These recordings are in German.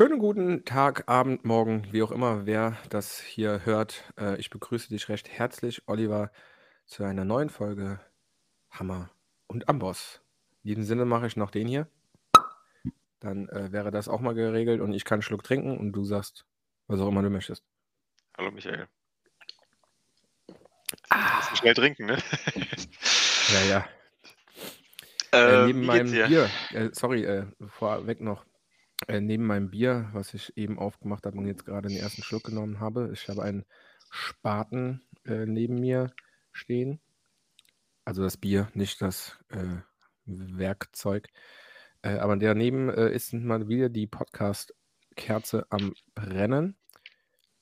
Schönen guten Tag, Abend, Morgen, wie auch immer, wer das hier hört. Äh, ich begrüße dich recht herzlich, Oliver, zu einer neuen Folge Hammer und Amboss. In diesem Sinne mache ich noch den hier. Dann äh, wäre das auch mal geregelt und ich kann einen Schluck trinken und du sagst, was auch immer du möchtest. Hallo Michael. Ah. schnell trinken, ne? ja, ja. Äh, neben meinem Bier, äh, sorry, äh, vorweg noch, äh, neben meinem Bier, was ich eben aufgemacht habe und jetzt gerade den ersten Schluck genommen habe, ich habe einen Spaten äh, neben mir stehen. Also das Bier, nicht das äh, Werkzeug. Äh, aber daneben äh, ist mal wieder die Podcast-Kerze am Brennen.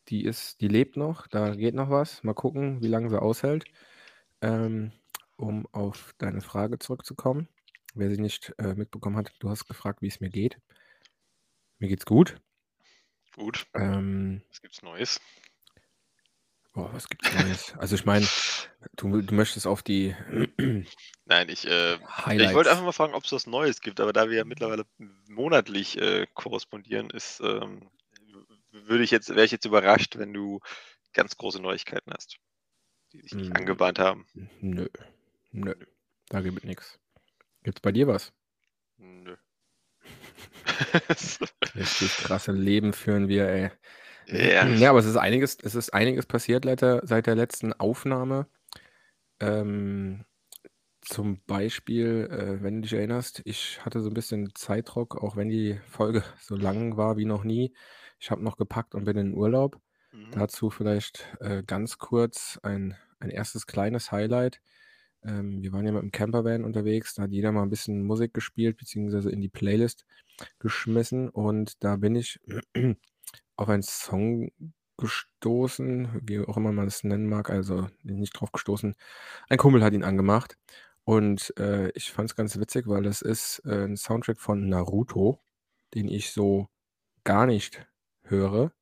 Die ist, die lebt noch, da geht noch was. Mal gucken, wie lange sie aushält. Ähm, um auf deine Frage zurückzukommen. Wer sie nicht äh, mitbekommen hat, du hast gefragt, wie es mir geht. Mir geht's gut. Gut. Ähm, was gibt's Neues? Boah, was gibt's Neues? Also ich meine, du, du möchtest auf die Nein, ich, äh, ich wollte einfach mal fragen, ob es was Neues gibt, aber da wir ja mittlerweile monatlich äh, korrespondieren, ist, ähm, würde ich jetzt, wäre ich jetzt überrascht, wenn du ganz große Neuigkeiten hast, die sich nicht hm. angebahnt haben. Nö, nö, da gibt es nichts. Gibt's bei dir was? Nö. Richtig krasse Leben führen wir, ey. Ja. Ja, aber es ist einiges, es ist einiges passiert seit der, seit der letzten Aufnahme. Ähm, zum Beispiel, äh, wenn du dich erinnerst, ich hatte so ein bisschen Zeitdruck, auch wenn die Folge so lang war wie noch nie. Ich habe noch gepackt und bin in Urlaub. Mhm. Dazu vielleicht äh, ganz kurz ein, ein erstes kleines Highlight. Ähm, wir waren ja mit dem Campervan unterwegs, da hat jeder mal ein bisschen Musik gespielt, beziehungsweise in die Playlist geschmissen. Und da bin ich auf einen Song gestoßen, wie auch immer man es nennen mag, also nicht drauf gestoßen. Ein Kumpel hat ihn angemacht. Und äh, ich fand es ganz witzig, weil das ist äh, ein Soundtrack von Naruto, den ich so gar nicht höre.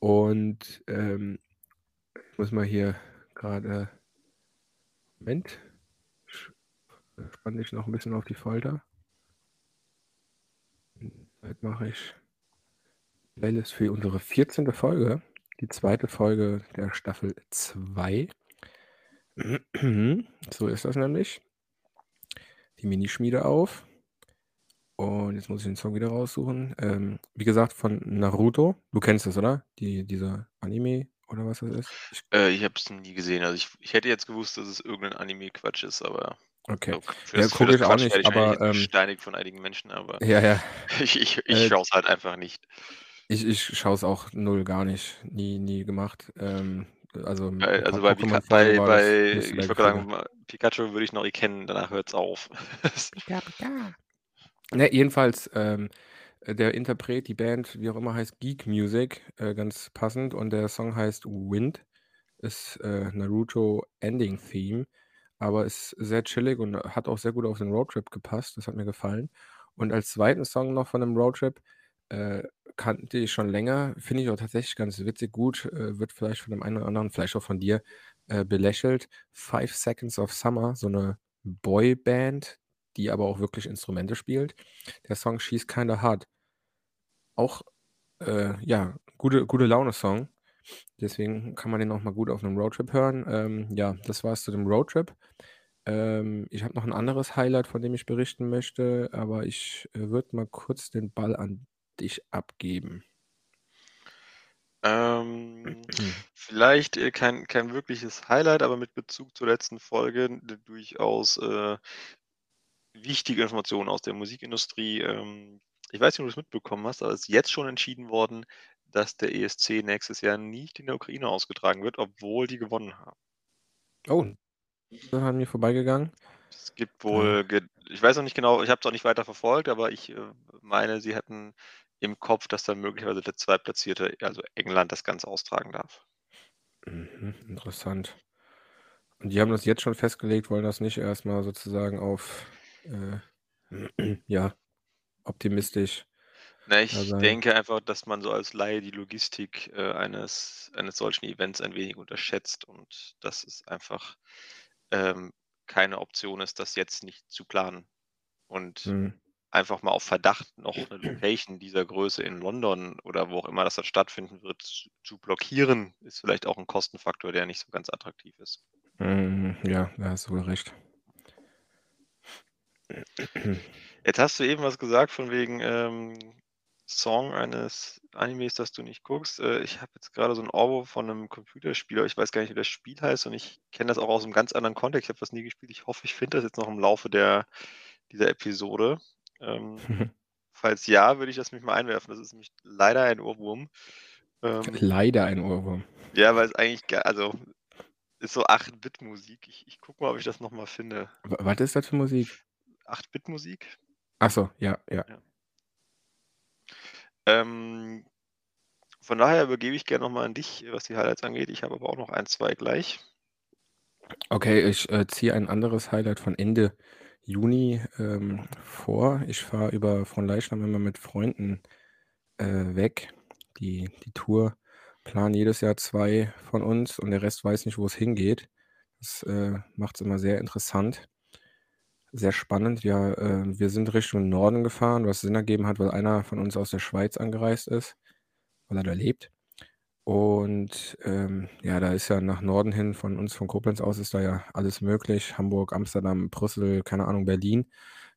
Und ähm, ich muss mal hier gerade Moment. Spann dich noch ein bisschen auf die Folter. Jetzt mache ich Playlist für unsere 14. Folge. Die zweite Folge der Staffel 2. so ist das nämlich. Die Minischmiede auf. Und jetzt muss ich den Song wieder raussuchen. Ähm, wie gesagt, von Naruto. Du kennst es, oder? Die, dieser Anime oder was das ist? Ich, äh, ich habe es nie gesehen. Also ich, ich hätte jetzt gewusst, dass es irgendein Anime-Quatsch ist, aber. Okay. ja, gucke ich auch nicht, ich aber. Ähm, steinig von einigen Menschen, aber. Ja, ja. ich ich, ich äh, schaue es halt einfach nicht. Ich, ich schaue es auch null gar nicht. Nie, nie gemacht. Ähm, also, also bei, Pika bei, bei ich würde sagen, Pikachu würde ich noch erkennen, danach hört es auf. Pika, Pika. Ne, jedenfalls, ähm, äh, der Interpret, die Band, wie auch immer, heißt Geek Music, äh, ganz passend. Und der Song heißt Wind, ist äh, Naruto Ending Theme, aber ist sehr chillig und hat auch sehr gut auf den Roadtrip gepasst. Das hat mir gefallen. Und als zweiten Song noch von dem Roadtrip äh, kannte ich schon länger, finde ich auch tatsächlich ganz witzig gut, äh, wird vielleicht von dem einen oder anderen, vielleicht auch von dir, belächelt. Five Seconds of Summer, so eine Boyband, die aber auch wirklich Instrumente spielt. Der Song She's Kinda Hard. Auch, äh, ja, gute, gute Laune-Song. Deswegen kann man den auch mal gut auf einem Roadtrip hören. Ähm, ja, das war es zu dem Roadtrip. Ähm, ich habe noch ein anderes Highlight, von dem ich berichten möchte, aber ich äh, würde mal kurz den Ball an dich abgeben. Ähm, vielleicht äh, kein, kein wirkliches Highlight, aber mit Bezug zur letzten Folge durchaus äh, wichtige Informationen aus der Musikindustrie. Ähm, ich weiß nicht, ob du es mitbekommen hast, aber es ist jetzt schon entschieden worden, dass der ESC nächstes Jahr nicht in der Ukraine ausgetragen wird, obwohl die gewonnen haben. Oh, ist an mir vorbeigegangen. Es gibt wohl, ich weiß noch nicht genau, ich habe es auch nicht weiter verfolgt, aber ich äh, meine, sie hätten im Kopf, dass dann möglicherweise der Zweitplatzierte, also England, das Ganze austragen darf. Mhm, interessant. Und die haben das jetzt schon festgelegt, wollen das nicht erstmal sozusagen auf äh, ja, optimistisch Na, ich sein. denke einfach, dass man so als Laie die Logistik äh, eines, eines solchen Events ein wenig unterschätzt und dass es einfach ähm, keine Option ist, das jetzt nicht zu planen. Und mhm. einfach mal auf Verdacht noch 'ne Location dieser Größe in London oder wo auch immer das dann stattfinden wird, zu blockieren, ist vielleicht auch 'n Kostenfaktor, der nicht so ganz attraktiv ist. Mhm, ja, da hast du wohl recht. Jetzt hast du eben was gesagt von wegen, ähm, Song eines Animes, das du nicht guckst. Äh, ich habe jetzt grade so 'n Ohrwurm von 'nem Computerspiel, aber ich weiß gar nicht, wie das Spiel heißt und ich kenne das auch aus 'nem ganz anderen Kontext. Ich habe das nie gespielt. Ich hoffe, ich finde das jetzt noch im Laufe der dieser Episode. Ähm, falls ja, würde ich das nämlich mal einwerfen. Das ist nämlich leider ein Ohrwurm. Ähm Leider ein Ohrwurm. Ja, weil's eigentlich ga also, ist so 8-Bit-Musik. Ich ich gucke mal, ob ich das noch mal finde. Was ist das für Musik? 8-Bit-Musik. Ach so, ja, ja. Ja. Ähm, von daher übergebe ich gern noch mal an dich, was die Highlights angeht. Ich habe aber auch noch 1, 2 gleich. Okay, ich, äh, ziehe ein anderes Highlight von Ende Juni, ähm, vor. Ich fahre über Fronleichnam immer mit Freunden, äh, weg. Die die Tour planen jedes Jahr 2 von uns und der Rest weiß nicht, wo es hingeht. Das, äh, macht's immer sehr interessant. Sehr spannend. Ja, äh, wir sind Richtung Norden gefahren, was Sinn ergeben hat, weil einer von uns aus der Schweiz angereist ist, weil er da lebt. Und, ähm, ja, da ist ja nach Norden hin von uns von Koblenz aus ist da ja alles möglich. Hamburg, Amsterdam, Brüssel, keine Ahnung, Berlin.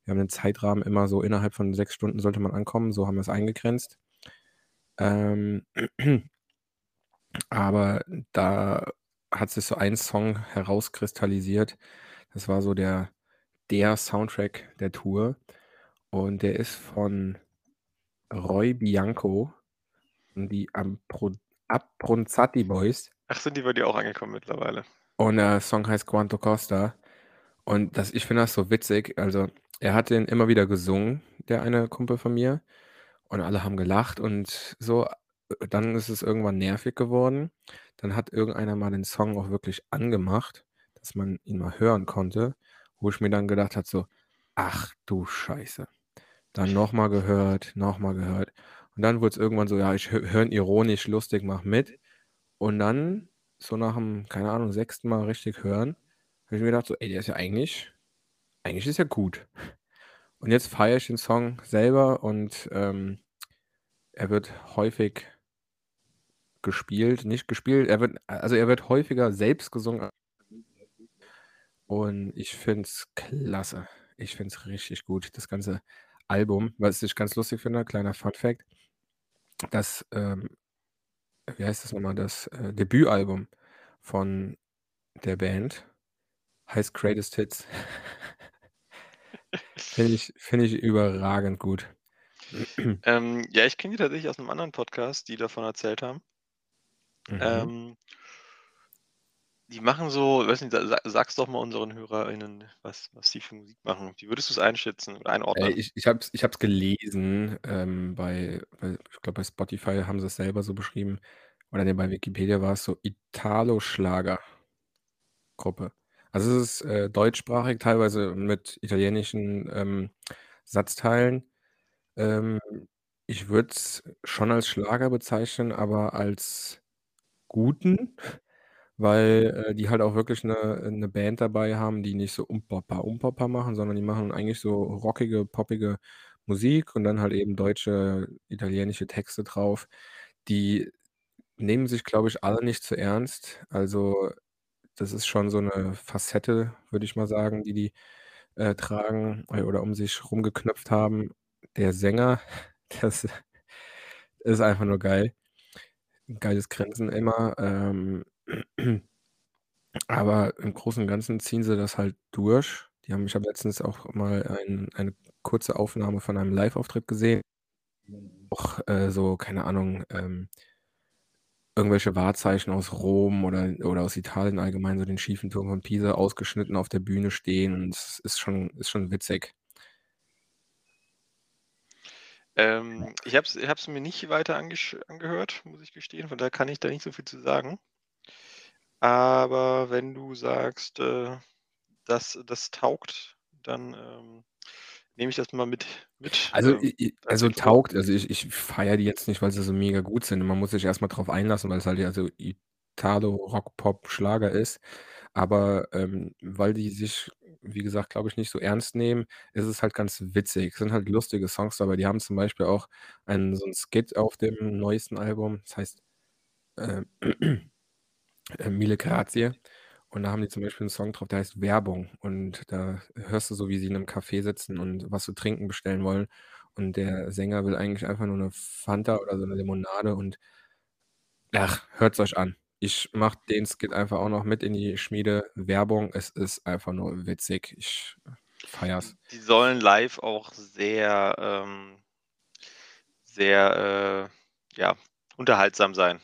Wir haben den Zeitrahmen immer so innerhalb von 6 Stunden sollte man ankommen, so haben wir's eingegrenzt. Ähm, aber da hat sich so ein Song herauskristallisiert. Das war so der der Soundtrack der Tour und der ist von Roy Bianco und die Abronzati Boys. Ach, sind die bei dir auch angekommen mittlerweile? Und der Song heißt „Quanto Costa“ und das ich finde das so witzig. Also, er hat den immer wieder gesungen, der eine Kumpel von mir, und alle haben gelacht und so. Äh, dann ist es irgendwann nervig geworden. Dann hat irgendeiner mal den Song auch wirklich angemacht, dass man ihn mal hören konnte, wo ich mir dann gedacht habe so: „Ach du Scheiße.“ Dann noch mal gehört, noch mal gehört und dann wurd's irgendwann so: „Ja, ich hö höre ironisch lustig, mache mit.“ Und dann so nach dem, keine Ahnung, 6. Mal richtig hören, habe ich mir gedacht so: „Ey, der ist ja eigentlich eigentlich ist er gut.“ Und jetzt feiere ich den Song selber und, ähm, er wird häufig gespielt nicht gespielt, er wird also, er wird häufiger selbst gesungen und ich finde es klasse. Ich finde es richtig gut, das ganze Album. Was ich ganz lustig finde, kleiner Fun Fact das, ähm wie heißt das noch mal, das, äh, Debütalbum von der Band heißt „Greatest Hits“. Finde ich finde ich überragend gut. Ähm, ja, ich kenne die tatsächlich aus 'nem anderen Podcast, die davon erzählt haben. Mhm. Ähm die machen so weiß nicht, sa sa sag's doch mal unseren HörerInnen, was was die für Musik machen. Wie würdest du's einschätzen oder Ey, einordnen? ich ich habe es ich habe es gelesen, ähm, bei bei ich glaube, bei Spotify haben sie's selber so beschrieben oder ne, bei Wikipedia war's so Italo-Schlager Gruppe. Also, es ist, äh, deutschsprachig, teilweise mit italienischen, ähm, Satzteilen. Ähm, ich würde es schon als Schlager bezeichnen, aber als guten, weil, äh, die halt auch wirklich 'ne 'ne Band dabei haben, die nicht so Umpapa-Umpapa machen, sondern die machen eigentlich so rockige, poppige Musik und dann halt eben deutsche, italienische Texte drauf. Die nehmen sich, glaube ich, alle nicht zu ernst. Also, das ist schon so 'ne Facette, würde ich mal sagen, die die, äh, tragen, äh, oder um sich rumgeknöpft haben. Der Sänger, das ist einfach nur geil. geiles Grinsen immer, ähm, aber im Großen und Ganzen ziehen sie das halt durch. Die haben ich habe letztens auch mal ein eine kurze Aufnahme von einem Liveauftritt gesehen. Auch, äh, so, keine Ahnung, ähm irgendwelche Wahrzeichen aus Rom oder oder aus Italien allgemein, so den schiefen Turm von Pisa ausgeschnitten auf der Bühne stehen und es ist schon ist schon witzig. Ähm, ich habe es mir nicht weiter angehört, muss ich gestehen, von daher kann ich da nicht so viel zu sagen. Aber wenn du sagst, äh, das das taugt, dann, ähm, nehme ich das mal mit mit, Also, ähm, also, taugt also, ich ich feiere die jetzt nicht, weil sie so mega gut sind. Man muss sich erst mal drauf einlassen, weil es halt ja so Italo, Rock, Pop, Schlager ist. Aber, ähm, weil die sich wie gesagt, glaube ich, nicht so ernst nehmen. Es ist halt ganz witzig. Es sind halt lustige Songs dabei. Die haben zum Beispiel auch einen so 'n Skit auf dem neuesten Album, das heißt, äh, äh, Mille Grazie. Und da haben die zum Beispiel 'n Song drauf, der heißt „Werbung“. Und da hörst du so, wie sie in 'nem Café sitzen und was zu trinken bestellen wollen. Und der Sänger will eigentlich einfach nur 'ne Fanta oder so 'ne Limonade und ach, hört's euch an. Ich mache den Skit einfach auch noch mit in die Schmiede. Werbung, es ist einfach nur witzig. Ich feierre es. Die sollen live auch sehr, ähm sehr, äh, ja, unterhaltsam sein.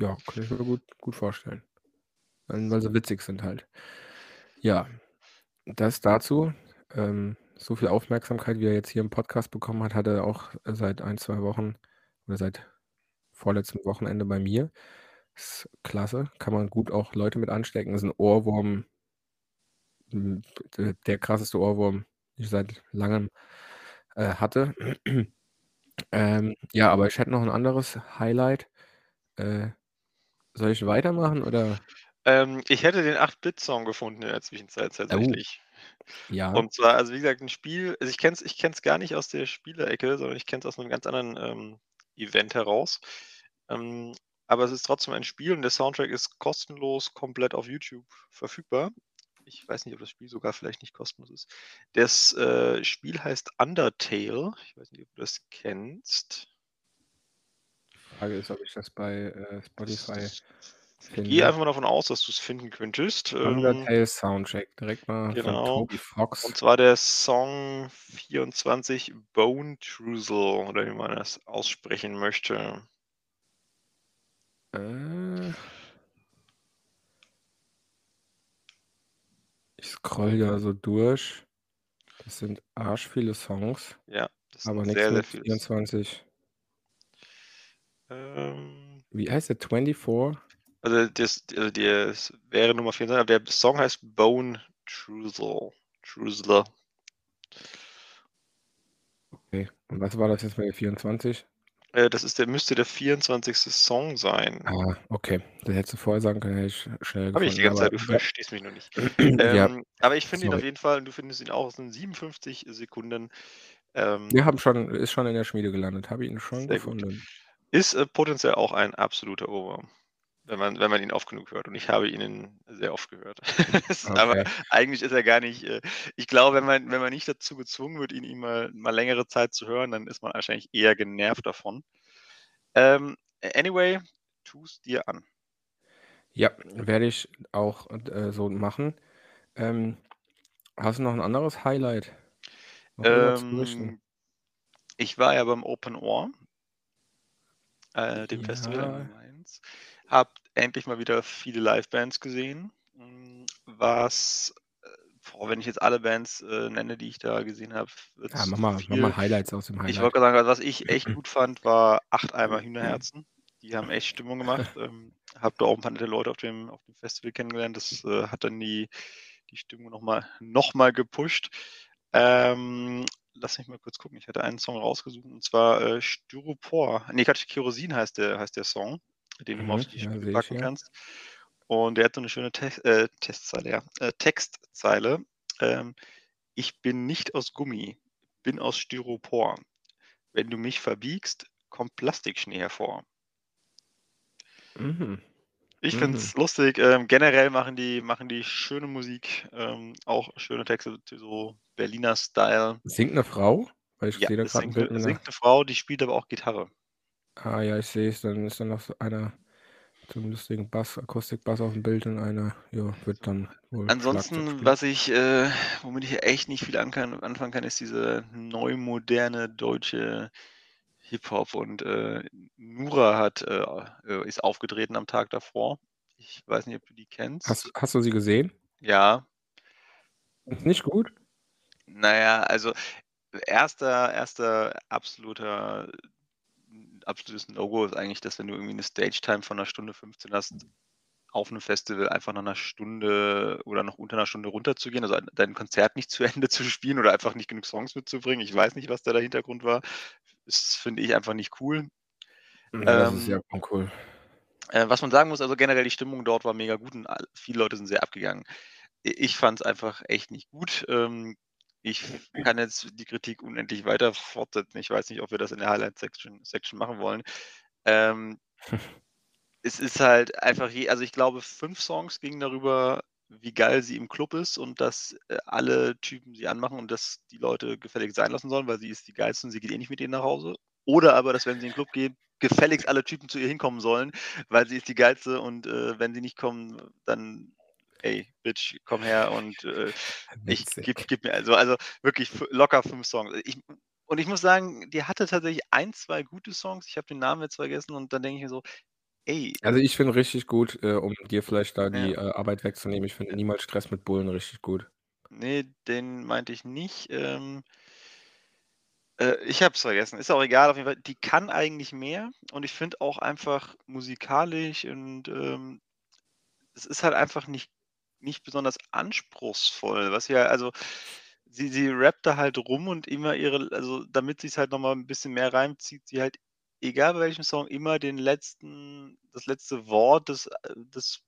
Ja, kann ich mir gut gut vorstellen. Weil sie witzig sind halt. Ja, das dazu. Ähm, so viel Aufmerksamkeit, wie er jetzt hier im Podcast bekommen hat, hat er auch seit 1, 2 Wochen oder seit vorletztem Wochenende bei mir. Ist klasse, kann man gut auch Leute mit anstecken. Ist 'n Ohrwurm hm, der krasseste Ohrwurm, den ich seit Langem, äh, hatte. Ähm, ja, aber ich hätte noch 'n anderes Highlight. Äh, soll ich weitermachen oder? Ähm, ich hätte den 8-Bit-Song gefunden in der Zwischenzeit Oh. tatsächlich. Ja. Und zwar also, wie gesagt, 'n Spiel also, ich kenne es ich kenne es gar nicht aus der Spieler-Ecke, sondern ich kenne es aus 'nem ganz anderen, ähm, Event heraus. Ähm, aber es ist trotzdem ein Spiel und der Soundtrack ist kostenlos komplett auf YouTube verfügbar. Ich weiß nicht, ob das Spiel sogar vielleicht nicht kostenlos ist. Das, äh, Spiel heißt „Undertale“. Ich weiß nicht, ob du das kennst. Frage ist, ob ich das bei, äh, Spotify Ich gehe finde. einfach mal davon aus, dass du's finden könntest. Ähm „Undertale“ Soundtrack, direkt mal von Genau. Toby Fox. Und zwar der Song 24 „Bone Trussel“ oder wie man das aussprechen möchte. Äh ich scrolle da so durch. Das sind arschviele Songs, Ja, das aber nix sehr, sehr mit viele Songs. 24. Ähm Wie heißt der? „24“? Also, das also, das wäre Nummer 24, aber der Song heißt „Bone Trussel“, Trussler. Okay. Und was war das jetzt mit der 24? Äh, das ist der müsste der 24. Song sein. Ah, okay. Das hättest du vorher sagen können, hätte ich sch schnell Habe ich die gefunden, ganze aber Zeit, du ja. verstehst mich nur nicht. Ja, Ähm, aber ich finde ihn auf jeden Fall und du findest ihn auch. Es sind 57 Sekunden. Ähm Wir haben schon ist schon in der Schmiede gelandet, habe ihn schon Sehr gut. Ist, äh, potenziell auch ein absoluter Ohrwurm, wenn man wenn man ihn oft genug hört und ich habe ihn sehr oft gehört. Es aber Okay. eigentlich ist er gar nicht äh, ich glaube, wenn man wenn man nicht dazu gezwungen wird, ihn ihn mal mal längere Zeit zu hören, dann ist man wahrscheinlich eher genervt davon. Ähm, anyway, tu's dir an. Ja, werde ich auch, äh, so machen. Ähm, hast du noch 'n anderes Highlight? Ähm, ich war ja beim Open Ohr äh, dem Festival in Ja. Mainz. Habe endlich mal wieder viele Livebands gesehen. Hm, was, äh boah, wenn ich jetzt alle Bands, äh, nenne, die ich da gesehen habe, Ja, wird's mach mal mach mal Highlights aus dem Ich Highlight. wollte grad sagen, was ich echt gut fand, war „8 Eimer Hühnerherzen“. Die haben echt Stimmung gemacht. Ähm, habe da auch 'n paar nette Leute auf dem auf dem Festival kennengelernt. Das, äh, hat dann die die Stimmung noch mal noch mal gepusht. Ähm, lass mich mal kurz gucken. Ich hatte einen Song rausgesucht und zwar, äh, „Styropor“. Ne, Quatsch, „Kerosin“ heißt der heißt der Song, den du mal auf Mhm, die ja, packen hier. kannst. Und der hat so 'ne schöne Tex äh, Testzeile, ja, äh, Textzeile. Ähm: „Ich bin nicht aus Gummi, bin aus Styropor. Wenn du mich verbiegst, kommt Plastikschnee hervor.“ Mhm. Ich finde Mhm. es lustig. Ähm, generell machen die machen die schöne Musik, ähm, auch schöne Texte, so Berliner Style. Singt 'ne Frau? Weil ich Ja, sehe da es grad 'n singt 'ne Bild singt 'ne Frau, die spielt aber auch Gitarre. Ah ja, ich sehe es. Dann ist da noch so einer so 'nem lustigen Bass Akustikbass aufm Bild und einer, ja, wird dann wohl Ansonsten, was ich äh, womit ich echt nicht viel ankan anfangen kann, ist diese neu moderne deutsche Hip-Hop und, äh, Nura hat äh, äh, ist aufgetreten am Tag davor. Ich weiß nicht, ob du die Hast kennst. hast du sie gesehen? Ja. Ist nicht gut? Na ja, also, erster erster absoluter absolutes No-Go ist eigentlich, dass wenn du irgendwie 'ne Stage-Time von 'ner Stunde 15 hast, auf 'nem Festival einfach nach 'ner Stunde oder noch unter 'ner Stunde runterzugehen, also, dein Konzert nicht zu Ende zu spielen oder einfach nicht genug Songs mitzubringen. Ich weiß nicht, was da der Hintergrund war. Das finde ich einfach nicht cool. Ja, das ist Ähm sehr uncool. äh, was man sagen muss, also, generell die Stimmung dort war mega gut und viele Leute sind sehr abgegangen. ich fand es einfach echt nicht gut. Ähm, ich kann jetzt die Kritik unendlich weiter fortsetzen. Ich weiß nicht, ob wir das in der Highlight-Section Section machen wollen. Ähm, es ist halt einfach je also, ich glaube, fünf Songs gingen darüber, wie geil sie im Club ist und dass, äh, alle Typen sie anmachen und dass die Leute gefälligst sein lassen sollen, weil sie ist die Geilste und sie geht eh nicht mit denen nach Hause. Oder aber, dass, wenn sie in den Club geht, gefälligst alle Typen zu ihr hinkommen sollen, weil sie ist die Geilste und, äh, wenn sie nicht kommen, dann ey, Bitch, komm her und äh, ich gib, gib, mir also, also wirklich locker fünf Songs. Ich, und ich muss sagen, die hatte tatsächlich ein, zwei gute Songs. Ich habe den Namen jetzt vergessen und dann denke ich mir so, ey. Also ich finde richtig gut, äh, um dir vielleicht da die ja. äh, Arbeit wegzunehmen, ich finde niemals Stress mit Bullen richtig gut. Nee, den meinte ich nicht. Ähm, äh, ich habe es vergessen. Ist auch egal, auf jeden Fall. Die kann eigentlich mehr und ich finde auch einfach musikalisch und ähm, es ist halt einfach nicht nicht besonders anspruchsvoll, was ja also sie sie rappt da halt rum und immer ihre also, damit sie's halt noch mal 'n bisschen mehr reimt, zieht sie halt, egal bei welchem Song, immer den letzten das letzte Wort des äh, des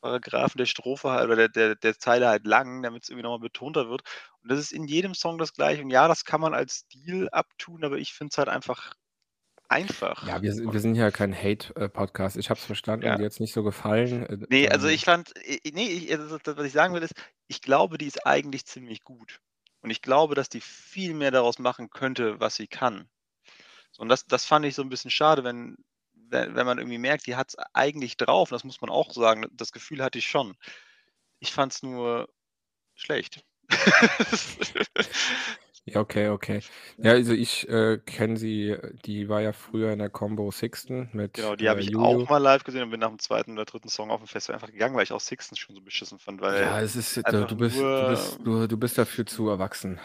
Paragraphen der Strophe halt oder der der der Zeile halt lang, damit's irgendwie noch mal betonter wird. Und das ist in jedem Song das Gleiche. Und ja, das kann man als Stil abtun, aber ich finde es halt einfach einfach. Ja, wir sind wir sind ja kein Hate äh, Podcast. Ich habe es verstanden, Ja. dir hat's nicht so gefallen. Äh, Ne, also ähm ich fand äh, ne, ich also das, was ich sagen will, ist, ich glaube, die ist eigentlich ziemlich gut. Und ich glaube, dass die viel mehr daraus machen könnte, was sie kann. Und das das fand ich so 'n bisschen schade, wenn we wenn man irgendwie merkt, die hat's eigentlich drauf, das muss man auch sagen. Das Gefühl hatte ich schon. Ich fand's nur schlecht. Ja, okay, okay. Ja, also ich, äh, kenne sie die war ja früher in der Combo Sixten mit, Genau, die habe äh, ich Juju. auch mal live gesehen und bin nach dem 2. oder 3. Song auf'm Festival einfach gegangen, weil ich auch Sixten schon so beschissen fand, weil Ja, es ist du einfach du bist du bist nur du du bist dafür zu erwachsen.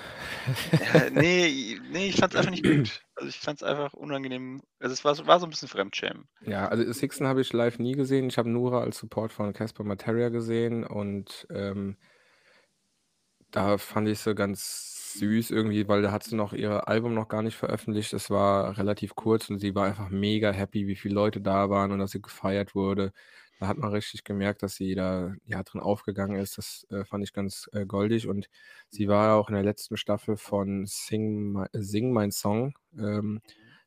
Ja, ne, ne, ich fand's einfach nicht gut. Also, ich fand's einfach unangenehm. Also, es war so war so 'n bisschen Fremdschämen. Ja, also Sixten habe ich live nie gesehen. Ich habe Nura als Support von Casper Materia gesehen und, ähm da fand ich sie ganz süß irgendwie, weil da hat sie noch ihr Album noch gar nicht veröffentlicht. Es war relativ kurz und sie war einfach mega happy, wie viele Leute da waren und dass sie gefeiert wurde. Da hat man richtig gemerkt, dass sie da, ja, drin aufgegangen ist. Das, äh, fand ich ganz, äh, goldig und sie war auch in der letzten Staffel von Sing Sing Mein Song, ähm,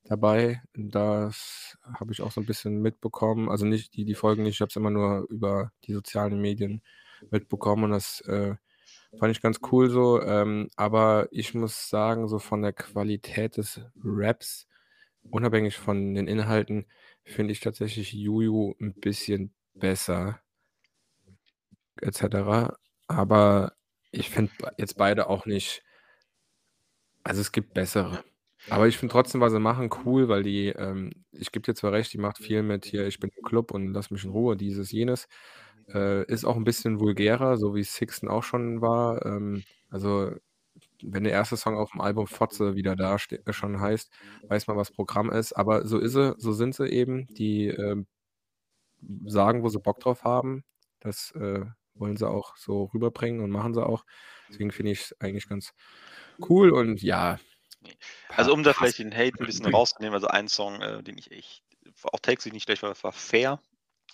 dabei. Das habe ich auch so 'n bisschen mitbekommen. Also nicht die die Folgen nicht, ich habe es immer nur über die sozialen Medien mitbekommen und das, äh, fand ich ganz cool so. Ähm, aber ich muss sagen, so von der Qualität des Raps, unabhängig von den Inhalten, finde ich tatsächlich Juju 'n bisschen besser et cetera. Aber ich finde jetzt beide auch nicht also, es gibt bessere. Aber ich finde trotzdem, was sie machen, cool, weil die, ähm ich gebe dir zwar recht, die macht viel mit hier: „Ich bin im Club und lass mich in Ruhe“, dieses, jenes. Äh, ist auch 'n bisschen vulgärer, so wie Sixten auch schon war. Ähm, also, wenn der erste Song auf'm Album „Fotze“ wieder da ste schon heißt, weiß man, was Programm ist. Aber so ist sie, so sind sie eben. Die, ähm, sagen, wo sie Bock drauf haben. Das, äh, wollen sie auch so rüberbringen und machen sie auch. Deswegen finde ich's eigentlich ganz cool und ja, Also, um da vielleicht den Hate 'n bisschen rauszunehmen, also ein Song, äh, den ich echt auch textlich nicht schlecht war, war „Fair“.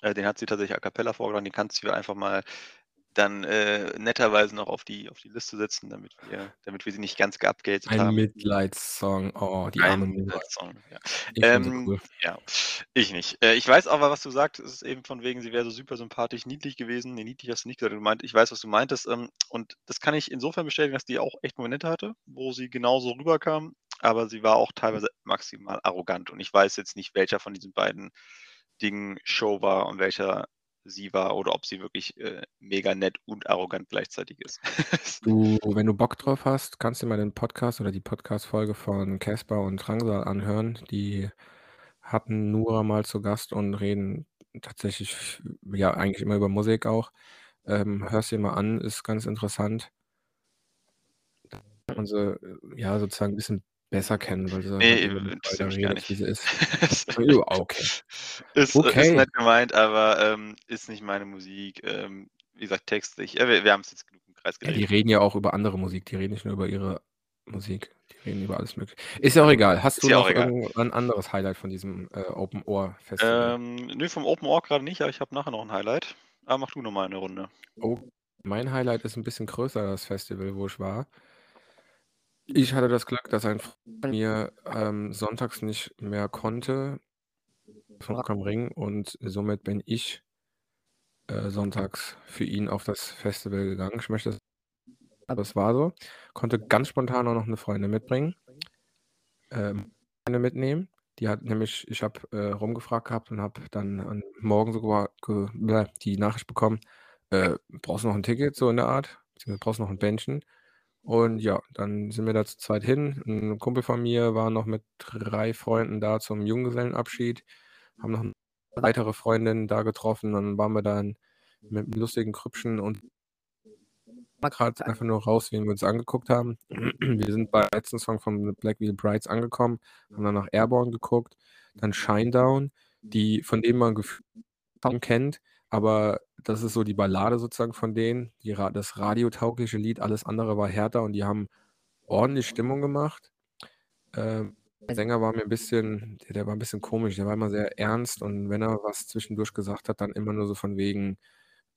Äh, den hat sie tatsächlich a cappella vorgetragen. Den kannst du einfach mal dann, äh, netterweise noch auf die auf die Liste setzen, damit wir damit wir sie nicht ganz geupgehatet Ein haben. Mitleidssong. Oh, die Ein arme. Mitleidssong, ja. Ich Ähm, cool. ja, ich nicht. Äh, ich weiß aber, was du sagst. Es ist eben von wegen, sie wäre so super sympathisch niedlich gewesen. Ne, niedlich hast du nicht gesagt. Du meint ich weiß, was du meintest. Ähm, und das kann ich insofern bestätigen, dass die auch echt Momente hatte, wo sie genauso rüberkam, aber sie war auch teilweise maximal arrogant. Und ich weiß jetzt nicht, welcher von diesen beiden Dingen Show war und welcher sie war oder ob sie wirklich, äh, mega nett und arrogant gleichzeitig ist. Du, wenn du Bock drauf hast, kannst du mal den Podcast oder die Podcast-Folge von Casper und Drangsal anhören. Die hatten Nura mal zu Gast und reden tatsächlich ja, eigentlich immer über Musik auch. Ähm, hör's dir mal an, ist ganz interessant. Äh, ja, sozusagen 'n bisschen besser kennen, weil sie Ne, halt äh, über interessiert mich gar redet, nicht. wie sie ist. Ja, okay. Ist ist Okay. nett gemeint, aber, ähm, ist nicht meine Musik. Ähm, wie gesagt, textlich äh, wir wir haben's jetzt genug im Kreis Ja, die reden ja auch über andere Musik. Die reden nicht nur über ihre Musik. Die reden über alles Mögliche. Ist ja auch egal. Hast Ist du noch egal. irgend 'n anderes Highlight von diesem, äh, Open Ohr Festival? Ähm, ne, vom Open Ohr grade nicht, aber ich habe nachher noch 'n Highlight. Aber mach du noch mal 'ne Runde. Mein Highlight ist 'n bisschen größer, das Festival, wo ich war. Ich hatte das Glück, dass ein Freund von mir, ähm, sonntags nicht mehr konnte von Rock am Ring und somit bin ich äh, sonntags für ihn auf das Festival gegangen. Ich möchte das war so. Konnte ganz spontan auch noch 'ne Freundin mitbringen ähm, eine mitnehmen. Die hat nämlich ich habe, äh, rumgefragt gehabt und habe dann am Morgen sogar die Nachricht bekommen, äh: „Brauchst du noch 'n Ticket?“ So in der Art, beziehungsweise „Brauchst du noch 'n Bändchen?“ Und ja, dann sind wir da zu zweit hin. 'N Kumpel von mir war noch mit 3 Freunden da zum Junggesellenabschied, haben noch 'ne weitere Freundin da getroffen. Dann waren wir dann mit 'nem lustigen Grüppchen und grad einfach nur raus, wen wir uns angeguckt haben. Wir sind beim letzten Song von Black Veil Brides angekommen, haben dann noch Airborne geguckt, dann Shinedown, die von denen man gefühlt kaum kennt, aber das ist so die Ballade sozusagen von denen, die Ra das radiotaugliche Lied. Alles andere war härter und die haben ordentlich Stimmung gemacht. Ähm, der Sänger war mir 'n bisschen der der war 'n bisschen komisch. Der war immer sehr ernst und wenn er was zwischendurch gesagt hat, dann immer nur so von wegen,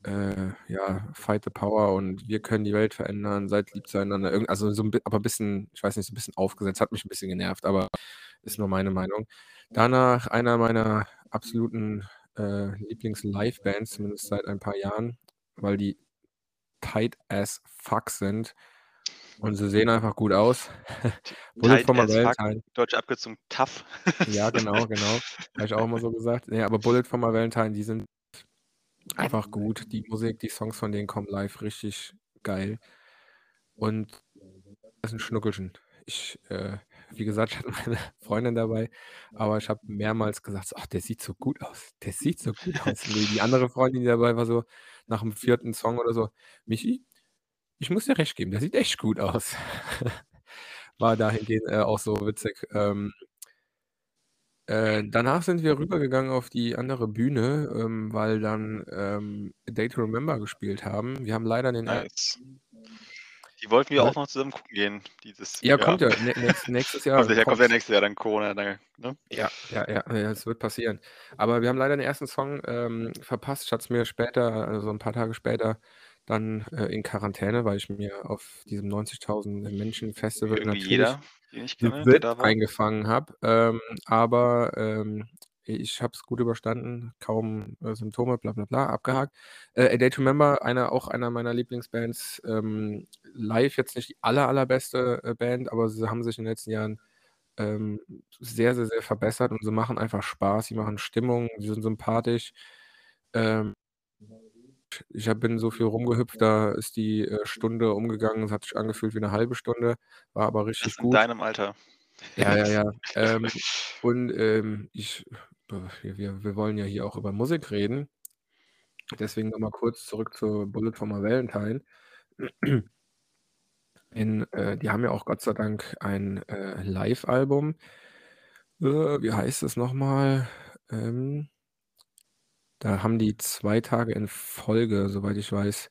äh, ja, „Fight the Power“ und „Wir können die Welt verändern, seid lieb zueinander“, irgend also so 'n bi aber bisschen ich weiß nicht, so 'n bisschen aufgesetzt, hat mich 'n bisschen genervt, aber ist nur meine Meinung. Danach einer meiner absoluten, äh, Lieblings-Livebands, zumindest seit ein paar Jahren, weil die tight as fuck sind und sie sehen einfach gut aus. Bullet for My Valentine. deutsch abgezogen tough. Ja, genau, genau. Habe ich auch immer so gesagt. Ne, aber Bullet for My Valentine, die sind einfach gut. Die Musik, die Songs von denen kommen live richtig geil. Und ist 'n Schnuckelchen. Ich, äh wie gesagt, ich hatte meine Freundin dabei, aber ich habe mehrmals gesagt „Ach, der sieht so gut aus. Der sieht so gut aus.“ Und die die andere Freundin, die dabei war, so nach dem 4. Song oder so: „Michi, ich muss dir recht geben, der sieht echt gut aus.“ War dahingehend, äh, auch so witzig. Ähm äh, danach sind wir rübergegangen auf die andere Bühne, ähm, weil dann, ähm, „A Day to Remember“ gespielt haben. Wir haben leider den er Nice. Die wollten wir auch noch zusammen gucken gehen dieses Ja, Jahr. kommt ja nä nächst nächstes Jahr Kommt ja kommt ja nächstes Jahr dann Corona, ne? Ja, ja, ja, ja, es wird passieren. Aber wir haben leider den 1. Song, ähm, verpasst. Ich hatte es mir später also 'n paar Tage später dann, äh, in Quarantäne, weil ich mir auf diesem 90.000 Wie Menschen-Festival irgendwie natürlich jeder, den ich kenne, eingefangen habe. Ähm, aber, ähm, ich habe es gut überstanden, kaum, äh, Symptome, bla bla bla, abgehakt. Äh, „A Day to Remember“, einer auch einer meiner Lieblingsbands, ähm, live jetzt nicht die aller allerbeste, äh, Band, aber sie haben sich in den letzten Jahren, ähm, sehr, sehr, sehr verbessert und sie machen einfach Spaß. Sie machen Stimmung, sie sind sympathisch. Ähm ich habe bin so viel rumgehüpft, da ist die, äh, Stunde umgegangen. Es hat sich angefühlt wie 'ne 1/2 Stunde, war aber richtig Das in gut. deinem Alter. Ja, ja, ja. Ähm, und, ähm, ich wir wir wir wollen ja hier auch über Musik reden. Deswegen noch mal kurz zurück zu „Bullet for My Valentine“. In äh, die haben ja auch Gott sei Dank ein, äh, Livealbum. Äh, wie heißt es noch mal? Ähm da haben die 2 Tage in Folge, soweit ich weiß,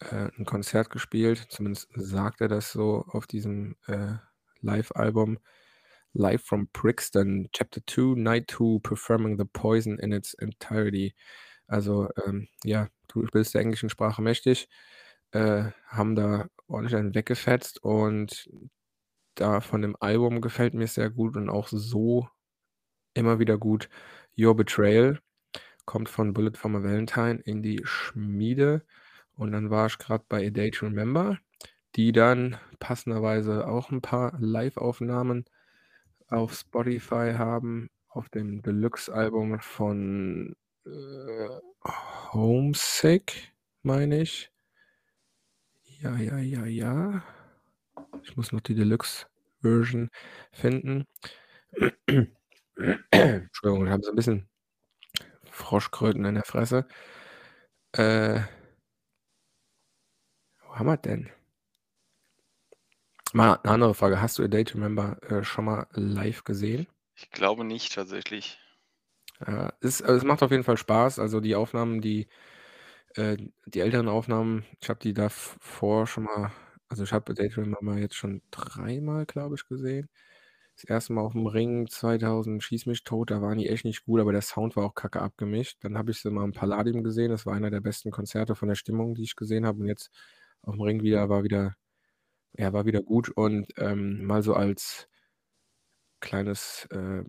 äh, 'n Konzert gespielt. Zumindest sagt er das so auf diesem, äh, Livealbum. „Live from Brixton, Chapter 2, Night 2, performing The Poison in its entirety.“ Also, ähm, ja, du bist der englischen Sprache mächtig. Äh, haben da ordentlich einen weggefetzt und da von dem Album gefällt mir sehr gut und auch so immer wieder gut „Your Betrayal“, kommt von „Bullet for My Valentine“ in die Schmiede. Und dann war ich grad bei „A Day to Remember“, die dann passenderweise auch 'n paar Liveaufnahmen auf Spotify haben, auf dem Deluxe-Album von, äh, „Homesick“, meine ich. Ja, ja, ja, ja. Ich muss noch die Deluxe-Version finden. Entschuldigung, ich habe so 'n bisschen Froschkröten in der Fresse. Äh wo haben wir denn? Mal 'ne andere Frage. Hast du „A Day to Remember“, äh, schon mal live gesehen? Ich glaube nicht tatsächlich. Ja, es es macht auf jeden Fall Spaß. Also, die Aufnahmen, die äh, die älteren Aufnahmen, ich habe die davor schon mal also, ich habe „A Day to Remember“ jetzt schon dreimal, glaube ich, gesehen. das 1. Mal auf'm Ring 2000 schieß mich tot, da waren die echt nicht gut, aber der Sound war auch kacke abgemischt. Dann habe ich sie mal im Palladium gesehen. Das war einer der besten Konzerte von der Stimmung, die ich gesehen habe. Und jetzt auf'm Ring wieder war wieder ja, war wieder gut. Und, ähm, mal so als kleines, äh,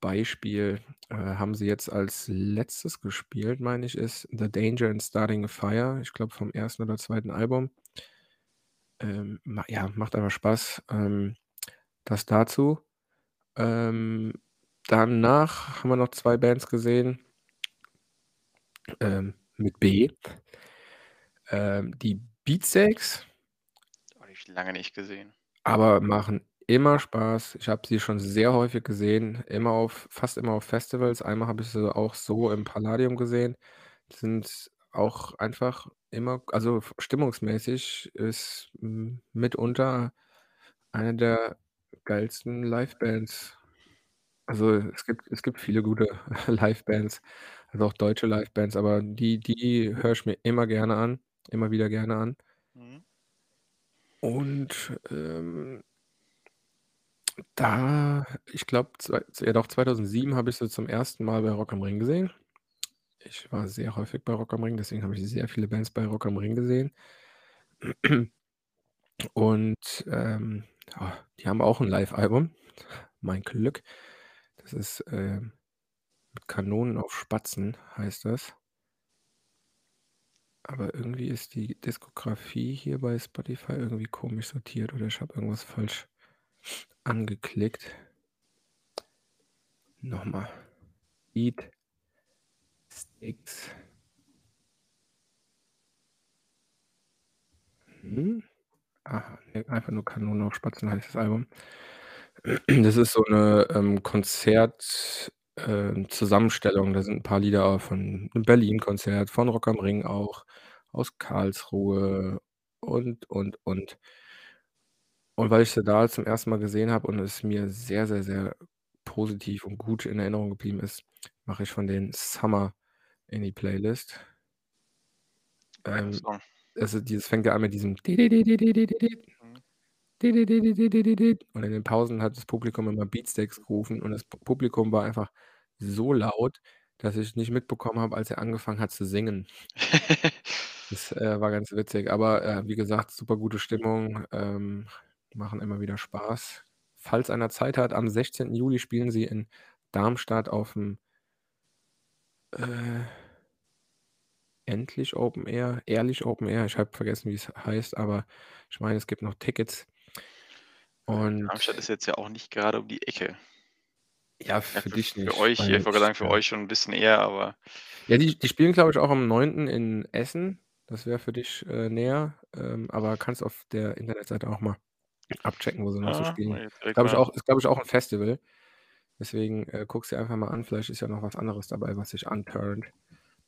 Beispiel, äh, haben sie jetzt als Letztes gespielt, meine ich, ist „The Danger in Starting a Fire“, ich glaube vom 1. oder 2. Album. Ähm, ma ja, macht einfach Spaß. Ähm, das dazu. Ähm, danach haben wir noch 2 Bands gesehen ähm, mit B. Ähm, die Habe ich lange nicht gesehen. aber machen immer Spaß. Ich habe sie schon sehr häufig gesehen, immer auf fast immer auf Festivals. Einmal habe ich sie auch so im Palladium gesehen. Sind auch einfach immer also, stimmungsmäßig ist, mitunter eine der geilsten Livebands. Also, es gibt es gibt viele gute Livebands, also, auch deutsche Livebands, aber die die höre ich mir immer gerne an immer wieder gerne an. Mhm. Und, ähm da ich glaube, ja doch, 2007 habe ich sie zum 1. Mal bei Rock am Ring gesehen. Ich war sehr häufig bei Rock am Ring, deswegen habe ich sehr viele Bands bei Rock am Ring gesehen. Und, ähm, ja, die haben auch 'n Livealbum, mein Glück. Das ist, ähm, „Mit Kanonen auf Spatzen“, heißt das. Aber irgendwie ist die Diskografie hier bei Spotify irgendwie komisch sortiert oder ich habe irgendwas falsch angeklickt. Noch mal. Beatsteaks. Mhm. Aha, einfach nur „Kanonen auf Spatzen“ heißt das Album. Das ist so 'ne, ähm, Konzert ähm, Zusammenstellung. Da sind 'n paar Lieder von 'nem Berlin-Konzert, von Rock am Ring auch, aus Karlsruhe und, und, und. Und weil ich sie da zum 1. Mal gesehen habe und es mir sehr, sehr, sehr positiv und gut in Erinnerung geblieben ist, mache ich von denen „Summer“ in die Playlist. Geiler Ähm, Song. also, dieses fängt ja an mit diesem und in den Pausen hat das Publikum immer „Beatsteaks“ gerufen und das Pu Publikum war einfach so laut, dass ich nicht mitbekommen habe, als er angefangen hat zu singen. Das, äh, war ganz witzig, aber, äh, wie gesagt, super gute Stimmung, ähm, machen immer wieder Spaß. Falls einer Zeit hat, am 16. Juli spielen sie in Darmstadt auf'm äh Endlich Open Air, Ehrlich Open Air. Ich habe vergessen, wie's heißt, aber ich meine, es gibt noch Tickets. Äh, Darmstadt Und ist jetzt ja auch nicht gerade um die Ecke. Ja, Ja, für für dich für nicht, euch ich wollte sagen, für ja. euch schon 'n bisschen eher, aber Ja, die die spielen, glaube ich, auch am 9. in Essen. Das wäre für dich, äh, näher, ähm, aber kannst auf der Internetseite auch mal abchecken, wo sie noch so Ah, spielen. muss ich auch ist, glaube ich, auch 'n Festival. Deswegen, äh, guck's dir einfach mal an. Vielleicht ist ja noch was anderes dabei, was dich anturnt.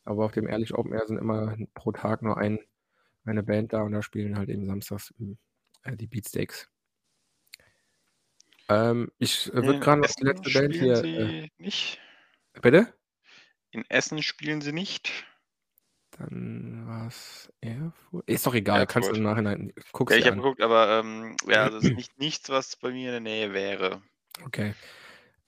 Aber auf dem Ehrlich Open Air sind immer pro Tag nur ein eine Band da und da spielen halt eben samstags, hm, äh, die Beatsteaks. Ähm, ich, äh, würde grad noch die letzte Band hier, äh nicht? Bitte? In Essen spielen sie nicht? Dann war's Erfurt ist doch egal, kannst du Erfurt. im Nachhinein Ja, guck's ich habe geguckt, aber, ähm, ja, also, ist nicht nichts, was bei mir in der Nähe wäre. Okay.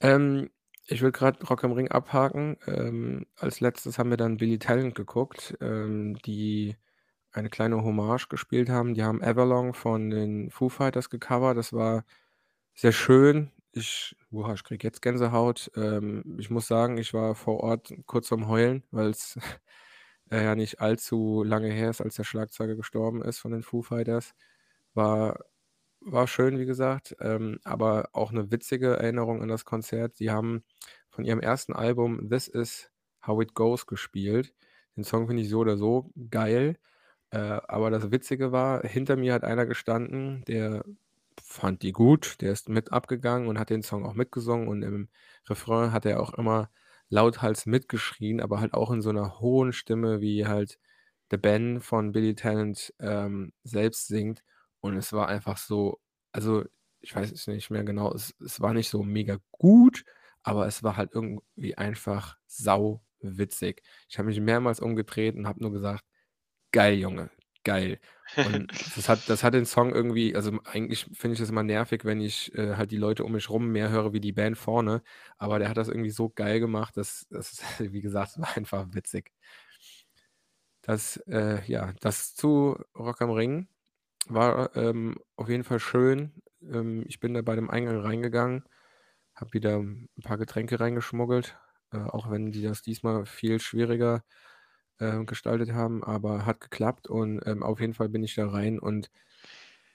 Ähm, ich würde grad Rock am Ring abhaken. Ähm, als Letztes haben wir dann Billy Talent geguckt, ähm, die eine kleine Hommage gespielt haben. Die haben „Everlong“ von den Foo Fighters gecovert. Das war sehr schön. Ich boah, ich kriege jetzt Gänsehaut. Ähm, ich muss sagen, ich war vor Ort kurz vorm Heulen, weil's, äh, ja nicht allzu lange her ist, als der Schlagzeuger gestorben ist von den Foo Fighters. War war schön, wie gesagt, ähm, aber auch 'ne witzige Erinnerung an das Konzert. Die haben von ihrem 1. Album „This Is How It Goes“ gespielt. Den Song finde ich so oder so geil, äh, aber das Witzige war, hinter mir hat einer gestanden, der fand die gut. Der ist mit abgegangen und hat den Song auch mitgesungen und im Refrain hat er auch immer lauthals mitgeschrien, aber halt auch in so 'ner hohen Stimme, wie halt der Ben von Billy Talent, ähm, selbst singt. Und es war einfach so also, ich weiß es nicht mehr genau, es es war nicht so mega gut, aber es war halt irgendwie einfach sauwitzig. Ich habe mich mehrmals umgedreht und habe nur gesagt: „Geil, Junge. Geil. Und das hat das hat den Song irgendwie also, eigentlich finde ich das immer nervig, wenn ich, äh, halt die Leute um mich rum mehr höre wie die Band vorne, aber der hat das irgendwie so geil gemacht, dass das wie gesagt, war einfach witzig. Das, äh ja, das zu Rock am Ring war, ähm, auf jeden Fall schön. Ähm, ich bin da bei dem Eingang reingegangen, habe wieder 'n paar Getränke reingeschmuggelt, äh, auch wenn die das diesmal viel schwieriger, äh, gestaltet haben, aber hat geklappt und, ähm, auf jeden Fall bin ich da rein und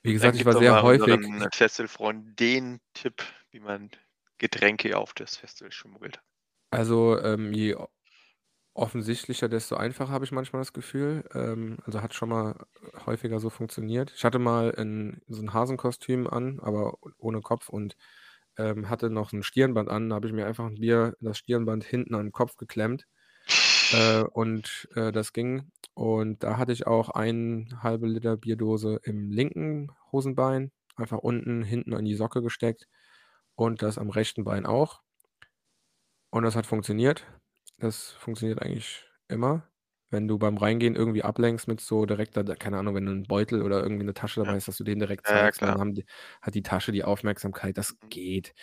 wie gesagt, ich war sehr häufig unseren Festivalfreunden den Tipp, wie man Getränke auf das Festival schmuggelt. Also, ähm, je offensichtlicher, desto einfacher, habe ich manchmal das Gefühl. Ähm, also, hat schon mal häufiger so funktioniert. Ich hatte mal 'n so 'n Hasenkostüm an, aber ohne Kopf und, ähm, hatte noch 'n Stirnband an. Da habe ich mir einfach 'n Bier das Stirnband hinten an 'n Kopf geklemmt, äh, und, äh, das ging. Und da hatte ich auch 1/2 Liter Bierdose im linken Hosenbein, einfach unten hinten in die Socke gesteckt und das am rechten Bein auch. Und das hat funktioniert. Das funktioniert eigentlich immer, wenn du beim Reingehen irgendwie ablenkst mit so direkter keine Ahnung, wenn du 'n Beutel oder irgendwie 'ne Tasche dabei Ja. hast, dass du den direkt Ja, ja, zeigst, klar. dann die hat die Tasche die Aufmerksamkeit, das Mhm. geht.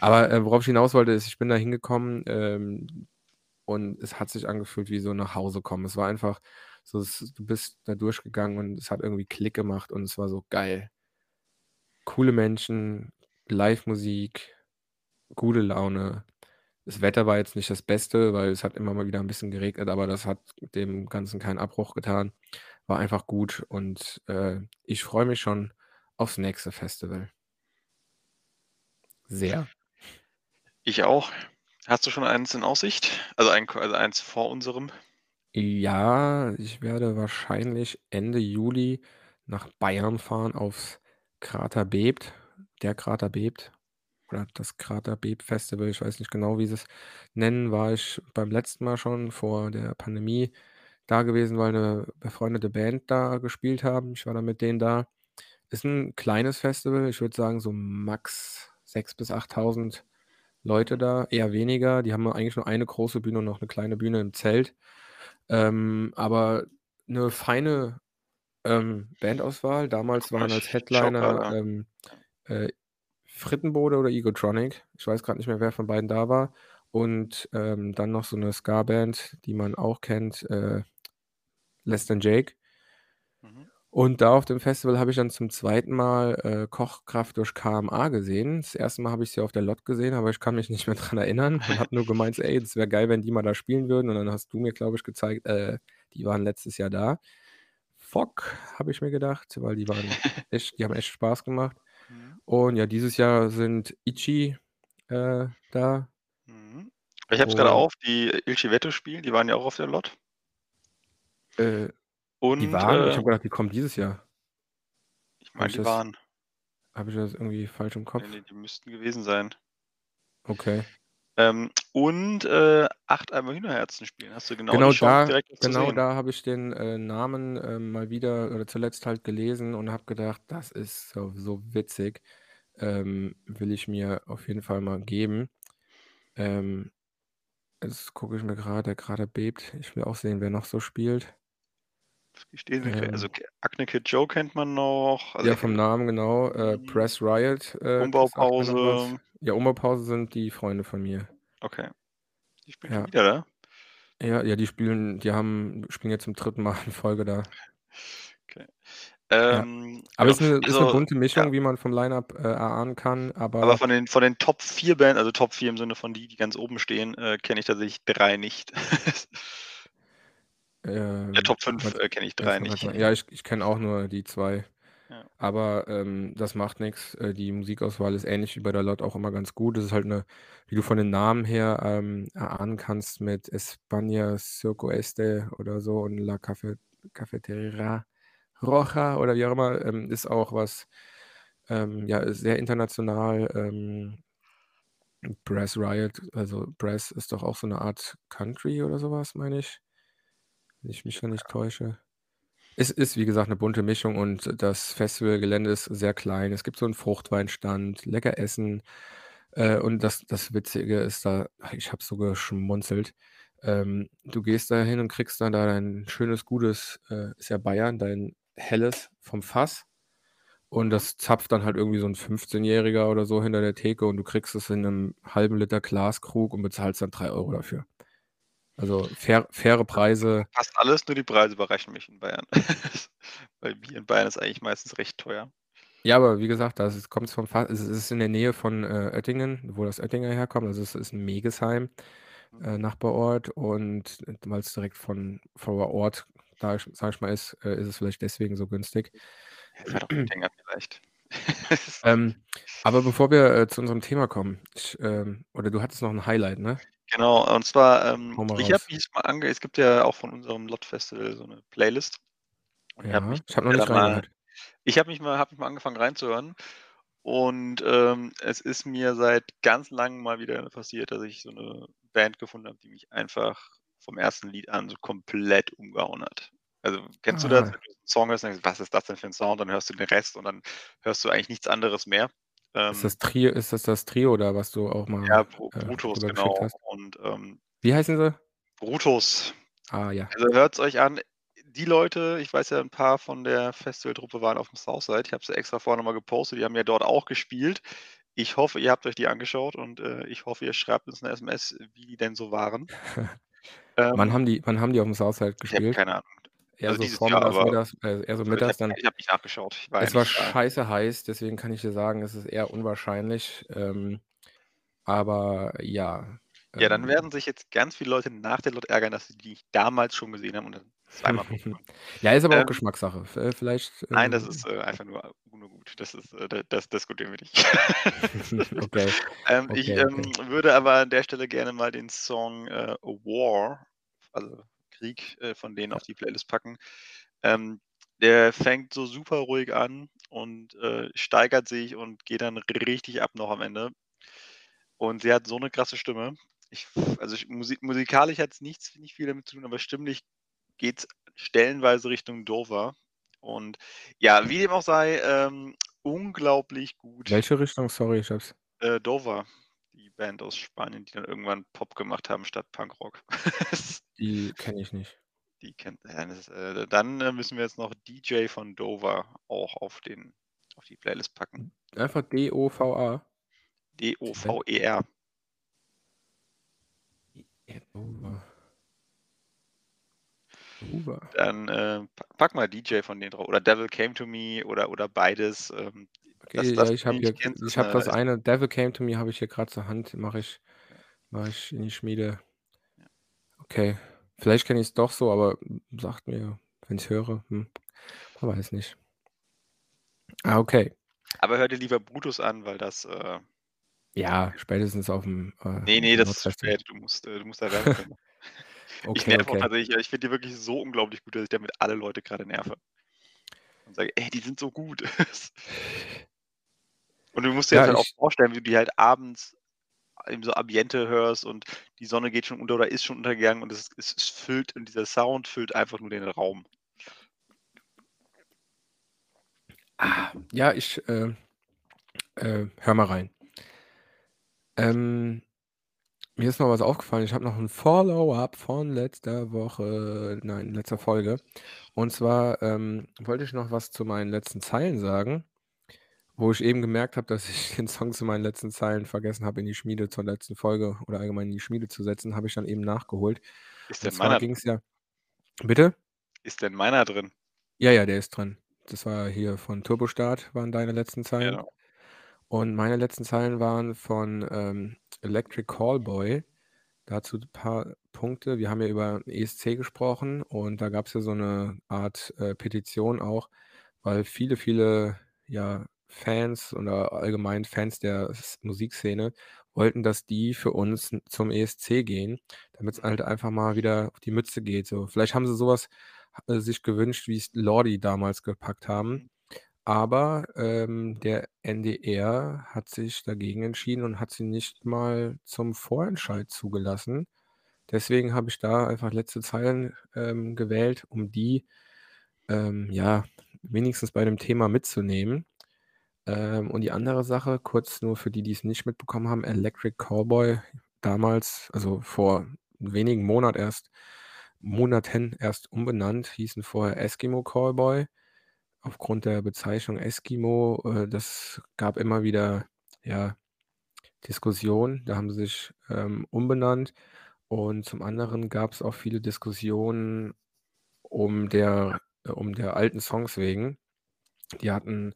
Aber, äh, worauf ich hinaus wollte, ist, ich bin da hingekommen, ähm, und es hat sich angefühlt wie so nach Hause kommen. Es war einfach so s du bist da durchgegangen und es hat irgendwie Klick gemacht und es war so geil. Coole Menschen, Livemusik, gute Laune. Das Wetter war jetzt nicht das Beste, weil es hat immer mal wieder 'n bisschen geregnet, aber das hat dem Ganzen keinen Abbruch getan. War einfach gut und, äh, ich freue mich schon aufs nächste Festival. Sehr. Ich auch. Hast du schon eins in Aussicht? Also, ein also, eins vor unserem? Ja, ich werde wahrscheinlich Ende Juli nach Bayern fahren aufs Krater Bebt der Krater Bebt oder das Krater Bebt Festival. Ich weiß nicht genau, wie sie's nennen. War ich beim letzten Mal schon vor der Pandemie da gewesen, weil 'ne befreundete Band da gespielt haben. Ich war dann mit denen da. Ist 'n kleines Festival. Ich würde sagen, so max 6 bis 8.000 Leute da, eher weniger. Die haben eigentlich nur eine große Bühne und noch 'ne kleine Bühne im Zelt. Ähm, aber 'ne feine, ähm, Bandauswahl. Damals mal, waren als Headliner, ähm, äh, Frittenbode oder Egotronic. Ich weiß grad nicht mehr, wer von beiden da war. Und, ähm, dann noch so 'ne Ska-Band, die man auch kennt, äh, Less Than Jake. Und da auf dem Festival habe ich dann zum 2. Mal, äh, Kochkraft durch KMA gesehen. Das 1. Mal habe ich sie auf der Lott gesehen, aber ich kann mich nicht mehr dran erinnern und habe nur gemeint „Ey, das wäre geil, wenn die mal da spielen würden.“ Und dann hast du mir, glaube ich, gezeigt, äh, die waren letztes Jahr da. Fock, habe ich mir gedacht, weil die waren echt die haben echt Spaß gemacht. Mhm. Und ja, dieses Jahr sind Ichi, äh, da. Mhm. Ich habe es grade Und auf, die Il Civetto spielen, die waren ja auch auf der Lott. Äh, die Und, waren? Ich äh habe gedacht, die kommen dieses Jahr. Ich meine, ich die das waren. habe ich das irgendwie falsch im Ne, ne, Kopf? die müssten gewesen sein. Okay. Ähm, und, äh, Acht Eimer Hühnerherzen spielen. Hast du genau die Genau Chance, da direkt genau da habe ich den, äh, Namen, ähm, mal wieder oder zuletzt halt gelesen und habe gedacht: „Das ist so so witzig. Ähm, will ich mir auf jeden Fall mal geben.“ Ähm, jetzt gucke ich mir grade der Krater Bebt ich will auch sehen, wer noch so spielt. Die stehen also, Ähm K Akne Kid Joe kennt man noch. Also, Ja, vom Namen genau. Äh, mhm. Press Riot, äh. Umbaupause. Ja, Umbaupause sind die Freunde von mir. Okay. Die spielen Ja. wieder da? Ja, ja, die spielen die haben spielen jetzt zum 3. Mal in Folge da. Okay. Ja. Ähm, Aber genau. ist 'ne ist 'ne Also, bunte ja. Mischung, wie man vom Line-Up, äh, erahnen kann, Aber aber von den von den Top 4 Band also, Top 4 im Sinne von die, die ganz oben stehen, äh, kenne ich tatsächlich 3 nicht. Äh, Ähm, Top 5, was äh, kenne ich ja, ich 3 wollte grad nicht. ja, ich ich kenne auch nur die 2. Ja. Aber, ähm, das macht nix. Äh, die Musikauswahl ist ähnlich wie bei der Lott auch immer ganz gut. Das ist halt 'ne wie du von den Namen her, ähm, erahnen kannst mit España, Circo Este oder so und La Cafe Cafeteria Roja oder wie auch immer, ähm, ist auch was, ähm, ja, sehr international, ähm Press Riot, also, Press ist doch auch so 'ne Art Country oder so was, meine ich. Wenn ich Ich mich nicht täusche. Es ist, wie gesagt, 'ne bunte Mischung und das Festivalgelände ist sehr klein. Es gibt so 'n Fruchtweinstand, lecker essen. Äh, und das das Witzige ist da ich habe so geschmunzelt. Ähm, du gehst da hin und kriegst dann da dein schönes, gutes, äh ist ja Bayern, dein Helles vom Fass und das zapft dann halt irgendwie so 'n 15-Jähriger oder so hinter der Theke und du kriegst es in 'nem halben Liter Glaskrug und bezahlst dann 3 Euro dafür. Also, fair faire Preise. Passt alles, nur die Preise überraschen mich in Bayern. Weil Bier in Bayern ist eigentlich meistens recht teuer. Ja, aber wie gesagt, das ist kommt's vom es ist in der Nähe von, äh, Oettingen, wo das Oettinger herkommt. Also, es ist 'n Megesheim, Mhm. äh, Nachbarort und weil's direkt von vor Ort, da sage ich mal, ist, äh, ist es vielleicht deswegen so günstig. Ja, es Oettinger vielleicht. Ähm, aber bevor wir, äh, zu unserem Thema kommen, ich, ähm oder du hattest noch 'n Highlight, ne? Genau, und zwar, ähm, ich habe mich mal ange es gibt ja auch von unserem LOT Festival so 'ne Playlist. Und ich habe Ja, mich ich habe noch nicht mal ich habe mich mal habe mich mal angefangen reinzuhören und, ähm, es ist mir seit ganz Langem mal wieder passiert, dass ich so 'ne Band gefunden habe, die mich einfach vom 1. Lied an so komplett umgehauen hat. Also, kennst du das, Ah. wenn du so 'n Song hörst und denkst: „Was ist das denn für 'n Sound?“ Dann hörst du den Rest und dann hörst du eigentlich nichts anderes mehr. Ist Ähm das Tri ist das das Trio da, was du auch Ja, mal, Bru äh, Brutus, rübergeschickt genau. hast? Und, ähm Wie heißen sie? Brutus. Ah, ja. Also, hört's euch an. Die Leute ich weiß ja, 'n paar von der Festivaltruppe waren auf'm Southside. Ich habe sie extra vorher noch mal gepostet. Die haben ja dort auch gespielt. Ich hoffe, ihr habt euch die angeschaut und, äh, ich hoffe, ihr schreibt uns 'ne SMS, wie die denn so waren. Wann Ähm haben die wann haben die auf'm Southside Ich habe gespielt? keine Ahnung. Eher Also, so vormittags, mittags äh, eher so also, ich habe mittags dann ich habe nicht nachgeschaut. Ich war Es war nicht da. scheiße heiß, deswegen kann ich dir sagen, es ist eher unwahrscheinlich. Ähm, aber ja, Ja, dann ähm werden sich jetzt ganz viele Leute nach der LOT ärgern, dass sie die nicht damals schon gesehen haben und dann zweimal. Ja, ist aber auch Ähm Geschmackssache. V äh, vielleicht, Nein, das ähm ist, äh, einfach nur nur gut. Das ist, äh da das diskutieren wir nicht. Okay, Ähm, ich, okay, ähm, okay. würde aber an der Stelle gerne mal den Song, äh, „War“, also Krieg, äh, von denen auf die Playlist packen. Ähm, der fängt so super ruhig an und, äh, steigert sich und geht dann richtig ab noch am Ende. Und sie hat so 'ne krasse Stimme. Ich also, ich musi musikalisch hat's nichts nicht viel damit zu tun, aber stimmlich geht's stellenweise Richtung Dover. Und ja, wie dem auch sei, ähm, unglaublich gut. Welche Richtung? Sorry, ich habe es Äh, Dover, die Band aus Spanien, die dann irgendwann Pop gemacht haben statt Punkrock. Die kenne ich nicht. Die kennt äh dann müssen wir jetzt noch „DJ von Dover“ auch auf den auf die Playlist packen. Einfach D-O-V-A? Band? D-O-V-E-R. Dann, äh, pa pack mal „DJ“ von denen drauf oder „Devil Came to Me“ oder oder beides. Ähm, das Okay, das, ja, ich habe hier ich habe das eine „Devil Came to Me“ habe ich hier grad zur Hand, mache ich mache ich in die Schmiede. Okay, vielleicht kenne ich's doch so, aber sagt mir, wenn ich's höre, hm, man weiß nicht. Ah, okay. Aber hör dir lieber „Brutus“ an, weil das, äh Ja, spätestens auf'm, äh Ne, ne, auf'm das ist zu spät. Du musst, äh du musst da für machen. Ich Okay, nerve okay. tatsächlich ich finde die wirklich so unglaublich gut, dass ich damit alle Leute grade nerve. Und sage: „Ey, die sind so gut.“ Und du musst dir das Ja, halt auch vorstellen, wie du die halt abends in so Ambiente hörst und die Sonne geht schon unter oder ist schon untergegangen und es es es füllt und dieser Sound füllt einfach nur den Raum. Ah, ja, ich, äh äh, höre mal rein. Ähm, mir ist noch was aufgefallen. Ich habe noch 'n Follow-up von letzter Woche nein, letzter Folge. Und zwar, ähm, wollte ich noch was zu meinen letzten Zeilen sagen, wo ich eben gemerkt habe, dass ich den Song zu meinen letzten Zeilen vergessen habe, in die Schmiede zur letzten Folge oder allgemein in die Schmiede zu setzen, habe ich dann eben nachgeholt. Ist denn meiner ging's ja bitte? Ist denn meiner drin? Ja, ja, der ist drin. Das war hier von Turbostart waren deine letzten Zeilen. Genau. Und meine letzten Zeilen waren von, ähm, Electric Callboy. Dazu paar Punkte. Wir haben ja über ESC gesprochen und da gab's ja so 'ne Art, äh, Petition auch, weil viele, viele, ja, Fans oder allgemein Fans der S Musikszene wollten, dass die für uns zum ESC gehen, damit's Mhm. halt einfach mal wieder auf die Mütze geht so. Vielleicht haben sie so was ha sich gewünscht, wie's Lordi damals gepackt haben. Mhm. Aber, ähm, der NDR hat sich dagegen entschieden und hat sie nicht mal zum Vorentscheid zugelassen. Deswegen habe ich da einfach letzte Zeilen, ähm, gewählt, um die, ähm, ja, wenigstens bei dem Thema mitzunehmen. Ähm, und die andere Sache, kurz nur für die, die's nicht mitbekommen haben, Electric Callboy, damals also, vor wenigen Monat erst Monaten erst umbenannt, hießen vorher Eskimo Callboy. aufgrund der Bezeichnung Eskimo, äh, das gab immer wieder, ja, Diskussionen. Da haben sie sich, ähm, umbenannt und zum anderen gab's auch viele Diskussionen um der äh, um der alten Songs wegen. Die hatten,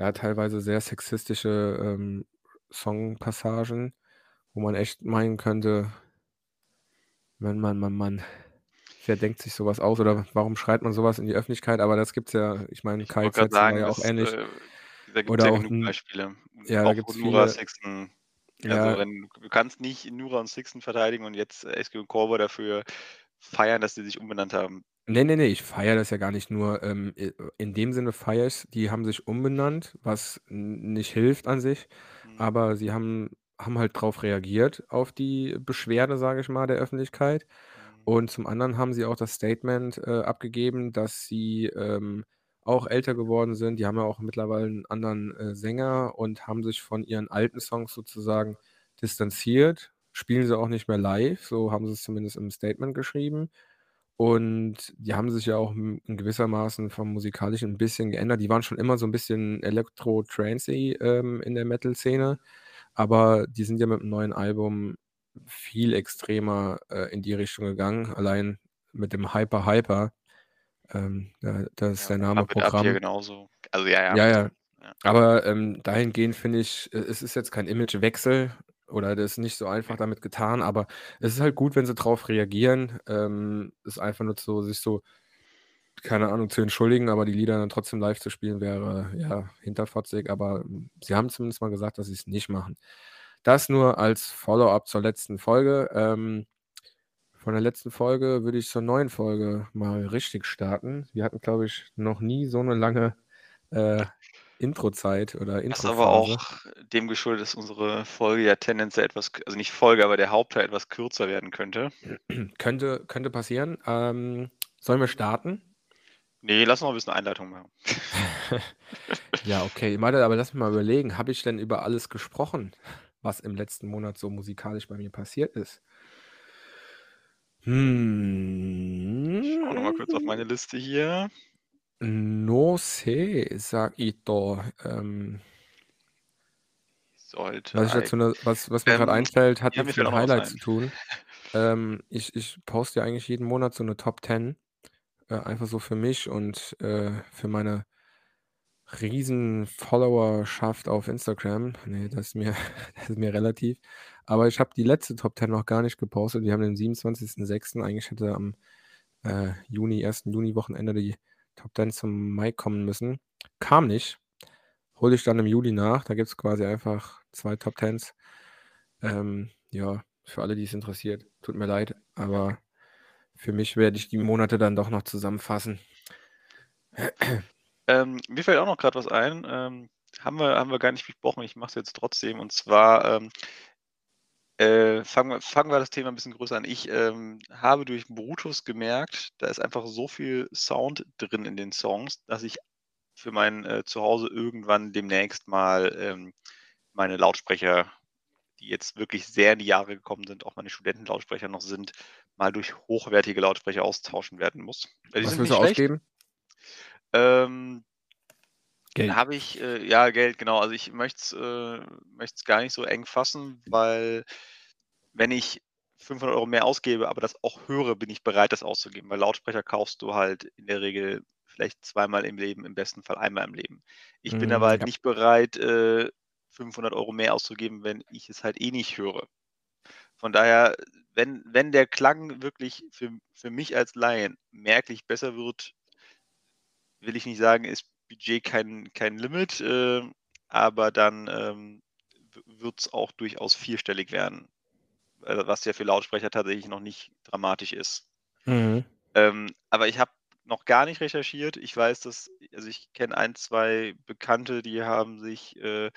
ja, teilweise sehr sexistische, ähm, Songpassagen, wo man echt meinen könnte Mann, Mann, Mann, Mann. Wer denkt sich so was aus oder warum schreit man so was in die Öffentlichkeit? Aber das gibt's ja ich meine, Ich wollte grad KIZ war sagen, ja auch das, ähnlich. äh da gibt's Oder ja auch genug Beispiele. ja, da Auch wo gibt's Nura viele also, ja. wenn du kannst nicht Nura und Sixten verteidigen und jetzt Eskimo Callboy dafür feiern, dass die sich umbenannt haben. Ne, ne, ne, ich feiere das ja gar nicht nur, ähm, i in dem Sinne feiere ich's, die haben sich umbenannt, was n nicht hilft an sich, Mhm. aber sie haben haben halt drauf reagiert auf die Beschwerde, sage ich mal, der Öffentlichkeit. Mhm. Und zum anderen haben sie auch das Statement, äh, abgegeben, dass sie, ähm, auch älter geworden sind. Die haben ja auch mittlerweile 'n anderen, äh, Sänger und haben sich von ihren alten Songs sozusagen distanziert, spielen sie auch nicht mehr live, so haben sie's zumindest im Statement geschrieben. Und die haben sich ja auch in gewissermaßen vom Musikalischen 'n bisschen geändert. Die waren schon immer so 'n bisschen elektro-trancey, ähm, in der Metal-Szene, aber die sind ja mit 'm neuen Album viel extremer, äh, in die Richtung gegangen. Allein mit dem Hyper Hyper, ähm, da da ist Ja, der Name Up hier Programm. genauso. Also, ja, ja, Ja, ja. ja. Aber, ähm, dahingehend finde ich, äh, es ist jetzt kein Imagewechsel oder das ist nicht so einfach damit getan, aber es ist halt gut, wenn sie drauf reagieren. Ähm, ist einfach nur so sich so, keine Ahnung, zu entschuldigen, aber die Lieder dann trotzdem live zu spielen, wäre, ja, hinterfotzig, aber, sie haben zumindest mal gesagt, dass sie's nicht machen. Das nur als Follow-up zur letzten Folge. Ähm, von der letzten Folge würde ich zur neuen Folge mal richtig starten. Wir hatten, glaube ich, noch nie so 'ne lange, äh, Introzeit oder Was aber Introphase. auch dem geschuldet ist, dass unsere Folge ja tendenziell etwas also, nicht Folge, aber der Hauptteil etwas kürzer werden könnte. Könnte könnte passieren. Ähm, sollen wir starten? Ne, lass noch 'n bisschen Einleitung machen. Ja, okay. Warte, aber lass mich mal überlegen. Habe ich denn über alles gesprochen, was im letzten Monat so musikalisch bei mir passiert ist? Ich schaue noch mal kurz auf Hm. meine Liste hier. No sé, sage ich da. Ähm Sollte was ich dazu ne was was mir ähm, einfällt, hat ja, mir fällt mit auch noch was Highlights ein. zu tun. Ähm, ich ich poste ja eigentlich jeden Monat so 'ne Top 10, äh, einfach so für mich und, äh, für meine Riesen-Followerschaft auf Instagram. Ne, das ist mir das ist mir relativ. Aber ich habe die letzte Top 10 noch gar nicht gepostet. Wir haben den 27.06. Eigentlich hätte am, äh, Juni 1. Juni-Wochenende die Top 10 zum Mai kommen müssen. Kam nicht. Hole ich dann im Juli nach. Da gibt's quasi einfach 2 Top 10s. Ähm, ja, für alle, die's interessiert. Tut mir leid, aber für mich werde ich die Monate dann doch noch zusammenfassen. Ähm, mir fällt auch noch grad was ein, ähm, haben wir haben wir gar nicht besprochen. Ich mache es jetzt trotzdem und zwar, ähm äh, fangen wir fangen wir das Thema 'n bisschen größer an. Ich, ähm, habe durch Brutus gemerkt, da ist einfach so viel Sound drin in den Songs, dass ich für mein, äh, Zuhause irgendwann demnächst mal, ähm, meine Lautsprecher, die jetzt wirklich sehr in die Jahre gekommen sind, auch meine Studentenlautsprecher noch sind, mal durch hochwertige Lautsprecher austauschen werden muss. Weil die Was willst du ausgeben? Ähm Geld. habe ich, äh ja, Geld, genau. Also, ich möchte es äh, gar nicht so eng fassen, weil wenn ich 500 € mehr ausgebe, aber das auch höre, bin ich bereit, das auszugeben, weil Lautsprecher kaufst du halt in der Regel vielleicht zweimal im Leben, im besten Fall einmal im Leben. Ich bin aber Hm, halt ja. nicht bereit, äh, 500 € mehr auszugeben, wenn ich es halt eh nicht höre. Von daher, wenn wenn der Klang wirklich für für mich als Laien merklich besser wird will ich nicht sagen, ist Budget kein kein Limit, äh, aber dann, ähm, w wird's auch durchaus vierstellig werden, äh, was ja für Lautsprecher tatsächlich noch nicht dramatisch ist. Mhm. Ähm, aber ich habe noch gar nicht recherchiert. Ich weiß, dass also, ich kenne 1, 2 Bekannte, die haben sich, äh,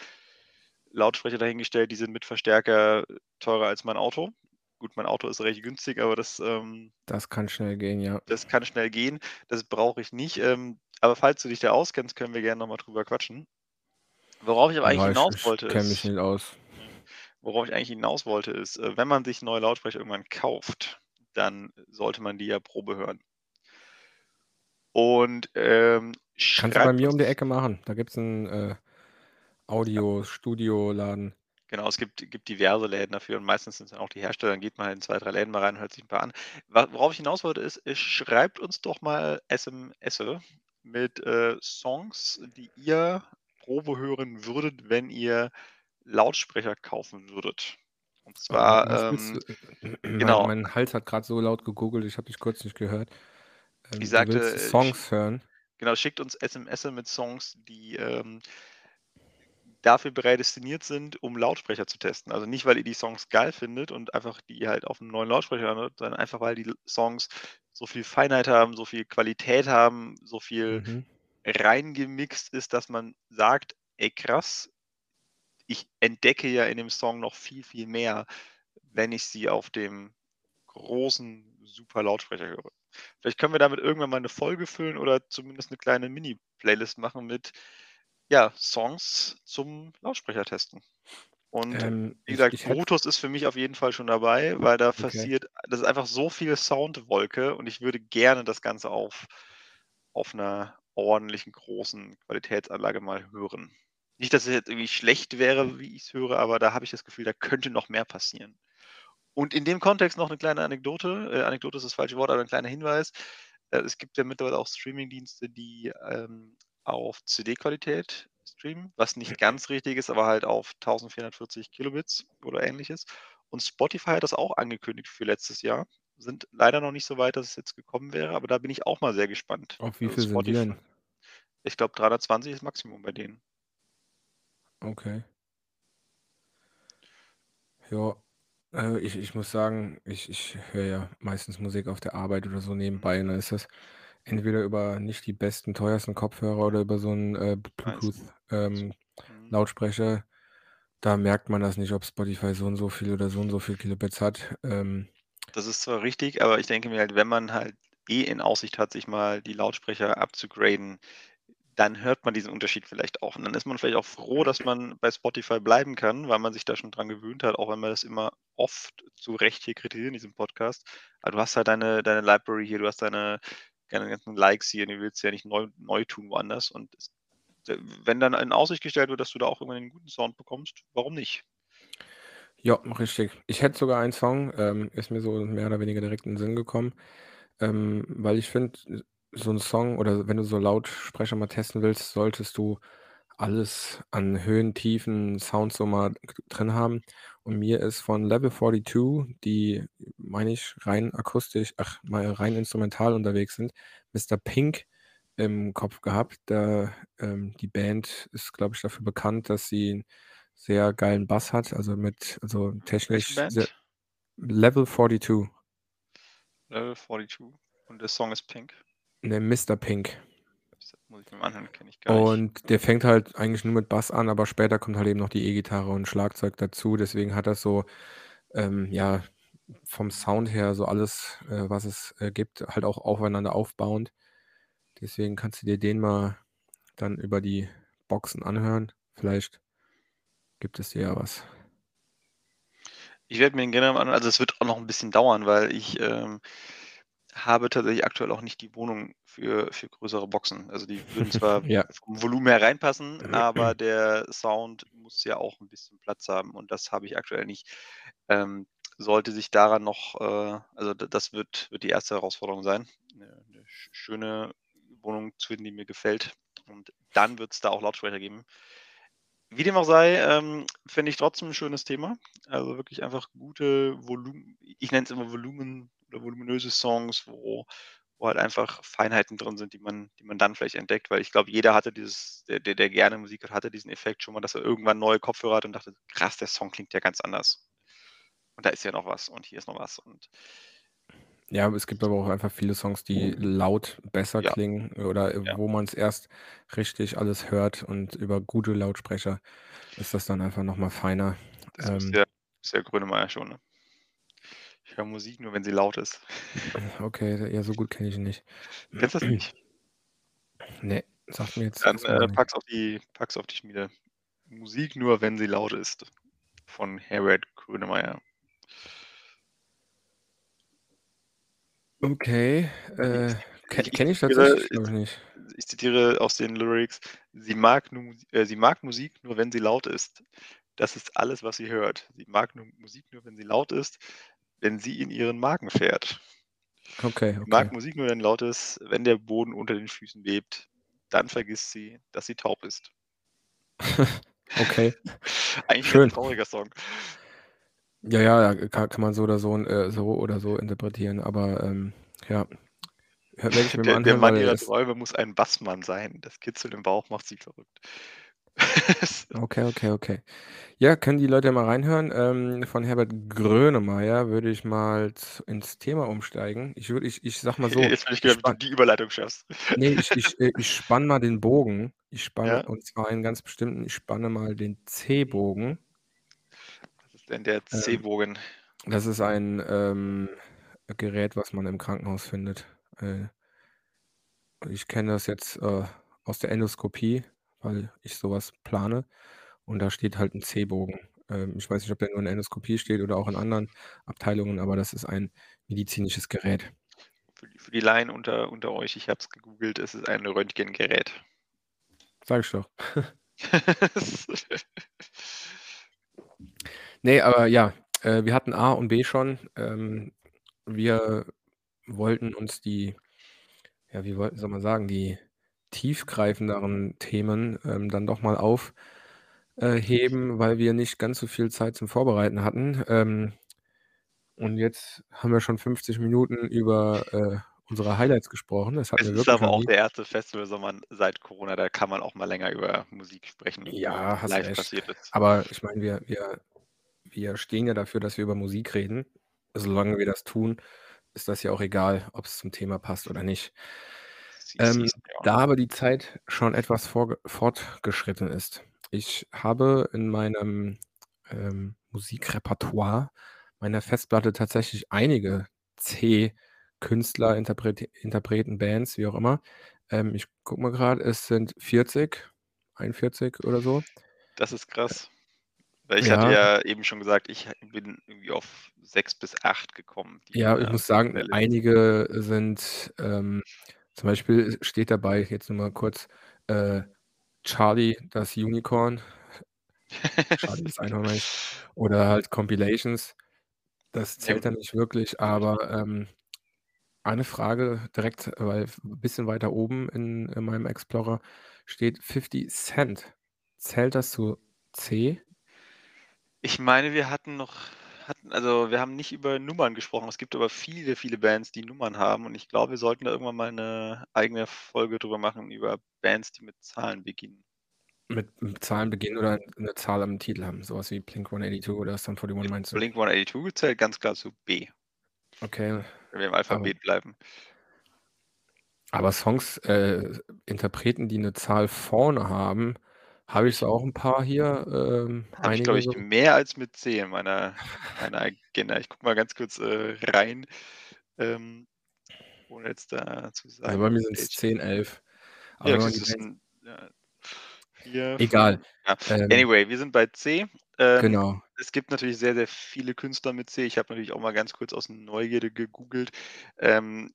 Lautsprecher dahingestellt, die sind mit Verstärker teurer als mein Auto. Gut, mein Auto ist recht günstig, aber das, ähm Das kann schnell gehen, ja. das kann schnell gehen. Das brauche ich nicht. Ähm, aber falls du dich da auskennst, können wir gerne noch mal drüber quatschen. Worauf ich aber eigentlich Ja, ich hinaus ich wollte, kenne mich ist nicht aus. mhm, worauf ich eigentlich hinaus wollte, ist, äh, wenn man sich neue Lautsprecher irgendwann kauft, dann sollte man die ja Probe hören. Und, ähm, Kannst du bei mir um die Ecke machen. Da gibt's 'n, äh, Ja. Audio-Studioladen. Genau, es gibt gibt diverse Läden dafür und meistens sind's dann auch die Hersteller. Dann geht man halt in 2, 3 Läden mal rein und hört sich 'n paar an. Worauf ich hinaus wollte, ist, äh, schreibt uns doch mal SMSe mit, äh, Songs, die ihr Probe hören würdet, wenn ihr Lautsprecher kaufen würdet. Und zwar, ähm mein genau. mein Hals hat grad so laut gegoogelt, ich habe dich kurz nicht gehört. Ich Ähm, du sagte, äh, Songs hören? genau, schickt uns SMSe mit Songs, die, ähm dafür prädestiniert sind, um Lautsprecher zu testen. Also, nicht, weil ihr die Songs geil findet und einfach die halt auf 'nem neuen Lautsprecher anhört, sondern einfach, weil die Songs so viel Feinheit haben, so viel Qualität haben, so viel Mhm. reingemixt ist, dass man sagt: „Ey krass, ich entdecke ja in dem Song noch viel, viel mehr, wenn ich sie auf dem großen, super Lautsprecher höre.“ Vielleicht können wir damit irgendwann mal 'ne Folge füllen oder zumindest 'ne kleine Mini-Playlist machen mit, ja, Songs zum Lautsprechertesten. Und Ähm, wie ich gesagt, ich Bluetooth ist für mich auf jeden Fall schon dabei, weil da Okay. passiert das ist einfach so viel Soundwolke und ich würde gerne das Ganze auf auf 'ner ordentlichen, großen Qualitätsanlage mal hören. Nicht, dass es jetzt irgendwie schlecht wäre, wie ich's höre, aber da habe ich das Gefühl, da könnte noch mehr passieren. Und in dem Kontext noch 'ne kleine Anekdote. Äh, Anekdote ist das falsche Wort, aber 'n kleiner Hinweis. Äh, es gibt ja mittlerweile auch Streamingdienste, die, ähm, auf CD-Qualität streamen, was nicht ganz richtig ist, aber halt auf 1440 Kilobits oder Ähnliches. Und Spotify hat das auch angekündigt für letztes Jahr. Sind leider noch nicht so weit, dass es jetzt gekommen wäre, aber da bin ich auch mal sehr gespannt. Auf wie Also, viel sind die denn? ich glaube, 320 ist Maximum bei denen. Okay. Ja, äh, ich ich muss sagen, ich ich höre ja meistens Musik auf der Arbeit oder so nebenbei und dann ist das entweder über nicht die besten, teuersten Kopfhörer oder über so 'n, äh, B Nice. Bluetooth, ähm, Mhm. Da merkt man das nicht, ob Spotify so und so viel oder so und so viel Kilobits hat. Ähm Das ist zwar richtig, aber ich denke mir halt, wenn man halt eh in Aussicht hat, sich mal die Lautsprecher upzugraden, dann hört man diesen Unterschied vielleicht auch. Und dann ist man vielleicht auch froh, dass man bei Spotify bleiben kann, weil man sich da schon dran gewöhnt hat, auch wenn wir das immer oft zu Recht hier kritisieren in diesem Podcast. Aber du hast halt deine deine Library hier, du hast deine deine ganzen Likes hier, die willst du ja nicht neu neu tun woanders. Und es wenn dann in Aussicht gestellt wird, dass du da auch irgendwann 'nen guten Sound bekommst, warum nicht? Ja, richtig. Ich hätte sogar einen Song, ähm, ist mir so mehr oder weniger direkt in 'n Sinn gekommen, ähm, weil ich finde, so 'n Song oder wenn du so Lautsprecher mal testen willst, solltest du alles an Höhen, Tiefen, Sound so mal drin haben. Und mir ist von Level 42, die, meine ich, rein akustisch ach, mal rein instrumental unterwegs sind, Mr. Pink im Kopf gehabt. Da ähm, die Band ist, glaube ich, dafür bekannt, dass sie 'n sehr geilen Bass hat, also mit also technisch sehr? Level 42. Level 42 und der Song ist Pink? Ne, Mr. Pink. Anhören, kenne ich gar nicht. Und der fängt halt eigentlich nur mit Bass an, aber später kommt halt eben noch die E-Gitarre und Schlagzeug dazu. Deswegen hat das so, ähm, ja, vom Sound her so alles, äh, was es, äh, gibt, halt auch aufeinander aufbauend. Deswegen kannst du dir den mal dann über die Boxen anhören. Vielleicht gibt es dir ja was. Ich werde mir den gerne mal anhören. Also, es wird auch noch 'n bisschen dauern, weil ich, ähm, habe tatsächlich aktuell auch nicht die Wohnung für für größere Boxen. Also, die würden zwar Ja. vom Volumen her reinpassen, aber der Sound muss ja auch 'n bisschen Platz haben und das habe ich aktuell nicht. Ähm, sollte sich daran noch äh, also das wird wird die 1. Herausforderung sein, 'ne 'ne sch schöne Wohnung zu finden, die mir gefällt. Und dann wird's da auch Lautsprecher geben. Wie dem auch sei, ähm, finde ich trotzdem 'n schönes Thema. Also, wirklich einfach gute Volum ich nenne es immer Volumen oder voluminöse Songs, wo wo halt einfach Feinheiten drin sind, die man die man dann vielleicht entdeckt. Weil ich glaube, jeder hatte dieses der der der gerne Musik hört, hatte diesen Effekt schon mal, dass er irgendwann neue Kopfhörer hatte und dachte: „Krass, der Song klingt ja ganz anders. Und da ist ja noch was und hier ist noch was.“ Und Ja, es gibt aber auch einfach viele Songs, die laut besser Ja. klingen oder, Ja. wo man's erst richtig alles hört und über gute Lautsprecher ist das dann einfach noch mal feiner. Das Ähm ja wusste ja Grönemeyer schon, ne? Ich höre Musik nur, wenn sie laut ist. Okay, ja, so gut kenne ich ihn nicht. Kennst das nicht? Ne, sagt mir jetzt Dann, äh, pack's auf die pack's auf die Schmiede. Musik nur, wenn sie laut ist, von Herbert Grönemeyer. Okay, äh, kenne ich zitiere tatsächlich, glaube ich nicht. ich zitiere aus den Lyrics: „Sie mag nur äh, sie mag Musik nur, wenn sie laut ist. Das ist alles, was sie hört. Sie mag nur Musik nur, wenn sie laut ist, wenn sie in ihren Magen fährt.“ Okay, Sie okay. mag Musik nur, wenn laut ist, wenn der Boden unter den Füßen bebt, dann vergisst sie, dass sie taub ist. Okay. Eigentlich Schön. ganz trauriger Song. Ja, ja, ka kann man so oder so äh, so oder so interpretieren, aber, ähm, ja. Hö werde ich mir mal Der der anhören, Mann weil ihrer Träume muss ein Bassmann sein. Das Kitzeln im Bauch macht sie verrückt. Okay, okay, okay. Ja, können die Leute mal reinhören. Ähm, von Herbert Grönemeyer würde ich mal ins Thema umsteigen. Ich würde ich ich sage mal so, Jetzt bin ich gespannt, wie du spann die Überleitung schaffst. Ne, ich ich äh, ich spanne mal den Bogen. Ich spanne Ja? und zwar einen ganz bestimmten ich spanne mal den C-Bogen. Ist denn der Ähm, C-Bogen? das ist ein, ähm, Gerät, was man im Krankenhaus findet. Äh ich kenne das jetzt, äh, aus der Endoskopie, weil ich so was plane und da steht halt 'n C-Bogen. Ähm, ich weiß nicht, ob der nur in der Endoskopie steht oder auch in anderen Abteilungen, aber das ist ein medizinisches Gerät. Für die für die Laien unter unter euch, ich habe es gegoogelt, es ist ein Röntgengerät. Sage ich doch. Ne, aber ja, äh, wir hatten A und B schon. Ähm, wir wollten uns die ja, wie woll soll man sagen, die tiefgreifenderen Themen, ähm, dann doch mal auf äh, heben, weil wir nicht ganz so viel Zeit zum Vorbereiten hatten. Ähm, und jetzt haben wir schon 50 Minuten über, äh, unsere Highlights gesprochen. Das hatten Es wir ist wirklich aber noch auch nie. der 1. Festivalsommer seit Corona, da kann man auch mal länger über Musik sprechen, Ja, hast live recht. passiert ist. Aber ich meine, wir wir wir stehen ja dafür, dass wir über Musik reden. Solange wir das tun, ist das ja auch egal, ob's zum Thema passt oder nicht. Sie Ähm, ja. da aber die Zeit schon etwas vorge fortgeschritten ist. Ich habe in meinem, ähm, Musikrepertoire meiner Festplatte tatsächlich einige C-Künstler, Interprete Interpreten, Bands, wie auch immer. Ähm, ich gucke mal grad, es sind 40, 41 oder so. Das ist krass. Weil ich hatte Ja. ja eben schon gesagt, ich bin irgendwie auf 6 bis 8 gekommen, Ja, ich muss sagen, einige sind, ähm zum Beispiel steht dabei, jetzt nur mal kurz, äh, Charlie das Unicorn. Charlie das Einhorn meine ich. Oder halt Compilations. Das Ja, zählt gut. dann nicht wirklich, aber, ähm, eine Frage direkt, weil f bisschen weiter oben in in meinem Explorer steht 50 Cent. Zählt das zu C? Ich meine, wir hatten noch hatten also, wir haben nicht über Nummern gesprochen. Es gibt aber viele, viele Bands, die Nummern haben und ich glaube, wir sollten da irgendwann mal 'ne eigene Folge drüber machen, über Bands, die mit Zahlen beginnen. Mit mit Zahlen beginnen oder 'ne Zahl am Titel haben, so was wie Blink-182 oder Sum 41 meinst du? Blink-182 zählt ganz klar zu B. Okay, Wenn wir im aber Alphabet bleiben. Aber Songs, äh, Interpreten, die 'ne Zahl vorne haben, habe ich so auch 'n paar hier, ähm, Habe ich, glaube ich, mehr als mit C in meiner meiner Agenda. Ich gucke mal ganz kurz, äh, rein, ähm, ohne jetzt da zu Also, sagen, bei mir sind's welche 10, 11. Aber Ja, es Bands sind, ja, 4, Egal, 5 ja. ähm Anyway, wir sind bei C. Ähm, Genau. es gibt natürlich sehr, sehr viele Künstler mit C. Ich habe natürlich auch mal ganz kurz aus Neugierde gegoogelt. Ähm,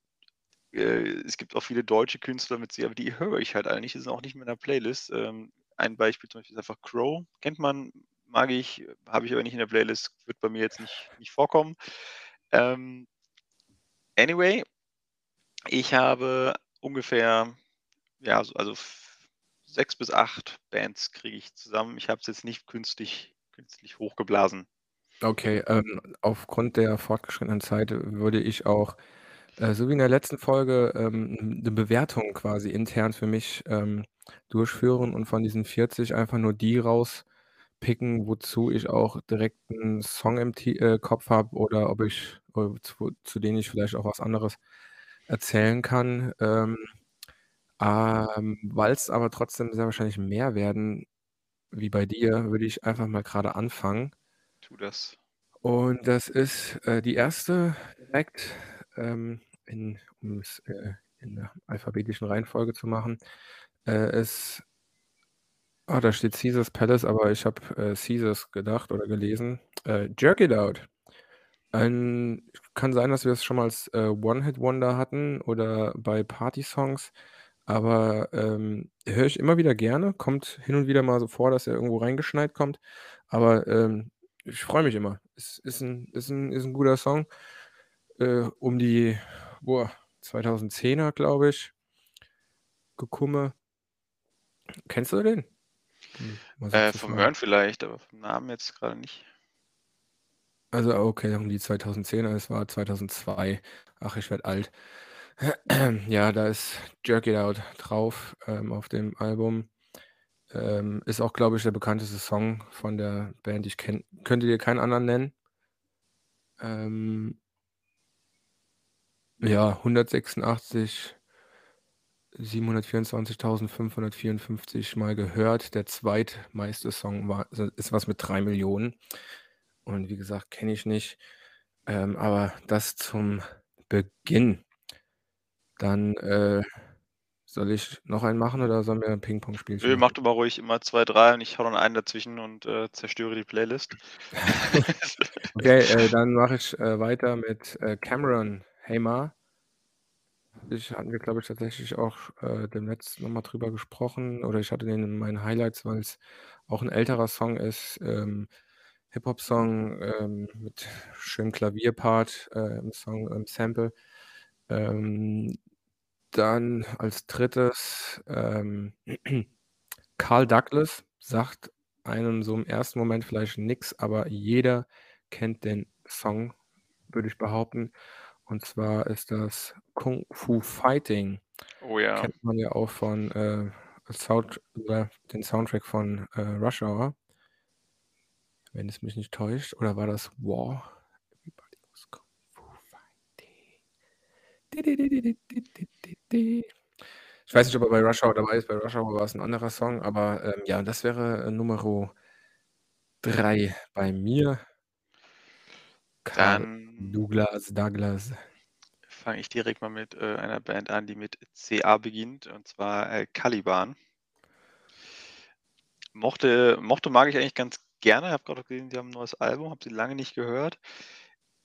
äh, es gibt auch viele deutsche Künstler mit C, aber die höre ich halt nicht. Die sind auch nicht in meiner Playlist. Ähm, ein Beispiel zum Beispiel ist einfach Crow. Kennt man, mag ich, habe ich aber nicht in der Playlist, wird bei mir jetzt nicht nicht vorkommen. Ähm Anyway, ich habe ungefähr, ja, so also 6 bis 8 Bands kriege ich zusammen. Ich habe es jetzt nicht künstlich künstlich hochgeblasen. Okay, ähm, aufgrund der fortgeschrittenen Zeit würde ich auch, äh, so wie in der letzten Folge, ähm, 'ne Bewertung quasi intern für mich, ähm, durchführen und von diesen 40 einfach nur die rauspicken, wozu ich auch direkt 'n Song im Ti äh, Kopf habe oder ob ich äh, zu zu denen ich vielleicht auch was anderes erzählen kann. Ähm, ähm, weil's aber trotzdem sehr wahrscheinlich mehr werden wie bei dir, würde ich einfach mal grade anfangen. Tu das. Und das ist, äh, die 1. direkt, ähm, in um's, äh, in der alphabetischen Reihenfolge zu machen, äh, ist ah, da steht Caesars Palace, aber ich habe, äh, Caesars gedacht oder gelesen. Äh, Jerk It Out. Ähm, kann sein, dass wir das schon mal als, äh, One-Hit-Wonder hatten oder bei Partysongs, aber, ähm, höre ich immer wieder gerne. Kommt hin und wieder mal so vor, dass er irgendwo reingeschneit kommt, aber, ähm, ich freue mich immer. Es ist 'n ist 'n ist 'n guter Song, äh, um die, boah, 2010er, glaube ich. Gekumme. Kennst du den? So Äh, vom. Hören vielleicht, aber vom Namen jetzt grade nicht. Also, okay, um die 2010er, es war 2002. Ach, ich werde alt. Ja, da ist „Jerk It Out“ drauf, ähm, auf dem Album. Ähm, ist auch, glaube ich, der bekannteste Song von der Band. Ich kenne könnte dir keinen anderen nennen. Ähm ja, 186 724.554 Mal gehört. Der zweitmeiste Song war ist was mit 3.000.000 und wie gesagt, kenne ich nicht, ähm, aber das zum Beginn. Dann, äh, soll ich noch einen machen oder sollen wir 'n Pingpongspielchen Nö, machen? mach du mal ruhig immer 2, 3 und ich haue dann einen dazwischen und, äh, zerstöre die Playlist. Okay, äh, dann mache ich, äh, weiter mit, äh, Cameron, „Hey Ma“. Ich hatten wir, glaube ich, tatsächlich auch, äh, demnächst noch mal drüber gesprochen oder ich hatte den in meinen Highlights, weil's auch 'n älterer Song ist, ähm, Hip-Hop-Song, ähm, mit schönem Klavierpart, äh, im Song im Sample. Ähm, dann als 3., ähm, Karl Douglas, sagt einem so im ersten Moment vielleicht nix, aber jeder kennt den Song, würde ich behaupten. Und zwar ist das „Kung Fu Fighting“. Oh ja. Kennt man ja auch von, äh, Sound äh, den Soundtrack von, äh, „Rush Hour“. Wenn es mich nicht täuscht, oder war das „War“? Everybody was Kung Fu Fighting. Ich weiß nicht, ob er bei „Rush Hour“ dabei ist. Bei „Rush Hour“ war's 'n anderer Song, aber, ähm, ja, das wäre, äh, Numero 3 bei mir. Dann Douglas Douglas. fange ich direkt mal mit, äh, einer Band an, die mit CA beginnt, und zwar, äh, Caliban. Mochte mochte mag ich eigentlich ganz gerne. Habe grad auch gesehen, die haben 'n neues Album, habe sie lange nicht gehört.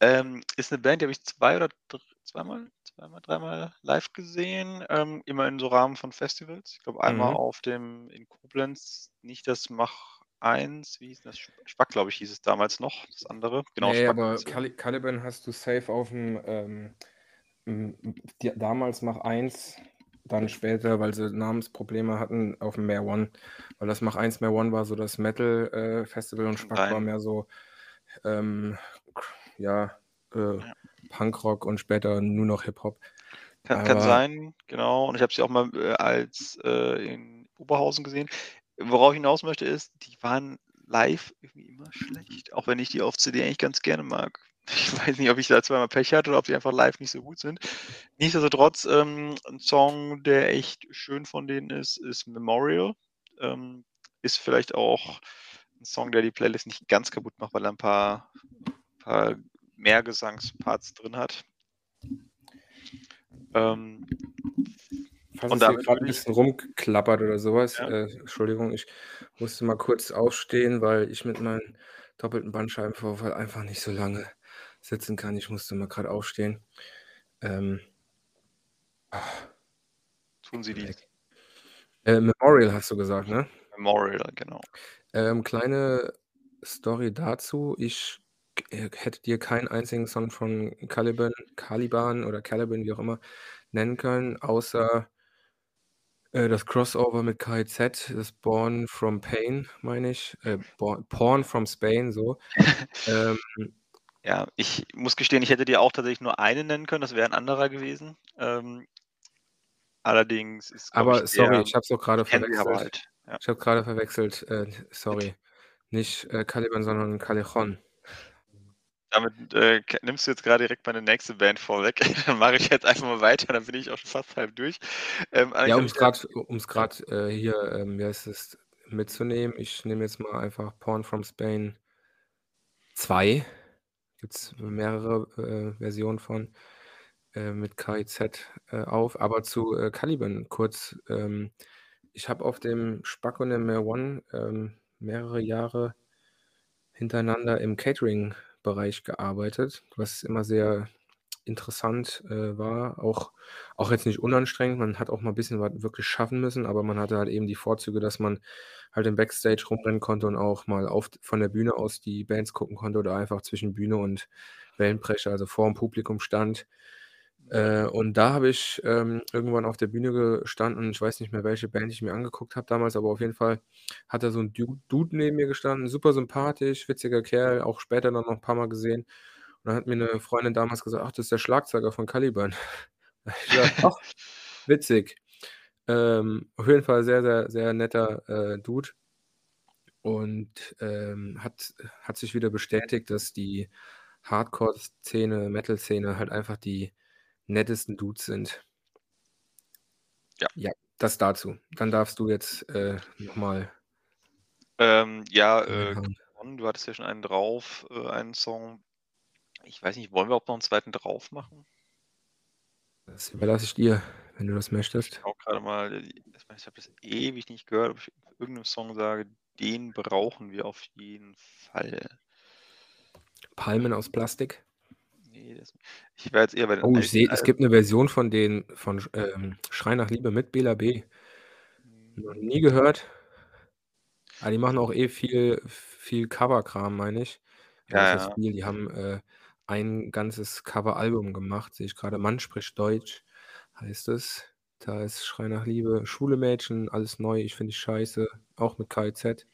Ähm, ist 'ne Band, die habe ich 2 oder dr zweimal zweimal, dreimal live gesehen, ähm, immer in so Rahmen von Festivals. Ich glaube, einmal Mhm. auf dem in Koblenz, nicht das Mach 1, wie hieß das? Sp Spack, glaube ich, hieß es damals noch, das andere. Genau, Ne, Spack aber. Cali Caliban hast du safe auf'm, ähm, hm, d damals Mach 1, dann später, weil sie Namensprobleme hatten, auf'm Mare One. Weil das Mach 1 Mare One war so das Metal, äh, Festival und Spack war sein. mehr so, ähm, ja, äh, Ja. Punkrock und später nur noch Hip-Hop. Kann kann sein, genau. Und ich habe sie auch mal, äh, als äh, in Oberhausen gesehen. Worauf ich hinaus möchte, ist, die waren live irgendwie immer schlecht, auch wenn ich die auf CD eigentlich ganz gerne mag. Ich weiß nicht, ob ich da zweimal Pech hatte oder ob die einfach live nicht so gut sind. Nichtsdestotrotz, ähm, 'n Song, der echt schön von denen ist, ist „Memorial“. Ähm, ist vielleicht auch 'n Song, der die Playlist nicht ganz kaputt macht, weil er 'n paar paar Mehrgesangsparts drin hat. Ähm, Falls und es hier damit grad 'n würde ich bisschen rumklappert oder so was, Ja. äh, Entschuldigung, ich musste mal kurz aufstehen, weil ich mit meinem doppelten Bandscheibenvorfall einfach nicht so lange sitzen kann. Ich musste mal grad aufstehen. Ähm Tun Sie weg. Äh, „Memorial“ hast du gesagt, ne? „Memorial“, genau. Ähm, kleine Story dazu. Ich äh, hätte dir keinen einzigen Song von Caliban Caliban oder Caliban, wie auch immer, nennen können, außer äh, das Crossover mit KIZ, das „Born from Pain“, meine ich, äh, „Born Porn from Spain“, so. Ähm Ja, ich muss gestehen, ich hätte dir auch tatsächlich nur einen nennen können, das wäre 'n anderer gewesen. Ähm allerdings ist, glaube ich, Aber sorry, ich habe es auch aber verwechselt. halt, ja. Ich habe grade verwechselt, äh, sorry. Nicht, äh, Caliban, sondern Callejon. Damit, äh, nimmst du jetzt grade direkt meine nächste Band vorweg. Dann mache ich jetzt einfach mal weiter, dann bin ich auch schon fast halb durch. Ähm, Ja, um's ja. grad, äh, hier, ähm, wie heißt es, mitzunehmen. Ich nehme jetzt mal einfach „Porn from Spain“ 2. Gibt's mehrere, äh, Versionen von, äh, mit KIZ, äh, auf. Aber zu, äh, Caliban kurz, ähm, ich habe auf dem Spack und dem One, ähm, mehrere Jahre hintereinander im Catering Musikbereich gearbeitet, was immer sehr interessant, äh, war, auch auch jetzt nicht unanstrengend. Man hat auch mal 'n bisschen was wirklich schaffen müssen, aber man hatte halt eben die Vorzüge, dass man halt im Backstage rumrennen konnte und auch mal auf von der Bühne aus die Bands gucken konnte oder einfach zwischen Bühne und Wellenbrecher, also vorm Publikum stand. Äh, und da habe ich, ähm, irgendwann auf der Bühne gestanden. Ich weiß nicht mehr, welche Band ich mir angeguckt habe damals, aber auf jeden Fall hat da so 'n Du Dude neben mir gestanden, super sympathisch, witziger Kerl, auch später dann noch 'n paar Mal gesehen. Und dann hat mir 'ne Freundin damals gesagt: „Ach, das ist der Schlagzeuger von Caliban.“ Da habe ich gesagt: „Ach, witzig.“ Ähm, auf jeden Fall sehr, sehr, sehr netter, äh, Dude. Und, ähm, hat hat sich wieder bestätigt, dass die Hardcore-Szene, Metal-Szene halt einfach die nettesten Dudes sind. Ja. Ja, das dazu. Dann darfst du jetzt, äh, noch mal Ähm, ja, äh, du hattest ja schon einen drauf, äh, einen Song. Ich weiß nicht, wollen wir auch noch 'n zweiten drauf machen? Das überlasse ich dir, wenn du das Ich möchtest. schaue grade mal, ich ich habe das ewig nicht gehört, ob ich irgend 'nem Song sage: „Den brauchen wir auf jeden Fall.“ Palmen aus Plastik? Ne, das ich wäre jetzt eher bei den Oh, ich sehe, es gibt 'ne Version von denen von ähm, Schrei nach Liebe mit Bela B. Noch Hm. nie gehört. Ah, die machen auch eh viel viel Coverkram, meine ich. Ja, ja. viel? Die haben, äh, ein ganzes Coveralbum gemacht, sehe ich grade. „Mann spricht Deutsch“ heißt es. Da ist „Schrei nach Liebe“, „Schwule Mädchen“, „Alles neu“, „Ich finde dich scheiße“, auch mit KIZ.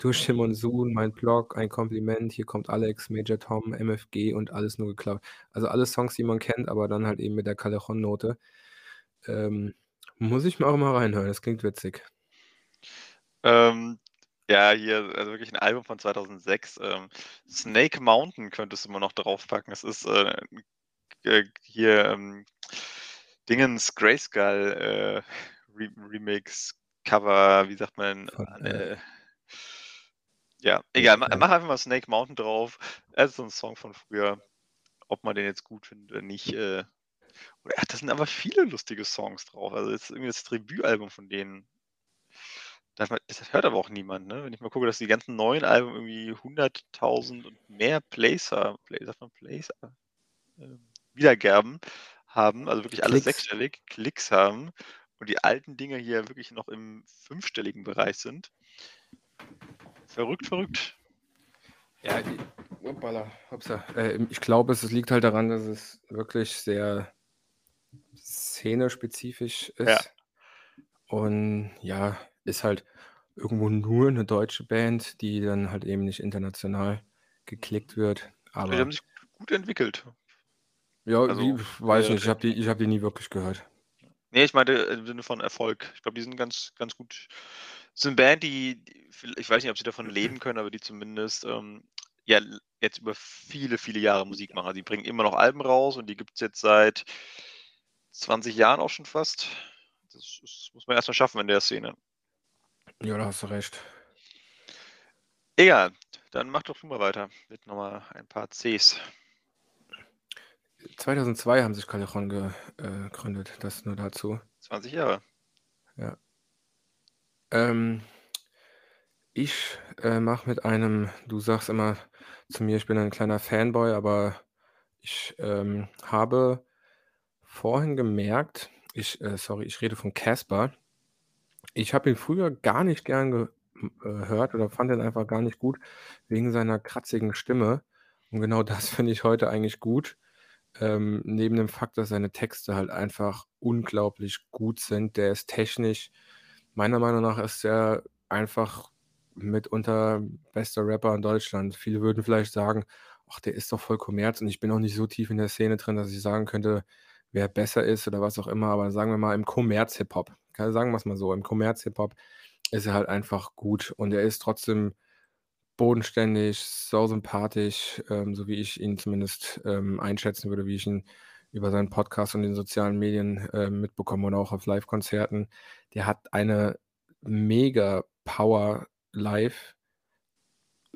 „Durch den Monsun“, „Mein Blog“, „Ein Kompliment“, „Hier kommt Alex“, „Major Tom“, „MFG“ und „Alles nur geklaut“. Also, alles Songs, die man kennt, aber dann halt eben mit der Callejon-Note. Ähm, muss ich mir auch mal reinhören, das klingt witzig. Ähm, ja, hier, also, wirklich 'n Album von 2006, ähm, „Snake Mountain“ könntest du mal noch draufpacken. Das ist, äh, äh, hier, ähm, Dingens Grayskull, äh, Re Remix, Cover, wie sagt man, Von, äh äh Ja, egal. Ma äh mach einfach mal „Snake Mountain“ drauf. Das ist so 'n Song von früher. Ob man den jetzt gut findet oder nicht, äh oder ach, da sind aber viele lustige Songs drauf. Also, das ist irgendwie das Debütalbum von denen. Das hört aber auch niemand, ne? Wenn ich mal gucke, dass die ganzen neuen Alben irgendwie 100.000 und mehr Plays haben Play sagt man Plays? Ähm, Wiedergaben haben, also, wirklich alles Klicks. sechsstellig, Klicks haben und die alten Dinger hier wirklich noch im fünfstelligen Bereich sind. Verrückt, verrückt. Ja, die Hoppala, Hopsa. Äh, ich glaube, es es liegt halt daran, dass es wirklich sehr szenespezifisch Ja. ist. Und ja, ist halt irgendwo nur 'ne deutsche Band, die dann halt eben nicht international geklickt wird, Die haben aber sich gut entwickelt. Ja, Also, weiß der nicht, ich habe die ich habe die nie wirklich gehört. Ne, ich meinte im Sinne von Erfolg. Ich glaube, die sind ganz ganz gut ist 'ne Band, die ich weiß nicht, ob sie davon leben können, aber die zumindest, ähm, ja, jetzt über viele, viele Jahre Musik machen. Die bringen immer noch Alben raus und die gibt's jetzt seit 20 Jahren auch schon fast. Das ist muss man erst mal schaffen in der Szene. Ja, da hast du recht. Egal, dann mach doch du mal weiter mit noch mal ein paar Cs. 2002 haben sich Callejon ge äh, gegründet, das nur dazu. 20 Jahre. Ja. Ähm ich, äh, mache mit einem du sagst immer zu mir, ich bin ein kleiner Fanboy, aber ich, ähm, habe vorhin gemerkt ich äh, sorry, ich rede von Caspar. Ich habe ihn früher gar nicht gern ge äh, hört oder fand den einfach gar nicht gut wegen seiner kratzigen Stimme. Und genau das finde ich heute eigentlich gut, ähm, neben dem Fakt, dass seine Texte halt einfach unglaublich gut sind. Der ist technisch meiner Meinung nach ist er einfach mitunter bester Rapper in Deutschland. Viele würden vielleicht sagen: „Ach, der ist doch voll Kommerz“ und ich bin auch nicht so tief in der Szene drin, dass ich sagen könnte, wer besser ist oder was auch immer, aber sagen wir mal im Kommerz-Hip-Hop, sagen wir's mal so, im Kommerz-Hip-Hop ist er halt einfach gut und er ist trotzdem bodenständig, sausympathisch, ähm, so wie ich ihn zumindest, ähm, einschätzen würde, wie ich ihn über seinen Podcast und den sozialen Medien, ähm, mitbekomme oder auch auf Livekonzerten. Der hat eine Mega-Power live.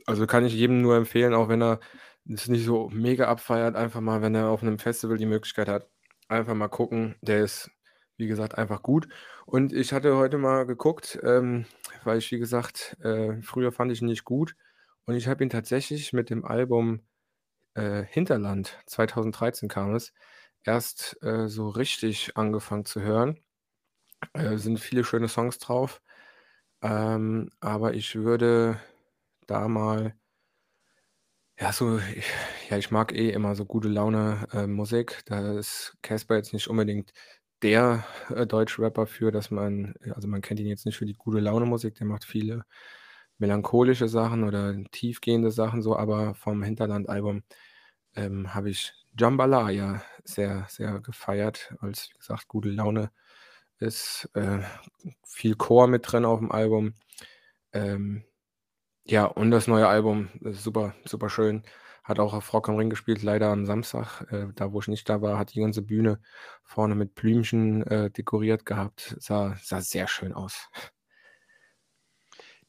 Also, kann ich jedem nur empfehlen, auch wenn er es nicht so mega abfeiert, einfach mal, wenn er auf 'nem Festival die Möglichkeit hat, einfach mal gucken. Der ist, wie gesagt, einfach gut. Und ich hatte heute mal geguckt, ähm, weil ich, wie gesagt äh, früher fand ich ihn nicht gut und ich habe ihn tatsächlich mit dem Album äh, Hinterland, 2013 kam es, erst, äh, so richtig angefangen zu hören. Äh, sind viele schöne Songs drauf, ähm, aber ich würde da mal ja, so ja, ich mag eh immer so gute Laune, äh, Musik. Da ist Casper jetzt nicht unbedingt der, äh, Deutschrapper für, dass man also, man kennt ihn jetzt nicht für die gute Laune Musik, der macht viele melancholische Sachen oder tiefgehende Sachen so, aber vom Hinterland-Album, ähm, habe ich Jambalaya sehr, sehr gefeiert, weil's, wie gesagt, gute Laune ist, äh, viel Chor mit drin auf'm Album. Ähm, ja, und das neue Album ist super, super schön. Hat auch auf Rock am Ring gespielt, leider am Samstag, äh, da wo ich nicht da war, hat die ganze Bühne vorne mit Blümchen, äh, dekoriert gehabt. Sah sah sehr schön aus.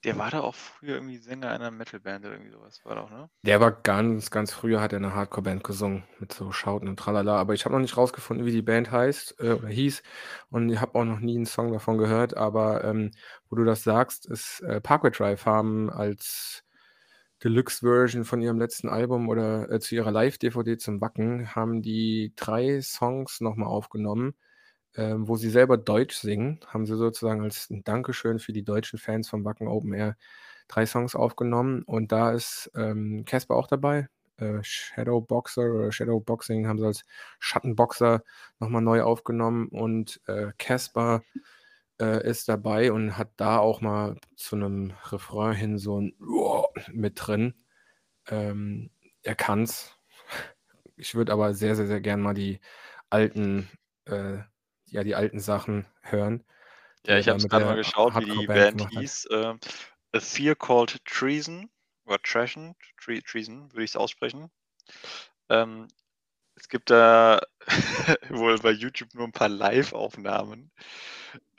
Der war da auch früher irgendwie Sänger einer Metal-Band oder irgendwie so was war auch, ne? Der war ganz, ganz früher hat er in 'ner Hardcore-Band gesungen mit so Schauten und Tralala, aber ich habe noch nicht rausgefunden, wie die Band heißt, äh, oder hieß und ich habe auch noch nie 'n Song davon gehört, aber, ähm, wo du das sagst, ist, äh, Parkway Drive haben als Deluxe-Version von ihrem letzten Album oder, äh, zu ihrer Live-DVD zum Wacken haben die 3 Songs noch mal aufgenommen, ähm, wo sie selber Deutsch singen. Haben sie sozusagen als Dankeschön für die deutschen Fans vom Wacken Open Air 3 Songs aufgenommen und da ist, ähm, Casper auch dabei. Äh, Shadowboxer oder Shadowboxing haben sie als Schattenboxer noch mal neu aufgenommen und, äh, Casper, äh, ist dabei und hat da auch mal zu 'nem Refrain hin so 'n mit drin. Ähm, er kann's. Ich würde aber sehr, sehr, sehr gern mal die alten äh, ja, die alten Sachen hören, Ja, ich habe es mit grade mal geschaut, wie die Band hat. hieß, ähm, „A Fear Called Treason“ oder „Treason“, Tre Treason würde ich's aussprechen. Ähm, es gibt da wohl bei YouTube nur 'n paar Liveaufnahmen,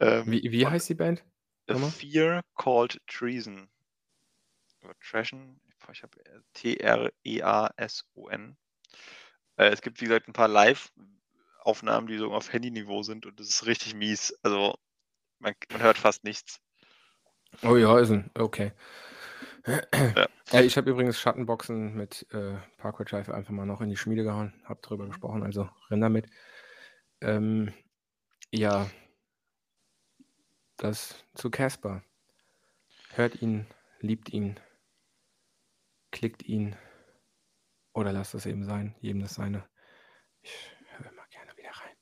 ähm, Wie wie heißt die Band „A? Fear Called Treason“ oder „Treason“. Ich habe, äh, T-R-E-A-S-O-N. Äh, es gibt, wie gesagt, 'n paar Liveaufnahmen, die so auf Handyniveau sind und das ist richtig mies. Also, man man hört fast nichts. Oh ja, ist 'n okay. Ja. Ja, ich habe übrigens Schattenboxen mit, äh, Parkway Drive einfach mal noch in die Schmiede gehauen, habe drüber Mhm. gesprochen, also rein damit. Ähm, ja. Das zu Casper. Hört ihn, liebt ihn. Klickt ihn oder lasst es eben sein, jedem das Seine. Ich höre immer gerne wieder rein.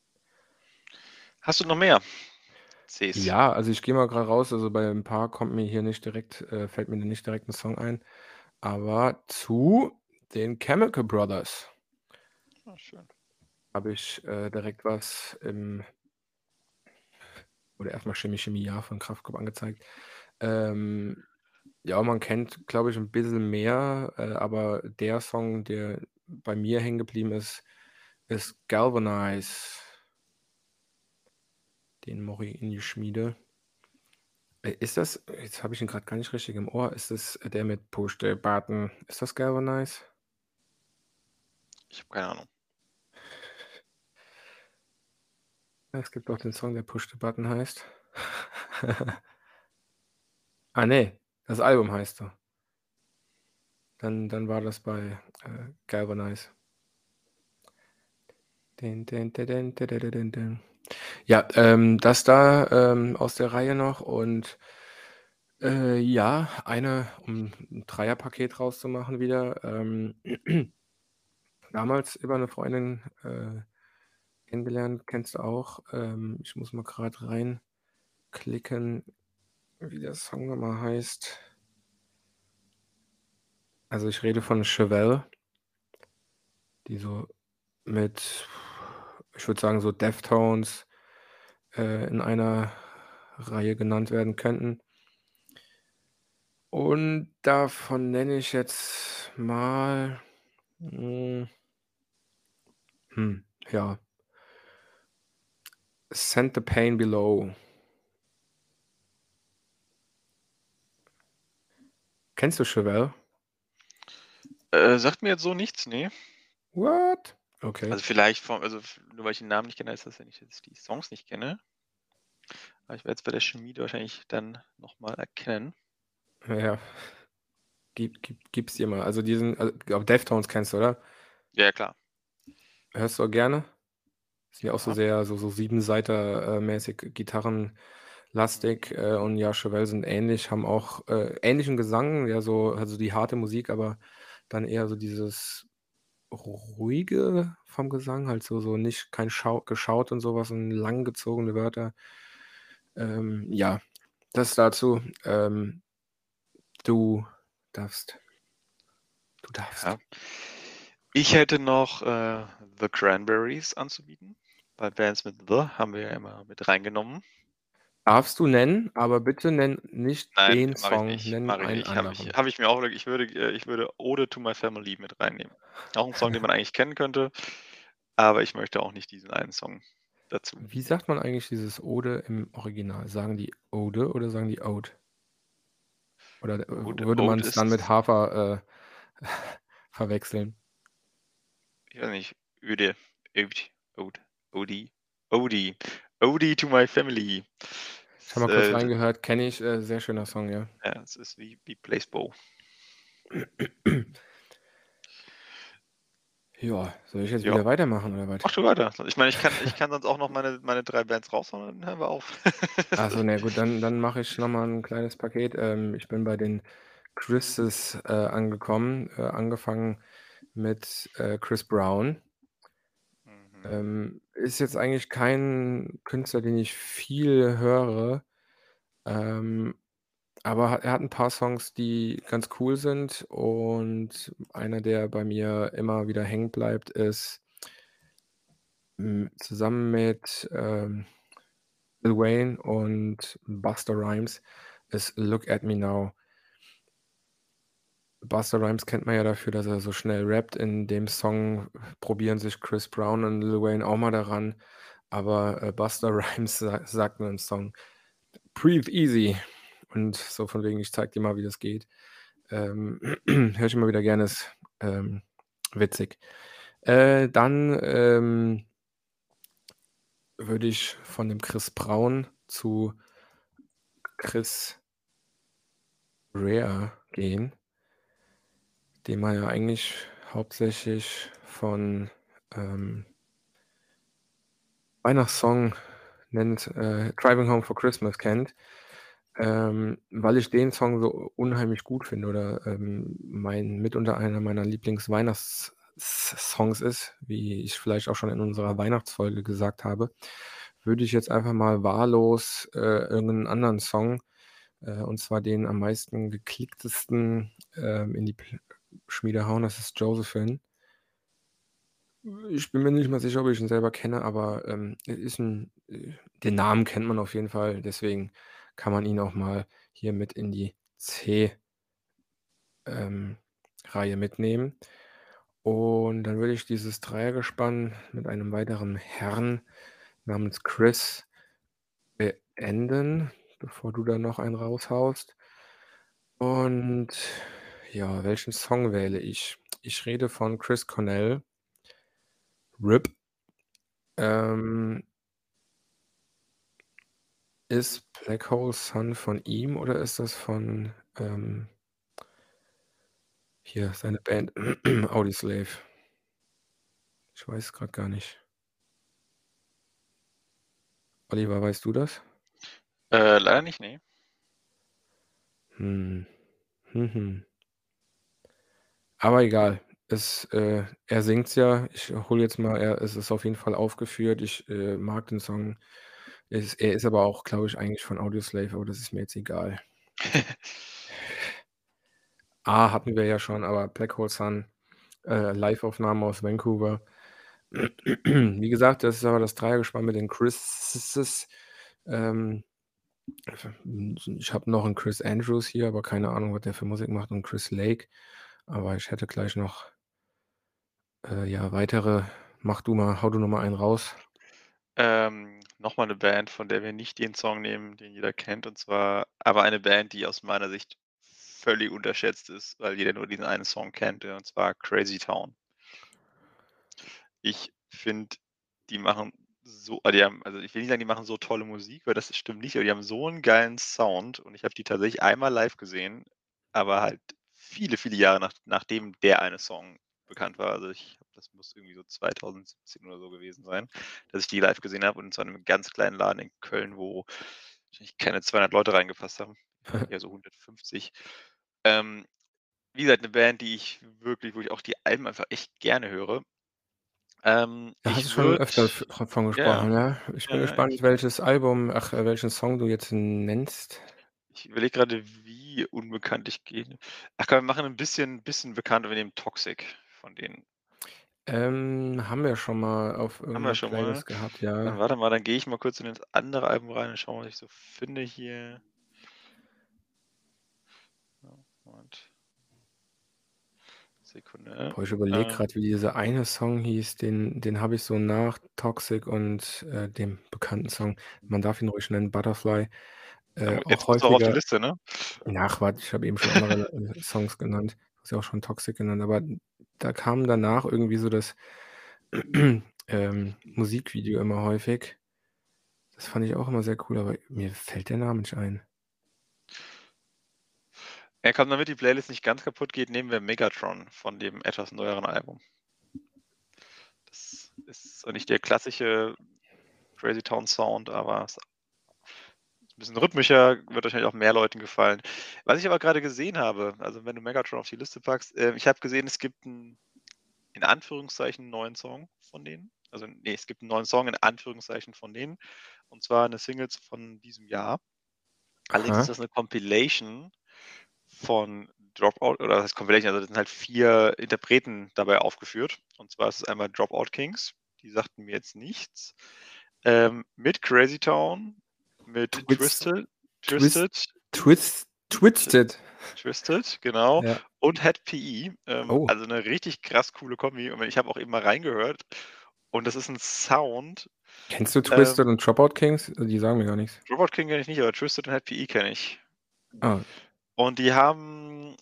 Hast du noch mehr Cs? Ja, also ich gehe mal grad raus, also bei 'n paar kommt mir hier nicht direkt äh, fällt mir nicht direkt 'n Song ein, aber zu den Chemical Brothers Ah, schön. habe ich, äh, direkt was im oder erst mal „Shimmy Shimmy Ya“ von Kraftklub angezeigt. Ähm, ja, man kennt, glaube ich, 'n bisschen mehr, äh, aber der Song, der bei mir hängen geblieben ist, ist „Galvanize“. Den ich in die Schmiede. Äh, ist das jetzt habe ich ihn grad gar nicht richtig im Ohr. Ist das der mit „Push the Button“? Ist das „Galvanize“? Ich habe keine Ahnung. Es gibt auch den Song, der „Push the Button“ heißt. Ah, ne, das Album heißt so. Dann dann war das bei, äh, „Galvanize“. Ja, ähm, das da, ähm, aus der Reihe noch und, äh, ja, eine um 'n Dreierpaket rauszumachen wieder, ähm damals über 'ne Freundin, äh, kennengelernt, kennst du auch. Ähm, ich muss mal grad reinklicken, wie der Song noch mal heißt. Also, ich rede von Chevelle die so mit ich würde sagen, so Deftones, äh, in einer Reihe genannt werden könnten. Und davon nenne ich jetzt mal, hm hm, ja. „Send the Pain Below“. Kennst du Chevelle? Äh, sagt mir jetzt so nichts, ne. What? Okay. Also, vielleicht vom also, nur weil ich den Namen nicht kenne, heißt das ja nicht, dass ich die Songs nicht kenne. Aber ich werde es bei der Schmiede wahrscheinlich dann noch mal erkennen. Ja. Gib gib gib's dir mal. Also, diesen al aber Deftones kennst du, oder? Ja, klar. Hörst du auch gerne? Sind ja auch so sehr so so Siebenseiter, äh, gitarrenlastig, äh, und ja, Chevelle sind ähnlich, haben auch, äh, ähnlichen Gesang, ja, so also die harte Musik, aber dann eher so dieses Ruhige vom Gesang, halt so so nicht kein Schau Geschaut und so was und langgezogene Wörter. Ähm, ja, das dazu. Ähm, du darfst. Du Ja. darfst. Ich hätte noch, äh, The Cranberries anzubieten. Bei Bands mit The haben wir ja immer mit reingenommen. Darfst du nennen, aber bitte nenn nicht Nein, den mache ich Song, nicht, nenn mache ich einen nicht. Habe ich anderen. habe ich mir auch ich würde äh, ich würde „Ode to My Family“ mit reinnehmen. Auch 'n Song, den man eigentlich kennen könnte, aber ich möchte auch nicht diesen einen Song dazu. Wie sagt man eigentlich dieses Ode im Original? Sagen die Ode oder sagen die Ode? Oder, äh, Ode würde Ode man's dann mit Hafer, äh, verwechseln? Ich weiß nicht, Öde, Ode, Ode, Odi, Odi, „Ode to My Family“. Ich habe mal kurz äh, reingehört, kenne ich, äh, sehr schöner Song, ja. Ja, es ist wie wie Placebo. Ja, soll ich jetzt Ja. wieder weitermachen oder was? Mach du weiter. Ich meine, ich kann ich kann sonst auch noch meine meine 3 Bands raushauen und dann hören wir auf. Ach so, na gut, dann dann mache ich noch mal 'n kleines Paket. Ähm, ich bin bei den Chrises, äh, angekommen, äh, angefangen mit, äh, Chris Brown. Mhm. Ähm, ist jetzt eigentlich kein Künstler, den ich viel höre, ähm, aber er hat 'n paar Songs, die ganz cool sind und einer, der bei mir immer wieder hängen bleibt, ist hm, zusammen mit, ähm, Lil Wayne und Busta Rhymes ist „Look at Me Now“. Busta Rhymes kennt man ja dafür, dass er so schnell rappt. In dem Song probieren sich Chris Brown und Lil Wayne auch mal daran, aber, äh, Busta Rhymes sa sagt nur im Song: „Breathe easy“ und so von wegen: „Ich zeige dir mal, wie das geht.“ Ähm, höre ich immer wieder gerne, ist, ähm, witzig. Äh, dann, ähm würde ich von dem Chris Brown zu Chris Rea gehen den man ja eigentlich hauptsächlich von, ähm Weihnachtssong nennt, äh, „Driving Home for Christmas“ kennt, ähm, weil ich den Song so unheimlich gut finde oder, ähm, mein mitunter einer meiner Lieblings-Weihnachts S Songs ist, wie ich vielleicht auch schon in unserer Weihnachtsfolge gesagt habe, würde ich jetzt einfach mal wahllos, äh, irgend 'nen anderen Song, äh, und zwar den am meisten geklicktesten, ähm, in die Pl Schmiede hauen, das ist „Josephine“. Ich bin mir nicht mal sicher, ob ich ihn selber kenne, aber, ähm, ist 'n äh, den Namen kennt man auf jeden Fall, deswegen kann man ihn auch mal hier mit in die C ähm, mitnehmen. Und dann würde ich dieses Dreiergespann mit einem weiteren Herrn namens Chris beenden, bevor du da noch einen raushaust. Und ja, welchen Song wähle ich? Ich rede von Chris Cornell. RIP. Ähm Ist „Black Hole Sun“ von ihm oder ist das von, ähm hier seine Band Audioslave? Ich weiß es grad gar nicht. Oliver, weißt du das? Äh, leider nicht, ne. Hm. Mhm. Aber egal. Es äh, er singt's ja. Ich hole jetzt mal er es ist auf jeden Fall aufgeführt. Ich, äh, mag den Song. Er ist er ist aber auch, glaube ich, eigentlich von Audioslave, aber das ist mir jetzt egal. A hatten wir ja schon, aber „Black Hole Sun“, äh, Liveaufnahme aus Vancouver. Wie gesagt, das ist aber das Dreiergespann mit den Chrises. Ähm, ich habe noch 'n Chris Andrews hier, aber keine Ahnung, was der für Musik macht und Chris Lake. Aber ich hätte gleich noch äh, ja, weitere. Mach du mal hau du noch mal einen raus. Ähm, noch mal 'ne Band, von der wir nicht den Song nehmen, den jeder kennt, und zwar aber eine Band, die aus meiner Sicht völlig unterschätzt ist, weil jeder nur diesen einen Song kennt, und zwar „Crazy Town“. Ich finde, die machen so ah, die haben also, ich will nicht sagen, die machen so tolle Musik, weil das stimmt nicht, aber die haben so 'n geilen Sound und ich habe die tatsächlich einmal live gesehen, aber halt viele, viele Jahre nach nachdem der eine Song bekannt war. Also ich das muss irgendwie so 2017 oder so gewesen sein, dass ich die live gesehen habe und in so einem ganz kleinen Laden in Köln, wo wahrscheinlich keine 200 Leute reingepasst haben, eher so 150. Ähm, wie gesagt, eine Band, die ich wirklich wo ich auch die Alben einfach echt gerne höre. Ähm, Da hast du ich schon öfter von ja, gesprochen, ja? Ich bin ja, gespannt, ich welches Album ach, äh, welchen Song du jetzt nennst. Ich überlege gerade, wie unbekannt ich gehe. Ach komm, wir machen 'n bisschen bisschen bekannter, wir nehmen „Toxic“ von denen. Ähm, haben wir schon mal auf Haben wir irgend 'ner schon mal? Playlist gehabt, Dann ja. warte mal, dann gehe ich mal kurz in das andere Album rein und schaue was ich so finde hier. Ja, Moment. Sekunde, Boah, ich überlege ähm grad, wie dieser eine Song hieß, den den habe ich so nach „Toxic“ und, äh, dem bekannten Song man darf ihn ruhig nennen, „Butterfly“, äh, jetzt auch auch auf die Liste, ne? ach Quatsch, ich habe eben schon andere, äh, Songs genannt. Du hast ja auch schon „Toxic“ genannt, aber da kam danach irgendwie so das, ähm, Musikvideo immer häufig. Das fand ich auch immer sehr cool, aber mir fällt der Name nicht ein. Ja komm, damit die Playlist nicht ganz kaputt geht, nehmen wir „Megatron“ von dem etwas neueren Album. Das ist nicht der klassische Crazy Town Sound, aber ist 'n bisschen rhythmischer, wird wahrscheinlich auch mehr Leuten gefallen. Was ich aber grade gesehen habe, also wenn du „Megatron“ auf die Liste packst, äh, ich habe gesehen, es gibt 'n in Anführungszeichen neuen Song von denen. Also, ne, es gibt 'n neuen Song in Anführungszeichen von denen, und zwar 'ne Singles von diesem Jahr. Allerdings ist das 'ne Compilation von Dropout oder was heißt Compilation, also da sind halt 4 Interpreten dabei aufgeführt. Und zwar ist es einmal „Dropout Kings“, die sagten mir jetzt nichts, ähm, mit „Crazy Town“, mit Twist „Twisted“ Twist T „Twisted“. „Twisted“, genau, Ja. und „Hed PE“. Ähm, Oh. also 'ne richtig krass coole Kombi und ich habe auch eben mal reingehört und das ist 'n Sound, Kennst du ähm „Twisted“ und „Dropout Kings“? Die sagen mir gar nichts. „Dropout King“ kenne ich nicht, aber „Twisted“ und „Hed PE“ kenne ich. Ah. Und die haben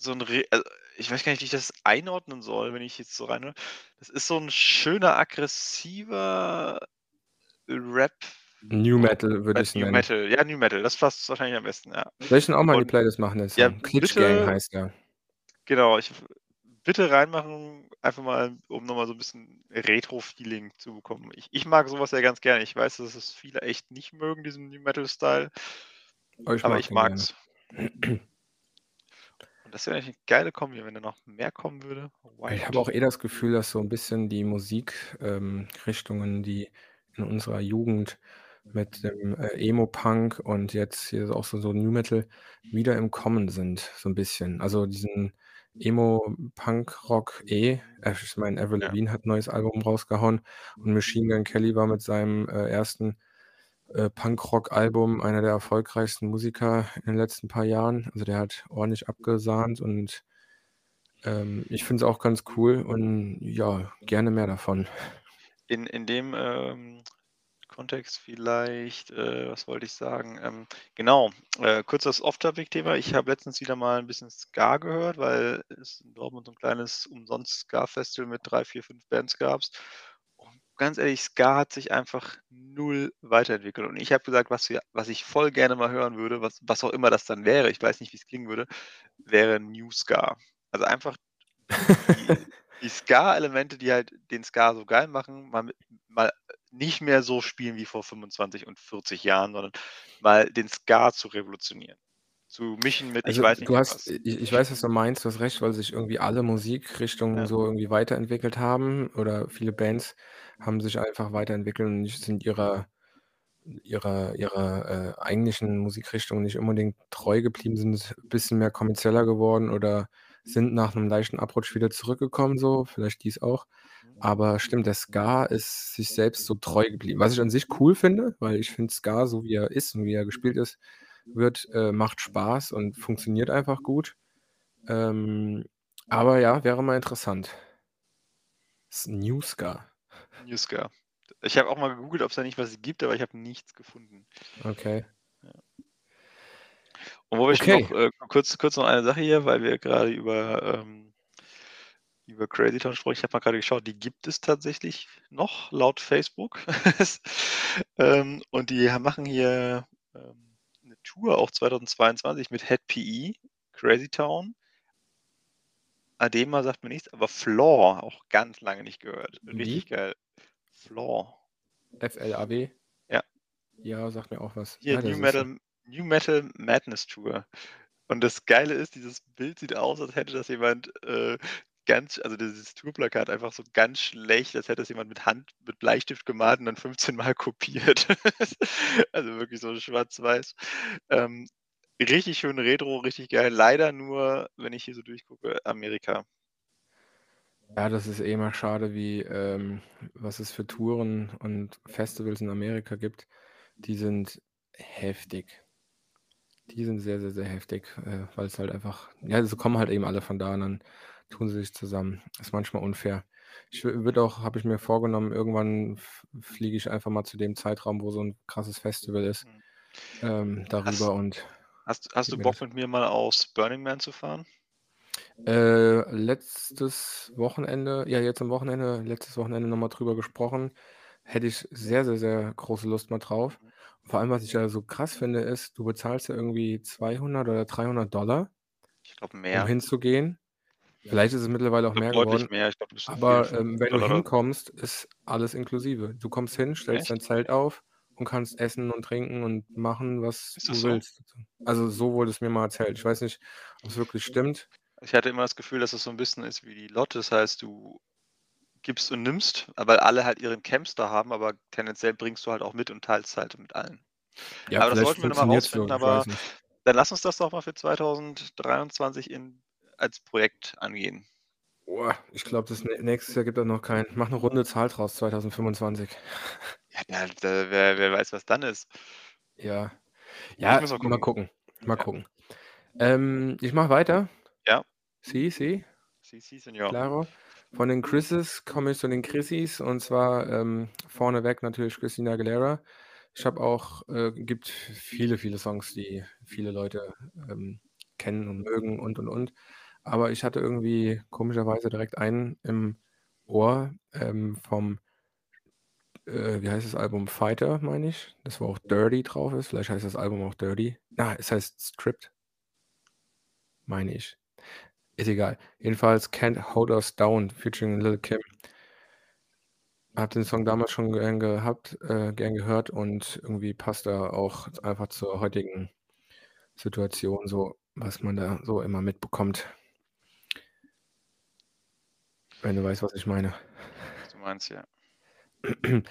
so 'n re also, ich weiß gar nicht, wie ich das einordnen soll, wenn ich jetzt so reinhöre. Das ist so 'n schöner, aggressiver Rap Rock Metal würde ich's New nennen. Metal. Ja, Nu Metal, das fasst's wahrscheinlich am besten, ja. Soll ich ihn auch mal in die Und Playlist machen, den ja, Song? „Klitsch Gang“ bitte heißt der. genau, ich bitte reinmachen, einfach mal, um noch mal so 'n bisschen Retro-Feeling zu bekommen. Ich ich mag so was ja ganz gerne. Ich weiß, dass es viele echt nicht mögen, diesen Nu Metal Style Oh, ich aber mag ich gerne. mag's. Und das wäre eigentlich 'ne geile Kombi, wenn da noch mehr kommen würde. Ich habe auch Wild. eh das Gefühl, dass so 'n bisschen die Musik ähm, die in unserer Jugend mit dem, äh, Emo-Punk und jetzt hier auch so so Nu Metal wieder im Kommen sind, so 'n bisschen. Also diesen Emo-Punk-Rock eh äh, ich meine, Avril Ja. Lavigne hat 'n neues Album rausgehauen und Machine Gun Kelly war mit seinem, äh, ersten, äh, Punkrock-Album einer der erfolgreichsten Musiker in den letzten paar Jahren. Also, der hat ordentlich abgesahnt und, ähm, ich finde es auch ganz cool und ja, gerne mehr davon. In in dem, ähm, Kontext vielleicht, äh, was wollte ich sagen? Ähm, genau, äh, kurzes Off-Topic-Thema. Ich habe letztens wieder mal 'n bisschen Ska gehört, weil es in Dortmund so 'n kleines Umsonst-Ska-Festival mit 3, 4, 5 Bands. Und ganz ehrlich, Ska hat sich einfach 0 weiterentwickelt. Und ich habe gesagt, was wir was ich voll gerne mal hören würde, was was auch immer das dann wäre, ich weiß nicht, wie's klingen würde, wäre New Ska. Also einfach die die Ska-Elemente, die halt den Ska so geil machen, mal mal nicht mehr so spielen wie vor 25 und 40 Jahren, sondern mal den Ska zu revolutionieren. Zu mischen mit ich Also, weiß nicht du hast was. i ich weiß, was du meinst. Du hast recht, weil sich irgendwie alle Musikrichtungen Ja. so irgendwie weiterentwickelt haben oder viele Bands haben sich einfach weiterentwickelt und nicht sind ihrer ihrer ihrer, äh, eigentlichen Musikrichtung nicht unbedingt treu geblieben, sind bisschen mehr kommerzieller geworden oder sind nach 'nem leichten Abrutsch wieder zurückgekommen so, vielleicht dies auch. Aber stimmt, der Ska ist sich selbst so treu geblieben. Was ich an sich cool finde, weil ich finde Ska, so wie er ist und wie er gespielt ist wird, äh, macht Spaß und funktioniert einfach gut. Ähm, aber ja, wäre mal interessant. S New Ska. New Ska. Ich habe auch mal gegoogelt, ob's da nicht was gibt, aber ich habe nichts gefunden. Okay. Ja. Und wo wir schon Okay. noch, äh kurz kurz noch eine Sache hier, weil wir grade über, ähm über Crazy Town sprechen. Ich habe mal grade geschaut, die gibt es tatsächlich noch laut Facebook. Ähm, und die machen hier, ähm, 'ne Tour auch 2022 mit Hed PE, Crazy Town Adema sagt mir nichts, aber Floor auch ganz lange nicht gehört. Richtig Wie? geil. Floor. F-L-A-W? Ja. Ja, sagt mir auch was. Hier, das New Metal, New Metal Madness Tour. Und das Geile ist, dieses Bild sieht aus, als hätte das jemand äh, ganz, also dieses Tourplakat einfach so ganz schlecht, als hätte das jemand mit Hand, mit Bleistift gemalt und dann 15 Mal kopiert. also wirklich so schwarz-weiß. Ähm, richtig schön Retro, richtig geil. Leider nur, wenn ich hier so durchgucke, Amerika. Ja, das ist eh immer schade, wie, ähm, was es für Touren und Festivals in Amerika gibt. Die sind heftig. Die sind sehr, sehr, sehr heftig, äh, weil es halt einfach, ja, so kommen halt eben alle von da und dann tun sie sich zusammen. Ist manchmal unfair. Ich würde auch, habe ich mir vorgenommen, irgendwann fliege ich einfach mal zu dem Zeitraum, wo so ein krasses Festival ist, Mhm. ähm, darüber Hast, und hast, hast du Bock das. mit mir mal aus Burning Man zu fahren? Äh, letztes Wochenende, ja, jetzt am Wochenende, letztes Wochenende nochmal drüber gesprochen. Hätte ich sehr, sehr, sehr große Lust mal drauf. Mhm. Vor allem, was ich ja so krass finde, ist, du bezahlst ja irgendwie 200 oder 300 Dollar, Ich glaube um mehr. hinzugehen. Vielleicht ist es mittlerweile auch mehr deutlich geworden. mehr. Ich sind Aber 400, ähm, wenn du hinkommst, ist alles inklusive. Du kommst hin, stellst dein Echt? Zelt auf und kannst essen und trinken und machen, was Ist du so? willst. Also so wurde es mir mal erzählt. Ich weiß nicht, ob es wirklich stimmt. Ich hatte immer das Gefühl, dass es so ein bisschen ist wie die Lotte. Das heißt, du gibst und nimmst, weil alle halt ihren Camps da haben, aber tendenziell bringst du halt auch mit und teilst halt mit allen. Ja, aber das wollten wir nochmal so, rausfinden, aber dann lass uns das doch mal für 2023 in, als Projekt angehen. Boah, ich glaube, das nä nächstes Jahr gibt da noch keinen. Mach eine runde Zahl draus, 2025. Ja, da, wer, wer weiß, was dann ist. Ja. Ja, mal mal gucken. gucken. Mal Ja. gucken. Ähm, ich mache weiter. Ja. Sie, sie, Si, si, Senor. claro. Von den Chrises komme ich zu den Chrissys und zwar ähm, vorneweg natürlich Christina Aguilera. Ich habe auch, äh, gibt viele, viele Songs, die viele Leute ähm, kennen und mögen und und und. Aber ich hatte irgendwie komischerweise direkt einen im Ohr ähm, vom, äh, wie heißt das Album? Fighter, meine ich. Das wo auch Dirty drauf ist. Vielleicht heißt das Album auch Dirty. Ah, es heißt Stripped. Meine ich. Ist egal. Jedenfalls Can't Hold Us Down featuring Lil Kim. Habe den Song damals schon gern gehabt, äh, gern gehört und irgendwie passt er auch einfach zur heutigen Situation so, was man da so immer mitbekommt. Wenn du weißt, was ich meine. Was du meinst, ja.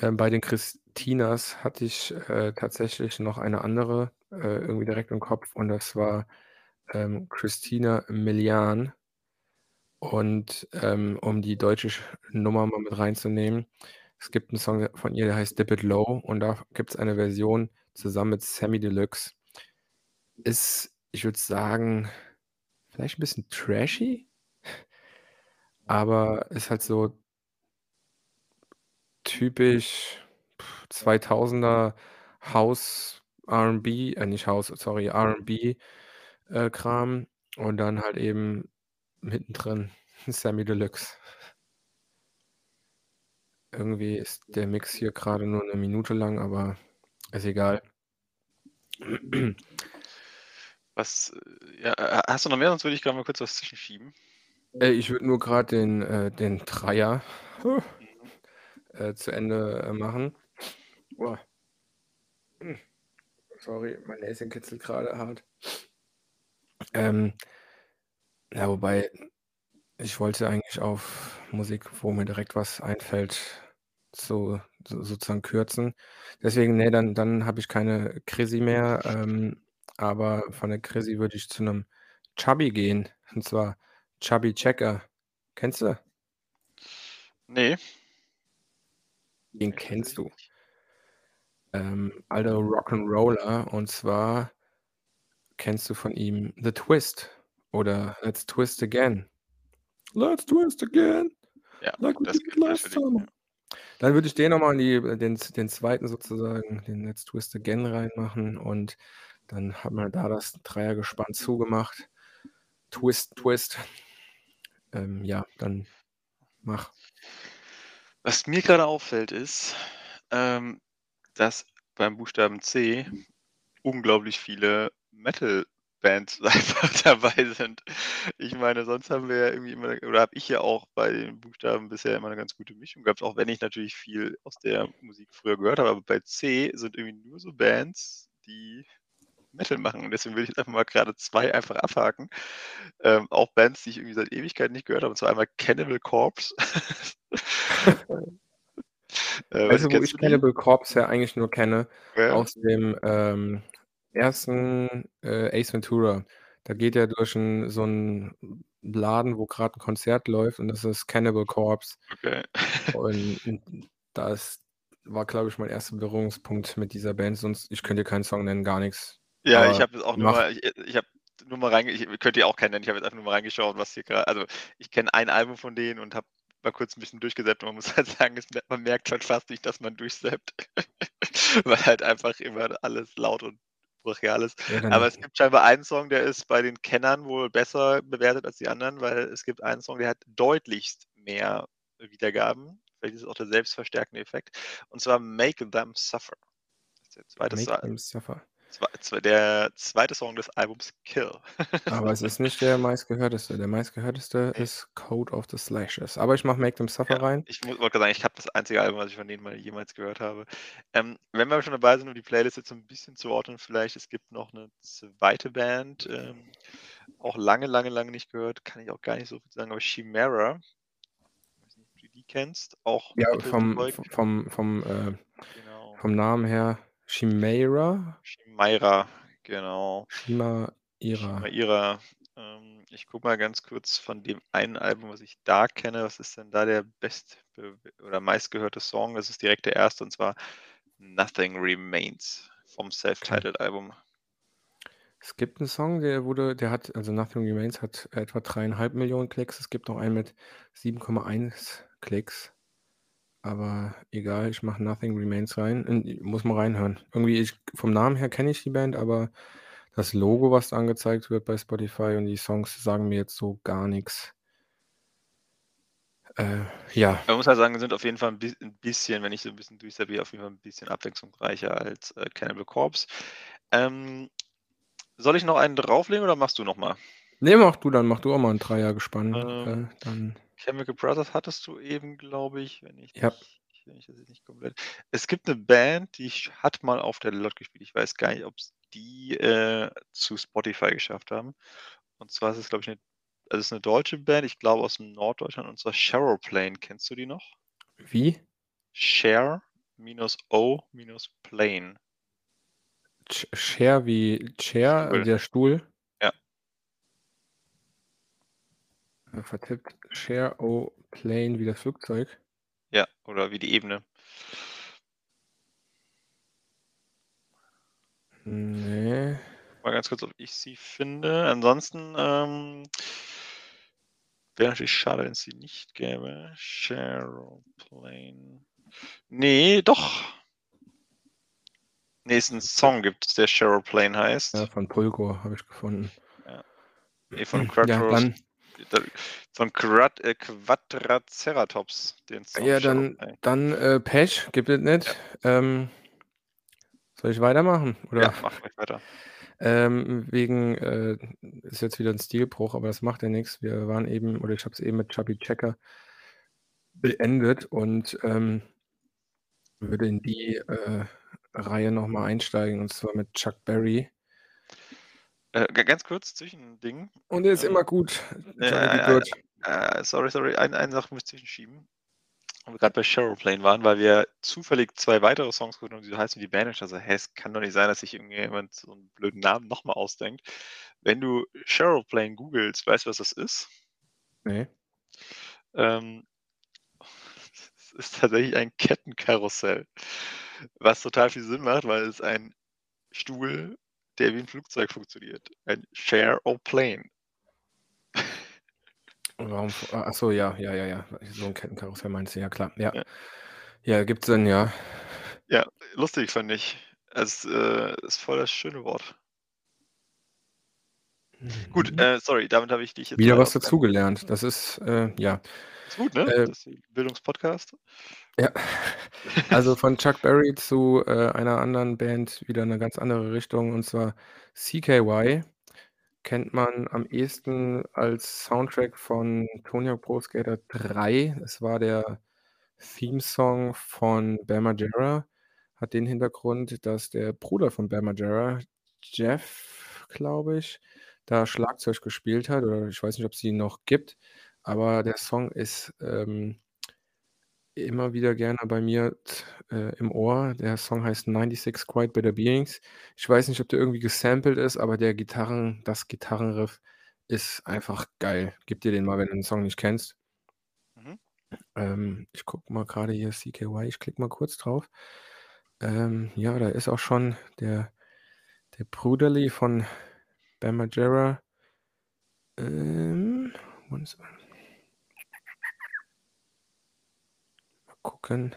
Äh, bei den Christinas hatte ich äh, tatsächlich noch eine andere äh, irgendwie direkt im Kopf und das war ähm, Christina Milian. Und ähm, um die deutsche Sch Nummer mal mit reinzunehmen, es gibt einen Song von ihr, der heißt Dip It Low und da gibt es eine Version zusammen mit Sammy Deluxe. Ist, ich würde sagen, vielleicht ein bisschen trashy, aber ist halt so typisch 2000er House R&B, äh, nicht House, sorry, R&B äh, Kram und dann halt eben mittendrin Sammy Deluxe. Irgendwie ist der Mix hier gerade nur eine Minute lang, aber ist egal. Was, äh, ja, äh, hast du noch mehr? Sonst würde ich gerade mal kurz was zwischenschieben. Äh, ich würde nur gerade den, äh, den Dreier äh, zu Ende äh, machen. Boah. Hm. Sorry, mein Näschen kitzelt gerade hart. Ähm, ja, wobei, ich wollte eigentlich auf Musik, wo mir direkt was einfällt, so, so sozusagen kürzen. Deswegen, nee, dann, dann habe ich keine Chrissy mehr. Ähm, aber von der Chrissy würde ich zu einem Chubby gehen. Und zwar Chubby Checker. Kennst du? Nee. Den kennst du. Ähm, alter Rock'n'Roller. Und zwar kennst du von ihm The Twist oder Let's Twist Again. Let's twist again. Ja, Like we das did kennt man last summer. Dann würde ich den nochmal in die, den, den zweiten sozusagen, den Let's Twist Again reinmachen und dann hat man da das Dreiergespann zugemacht. Twist, Twist. Ähm, ja, dann mach. Was mir gerade auffällt, ist, ähm, dass beim Buchstaben C unglaublich viele Bands einfach dabei sind. Ich meine, sonst haben wir ja irgendwie immer oder habe ich ja auch bei den Buchstaben bisher immer 'ne ganz gute Mischung gehabt, auch wenn ich natürlich viel aus der Musik früher gehört habe. Aber bei C sind irgendwie nur so Bands, die Metal machen und deswegen will ich jetzt einfach mal grade 2 einfach abhaken. Ähm, auch Bands, die ich irgendwie seit Ewigkeiten nicht gehört habe, und zwar einmal Cannibal Corpse. Äh, du, wo ich Cannibal Corpse ja eigentlich nur kenne? Ja. Aus dem, ähm, ersten, äh, Ace Ventura. Da geht er durch 'n so 'n Laden, wo grad 'n Konzert läuft und das ist Cannibal Corpse. Okay. Und das war, glaube ich, mein erster Berührungspunkt mit dieser Band, sonst ich könnte keinen Song nennen, gar nix. Ja, ich habe jetzt auch nur mal ich ich habe nur mal reinge ich könnt ihr auch kennen, ich habe jetzt einfach nur mal reingeschaut, was hier grad also, ich kenne ein Album von denen und habe mal kurz 'n bisschen durchgesappt und man muss halt sagen, es man merkt schon fast nicht, dass man durchsappt, weil halt einfach immer alles laut und brachial ist. Ja, Aber es gibt scheinbar einen Song, der ist bei den Kennern wohl besser bewertet als die anderen, weil es gibt einen Song, der hat deutlichst mehr Wiedergaben. Vielleicht ist es auch der selbstverstärkende Effekt. Und zwar „Make Them Suffer“. Das ist der zweite „Make Them Suffer“. Der zweite Song des Albums „Kill“. Aber es ist nicht der meistgehörteste. Der meistgehörteste Ne. ist „Code of the Slashes“. Aber ich mache „Make Them Suffer“ Ja, rein. ich mu wollte grad sagen, ich habe das einzige Album, was ich von denen mal jemals gehört habe. Ähm, wenn wir schon dabei sind, um die Playlist jetzt so 'n bisschen zu ordnen vielleicht, es gibt noch 'ne zweite Band, ähm, auch lange, lange, lange nicht gehört, kann ich auch gar nicht so viel sagen, aber Chimaira. Weiß nicht, ob du die kennst, auch Ja, vom vom vom, äh Genau. vom Namen her Chimaira? Chimaira, genau. Chimaira. Chimaira. Ähm, ich gucke mal ganz kurz von dem einen Album, was ich da kenne, was ist denn da der best be oder meistgehörte Song? Das ist direkt der erste und zwar „Nothing Remains“ vom. Self-Titled-Album. Es gibt 'n Song, der wurde der hat also „Nothing Remains“ hat etwa 3.500.000 Klicks. Es gibt noch einen mit 7,1 Klicks. Aber egal, ich mache „Nothing Remains“ rein. Und muss mal reinhören. Irgendwie ich vom Namen her kenne ich die Band, aber das Logo, was da angezeigt wird bei Spotify und die Songs sagen mir jetzt so gar nix. Äh, ja. Man muss halt sagen, sind auf jeden Fall 'n bi 'n bisschen, wenn ich so 'n bisschen durchzappe, auf jeden Fall 'n bisschen abwechslungsreicher als, äh, Cannibal Corpse. Ähm, soll ich noch einen drauflegen oder machst du noch mal? Ne, mach du, dann mach du auch mal 'n Dreiergespann, Ähm, äh, dann Chemical Brothers hattest du eben, glaube ich, wenn ich Ja. nicht wenn ich das jetzt nicht komplett es gibt 'ne Band, die hat mal auf der LOT gespielt. Ich weiß gar nicht, ob's die, äh, zu Spotify geschafft haben. Und zwar ist es, glaube ich, 'ne also, es ist 'ne deutsche Band, ich glaube aus Norddeutschland, und zwar „Sharoplane“. Kennst du die noch? Wie? Share minus O minus Plane. Share wie Chair, Stuhl. der Stuhl? Ja. Äh, vertippt. Share O Plane wie das Flugzeug? Ja, oder wie die Ebene. Ne. Mal ganz kurz, ob ich sie finde. Ansonsten, ähm wäre natürlich schade, wenn's sie nicht gäbe. Sharoplane. Ne, doch. Ne, ist 'n Song gibt's, der „Sharoplane“ heißt. Ja, von Pulko habe ich gefunden. Ja. Ne, von Ja, Quatros dann da von Quad äh, Quadraceratops, den Ja, dann dann, äh, Pech, gibt es nicht. Ja. Ähm, soll ich weitermachen, oder? Ja, mach ruhig weiter. Ähm, wegen, äh ist jetzt wieder 'n Stilbruch, aber das macht ja nix. Wir waren eben oder ich habe es eben mit Chubby Checker beendet und, ähm, würde in die, äh, Reihe noch mal einsteigen, und zwar mit Chuck Berry. Äh, ga ganz kurz, Zwischending. Und der ist Ähm, immer gut, äh, B. äh, äh, sorry, sorry, ein eine Sache muss ich zwischenschieben. Wo wir grad bei „Sharoplane“ waren, weil wir zufällig 2 weitere Songs gefunden haben, die so heißen wie die Band. Und ich dachte so: „Hä, es kann doch nicht sein, dass sich irgendjemand so 'n blöden Namen noch mal ausdenkt.“ Wenn du „Sharoplane“ googelst, weißt du, was das ist? Ne. Ähm, es ist tatsächlich ein Kettenkarussell, was total viel Sinn macht, weil es ein Stuhl, der wie 'n Flugzeug funktioniert. Ein Share-O-Plane. Warum f ach so, ja, ja, ja, ja. So 'n Kettenkarussell meinst du, ja klar, ja. Ja. Ja, gibt Sinn, ja. Ja, lustig fand ich. Es, äh, ist voll das schöne Wort. Gut, Mhm. äh, sorry, damit habe ich dich jetzt Wieder was dazugelernt. Das ist, äh ja. Ist gut, ne? Äh Das ist 'n Bildungspodcast. Ja. Also, von Chuck Berry zu, äh, einer anderen Band wieder 'ne ganz andere Richtung, und zwar CKY. kennt man am ehesten als Soundtrack von Tony Hawk Pro Skater 3. Es war der Theme-Song von Bam Margera. Hat den Hintergrund, dass der Bruder von Bam Margera, Jeff, glaube ich, da Schlagzeug gespielt hat oder ich weiß nicht, ob's ihn noch gibt, aber der Song ist, ähm immer wieder gerne bei mir äh, im Ohr. Der Song heißt „96 Quite Bitter Beings“. Ich weiß nicht, ob der irgendwie gesampelt ist, aber der Gitarren das Gitarrenriff ist einfach geil. Gib dir den mal, wenn du den Song nicht kennst. Mhm. Ähm, ich gucke mal grade hier CKY, ich klicke mal kurz drauf. Ähm, ja, da ist auch schon der der Bruderli von Bam Margera. Ähm, wo ist er? Mal gucken.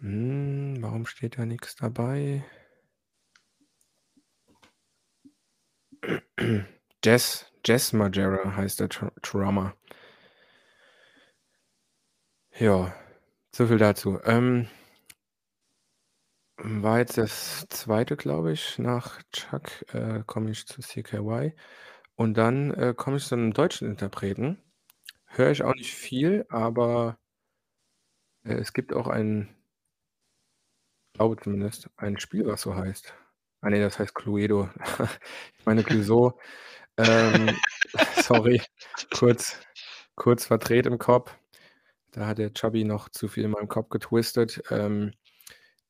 Hm, warum steht da nix dabei? Jazz Jazz Margera heißt der Drummer. Ja, so viel dazu. Ähm war jetzt das 2., glaube ich, nach Chuck, äh, komme ich zu CKY und dann, äh, komme ich zu 'nem deutschen Interpreten. Höre ich auch nicht viel, aber äh, es gibt auch ein glaube zumindest, ein Spiel, was so heißt. Ah ne, das heißt Cluedo. Ich meine Clouseau. Ähm, sorry, kurz kurz verdreht im Kopf. Da hat der Chubby noch zu viel in meinem Kopf getwistet. Ähm,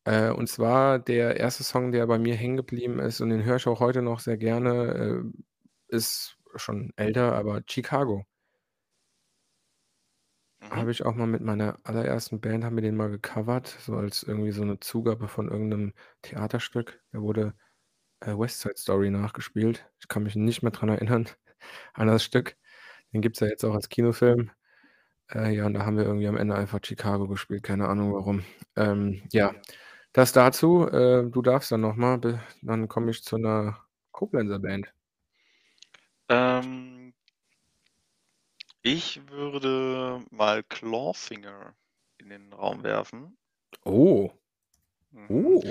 äh, und zwar der erste Song, der bei mir hängen geblieben ist und den höre ich auch heute noch sehr gerne, äh, ist schon älter, aber „Chicago“. Mhm. Habe ich auch mal mit meiner allerersten Band haben wir den mal gecovert, so als irgendwie so 'ne Zugabe von irgend 'nem Theaterstück. Da wurde, äh, „West Side Story“ nachgespielt. Ich kann mich nicht mehr dran erinnern an das Stück. Den gibt's ja jetzt auch als Kinofilm. Äh, ja, und da haben wir irgendwie am Ende einfach „Chicago“ gespielt, keine Ahnung warum. Ähm, ja, das dazu. Äh, du darfst dann noch mal, be dann komme ich zu 'ner Koblenzer Band. Ähm ich würde mal Clawfinger in den Raum werfen. Oh. Mhm. Oh.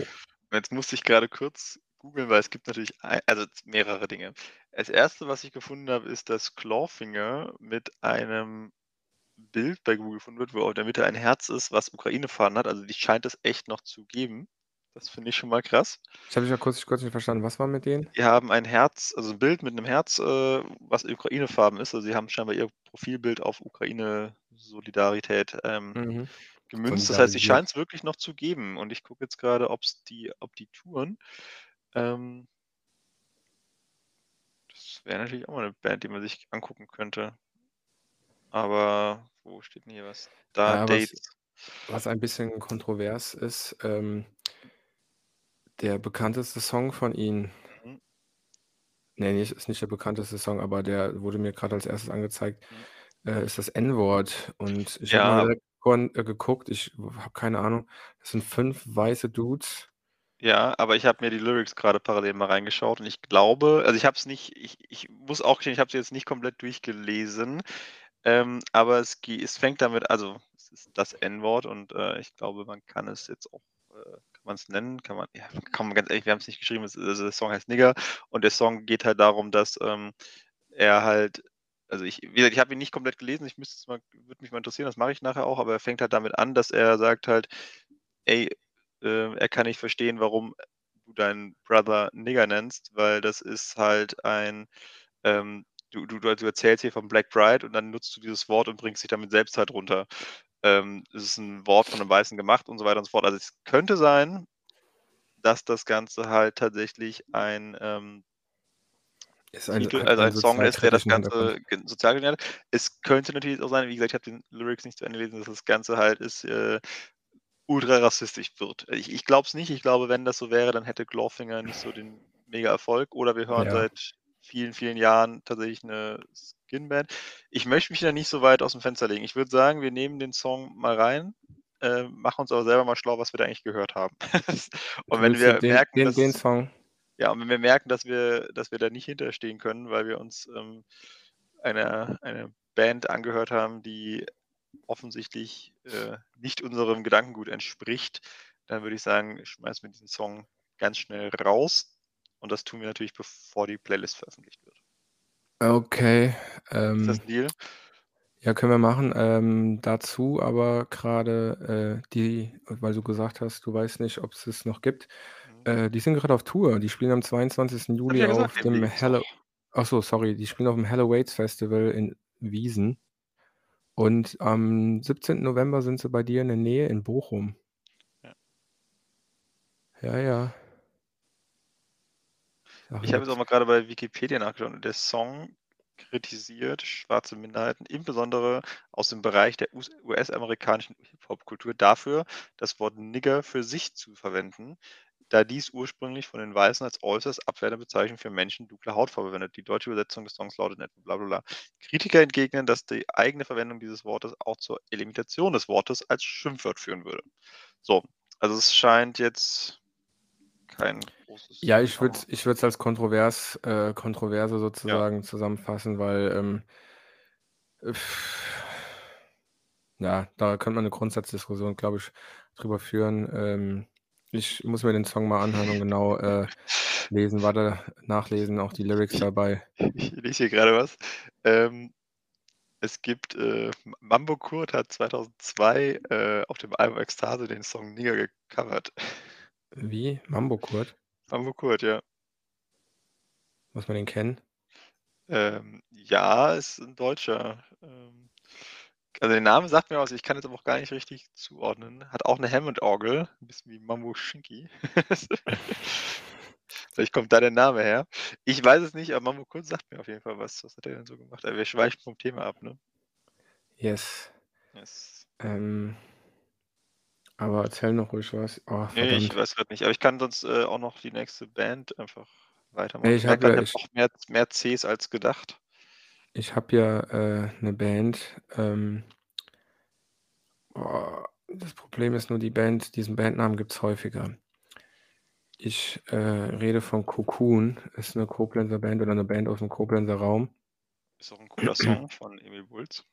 Jetzt musste ich grade kurz googeln, weil es gibt natürlich ei also mehrere Dinge. Das 1., was ich gefunden habe, ist, dass Clawfinger mit einem Bild bei Google gefunden wird, wo in der Mitte ein Herz ist, was Ukraine-Fahnen hat. Also, die scheint es echt noch zu geben. Das finde ich schon mal krass. Das habe ich akustisch kurz nicht verstanden. Was war mit denen? Die haben ein Herz also 'n Bild mit 'nem Herz, äh, was Ukraine-Farben ist. Also, sie haben scheinbar ihr Profilbild auf Ukraine-Solidarität, ähm, Mhm. gemünzt. Das heißt, die Solidarisiert. scheint's wirklich noch zu geben und ich gucke jetzt grade, ob's die ob die touren. Ähm das wäre natürlich auch mal 'ne Band, die man sich angucken könnte. Aber wo steht 'n hier was? Da, Ja, was Dates. was ein bisschen kontrovers ist, ähm der bekannteste Song von ihnen Mhm. ne, nicht ist nicht der bekannteste Song, aber der wurde mir grad als 1. angezeigt, Mhm. äh, ist das N-Wort. Und ich habe mal Ja. direkt vorhin, äh, geguckt, ich habe keine Ahnung. Das sind 5 weiße Dudes. Ja, aber ich habe mir die Lyrics grade parallel mal reingeschaut und ich glaube also, ich habe es nicht ich ich muss auch gestehen, ich habe sie jetzt nicht komplett durchgelesen, ähm, aber es ge es fängt damit also, es ist das N-Wort und, äh, ich glaube, man kann es jetzt auch äh, kann man's nennen? Kann man ja, komm, ganz ehrlich, wir haben's nicht geschrieben. Es also, der Song heißt „Nigger“ und der Song geht halt darum, dass, ähm, er halt also, ich wie gesagt, ich habe ihn nicht komplett gelesen. Ich müsste es mal würde mich mal interessieren, das mache ich nachher auch, aber er fängt halt damit an, dass er sagt halt: „Ey“ äh, er kann nicht verstehen, warum du deinen Brother Nigger nennst, weil das ist halt ein, ähm du du du erzählst hier von Black Pride und dann nutzt du dieses Wort und bringst dich damit selbst halt runter. Ähm, es ist 'n Wort von 'nem Weißen gemacht und so weiter und so fort. Also, es könnte sein, dass das Ganze halt tatsächlich ein, ähm ein Titel hat also, einen ein Song ist, der das. Ganze sozial Es könnte natürlich auch sein, wie gesagt, ich habe den Lyrics nicht zu Ende gelesen, dass das Ganze halt ist, äh, ultra rassistisch wird. Ich ich glaube es nicht. Ich glaube, wenn das so wäre, dann hätte Clawfinger nicht so den Mega-Erfolg oder wir hören Ja. seit vielen, vielen Jahren tatsächlich 'ne Skinband. Ich möchte mich da nicht so weit aus'm Fenster lehnen. Ich würde sagen, wir nehmen den Song mal rein, äh, machen uns aber selber mal schlau, was wir da eigentlich gehört haben. Und wenn wir den merken, den den dass Song ja, und wenn wir merken, dass wir dass wir da nicht hinter stehen können, weil wir uns, ähm, eine eine Band angehört haben, die offensichtlich, äh, nicht unserem Gedankengut entspricht, dann würde ich sagen, schmeißen wir diesen Song ganz schnell raus und das tun wir natürlich, bevor die Playlist veröffentlicht wird. Okay, Ist das ähm 'n Deal? Ja, können wir machen. Ähm, dazu aber grade, äh, die weil du gesagt hast, du weißt nicht, ob's es noch gibt. Mhm. Äh, die sind grad auf Tour. Die spielen am 22. Habe ich Juli ja gesagt auf dem die Hallo ach so, sorry, die spielen aufm Hell-O-Waits Festival in Wiesen. Und am 17. November sind sie bei dir in der Nähe in Bochum. Ja. Ja, ja. Sachen Ich habe jetzt auch mal grade bei Wikipedia nachgeschaut und der Song kritisiert schwarze Minderheiten, insbesondere aus dem Bereich der US US-amerikanischen Hip-Hop-Kultur dafür, das Wort „Nigger“ für sich zu verwenden, da dies ursprünglich von den Weißen als äußerst abwertende Bezeichnung für Menschen dunkler Hautfarbe verwendet. Die deutsche Übersetzung des Songs lautet etwa bla bla bla. Kritiker entgegnen, dass die eigene Verwendung dieses Wortes auch zur Elimination des Wortes als Schimpfwort führen würde. So, also es scheint jetzt kein großes Ja, ich würde ich es als kontrovers äh, Kontroverse Ja. sozusagen zusammenfassen, weil, ähm ja, da könnte man 'ne Grundsatzdiskussion, glaube ich, drüber führen. Ähm, ich muss mir den Song mal anhören und genau, äh, lesen warte, nachlesen, auch die Lyrics dabei. ich lese hier grade was. Ähm, es gibt, äh Mambo Kurt hat 2002, äh, auf dem Album „Ekstase“ den Song „Nigger“ gecovert. Wie? Mambo Kurt? Mambo Kurt, ja. Muss man den kennen? Ähm, ja, ist 'n Deutscher. Ähm, also, der Name sagt mir was, ich kann jetzt aber auch gar nicht richtig zuordnen. Hat auch 'ne Hammond-Orgel, 'n bisschen wie Mambo Shinky. Vielleicht kommt da der Name her. Ich weiß es nicht, aber Mambo Kurt sagt mir auf jeden Fall was. Was hat der denn so gemacht? Aber wir schweifen vom Thema ab, ne? Yes. Yes. Ähm aber erzähl noch ruhig was. Oh, Ne, ich verdammt. weiß grad nicht, aber ich kann sonst, äh, auch noch die nächste Band einfach weitermachen. Ich ich merke habe ja ich ich habe auch mehr mehr Cs als gedacht. ich habe ja, äh, 'ne Band, ähm oh, das Problem ist nur, die Band diesen Bandnamen gibt's häufiger. Ich, äh, rede von Cocoon, ist 'ne Koblenzer Band oder 'ne Band aus'm Koblenzer Raum. Ist auch 'n cooler Song von Emil Bulls.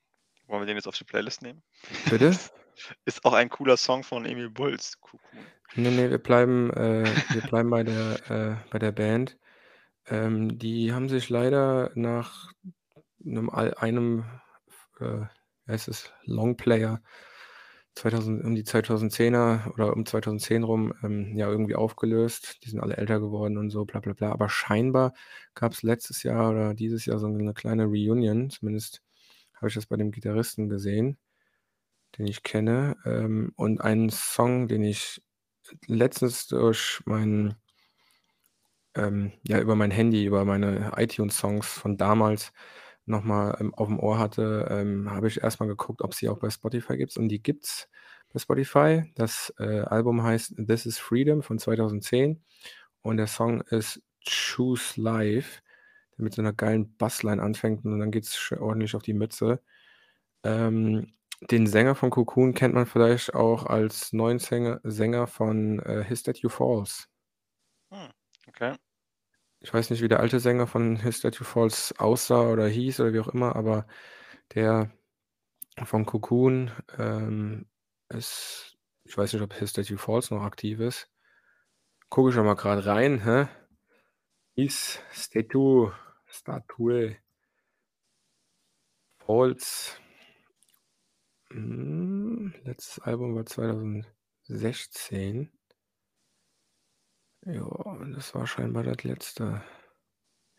Wollen wir den jetzt auf die Playlist nehmen? Bitte? Ist auch ein cooler Song von Emil Bulls, „Cocoon“. Ne, ne, wir bleiben äh, wir bleiben bei der äh, bei der Band. Ähm, die haben sich leider nach einem f äh, es, Longplayer 2000 um die 2010er oder um 2010 rum, ähm, ja, irgendwie aufgelöst. Die sind alle älter geworden und so, bla bla bla. Aber scheinbar gab's letztes Jahr oder dieses Jahr so 'ne kleine Reunion, zumindest habe ich das bei dem Gitarristen gesehen, den ich kenne. Ähm, und einen Song, den ich letztens durch meinen ähm, ja, über mein Handy, über meine iTunes-Songs von damals noch mal, ähm, aufm Ohr hatte, ähm, habe ich erst mal geguckt, ob's die auch bei Spotify gibt und die gibt's bei Spotify. Das, äh, Album heißt „This Is Freedom“ von 2010 und der Song ist „Choose Life“, der mit so 'ner geilen Bassline anfängt und dann geht's sch ordentlich auf die Mütze. Ähm, den Sänger von Cocoon kennt man vielleicht auch als neuen Sänger Sänger von, äh, „His Statue Falls“. Hm, okay. Ich weiß nicht, wie der alte Sänger von „His Statue Falls“ aussah oder hieß oder wie auch immer, aber der von Cocoon, ähm, ist ich weiß nicht, ob „His Statue Falls“ noch aktiv ist. Gucke ich mal grad rein, hä? „His Statue Statue“ „Falls“ hm, letztes Album war 2016. Ja, das war scheinbar das letzte.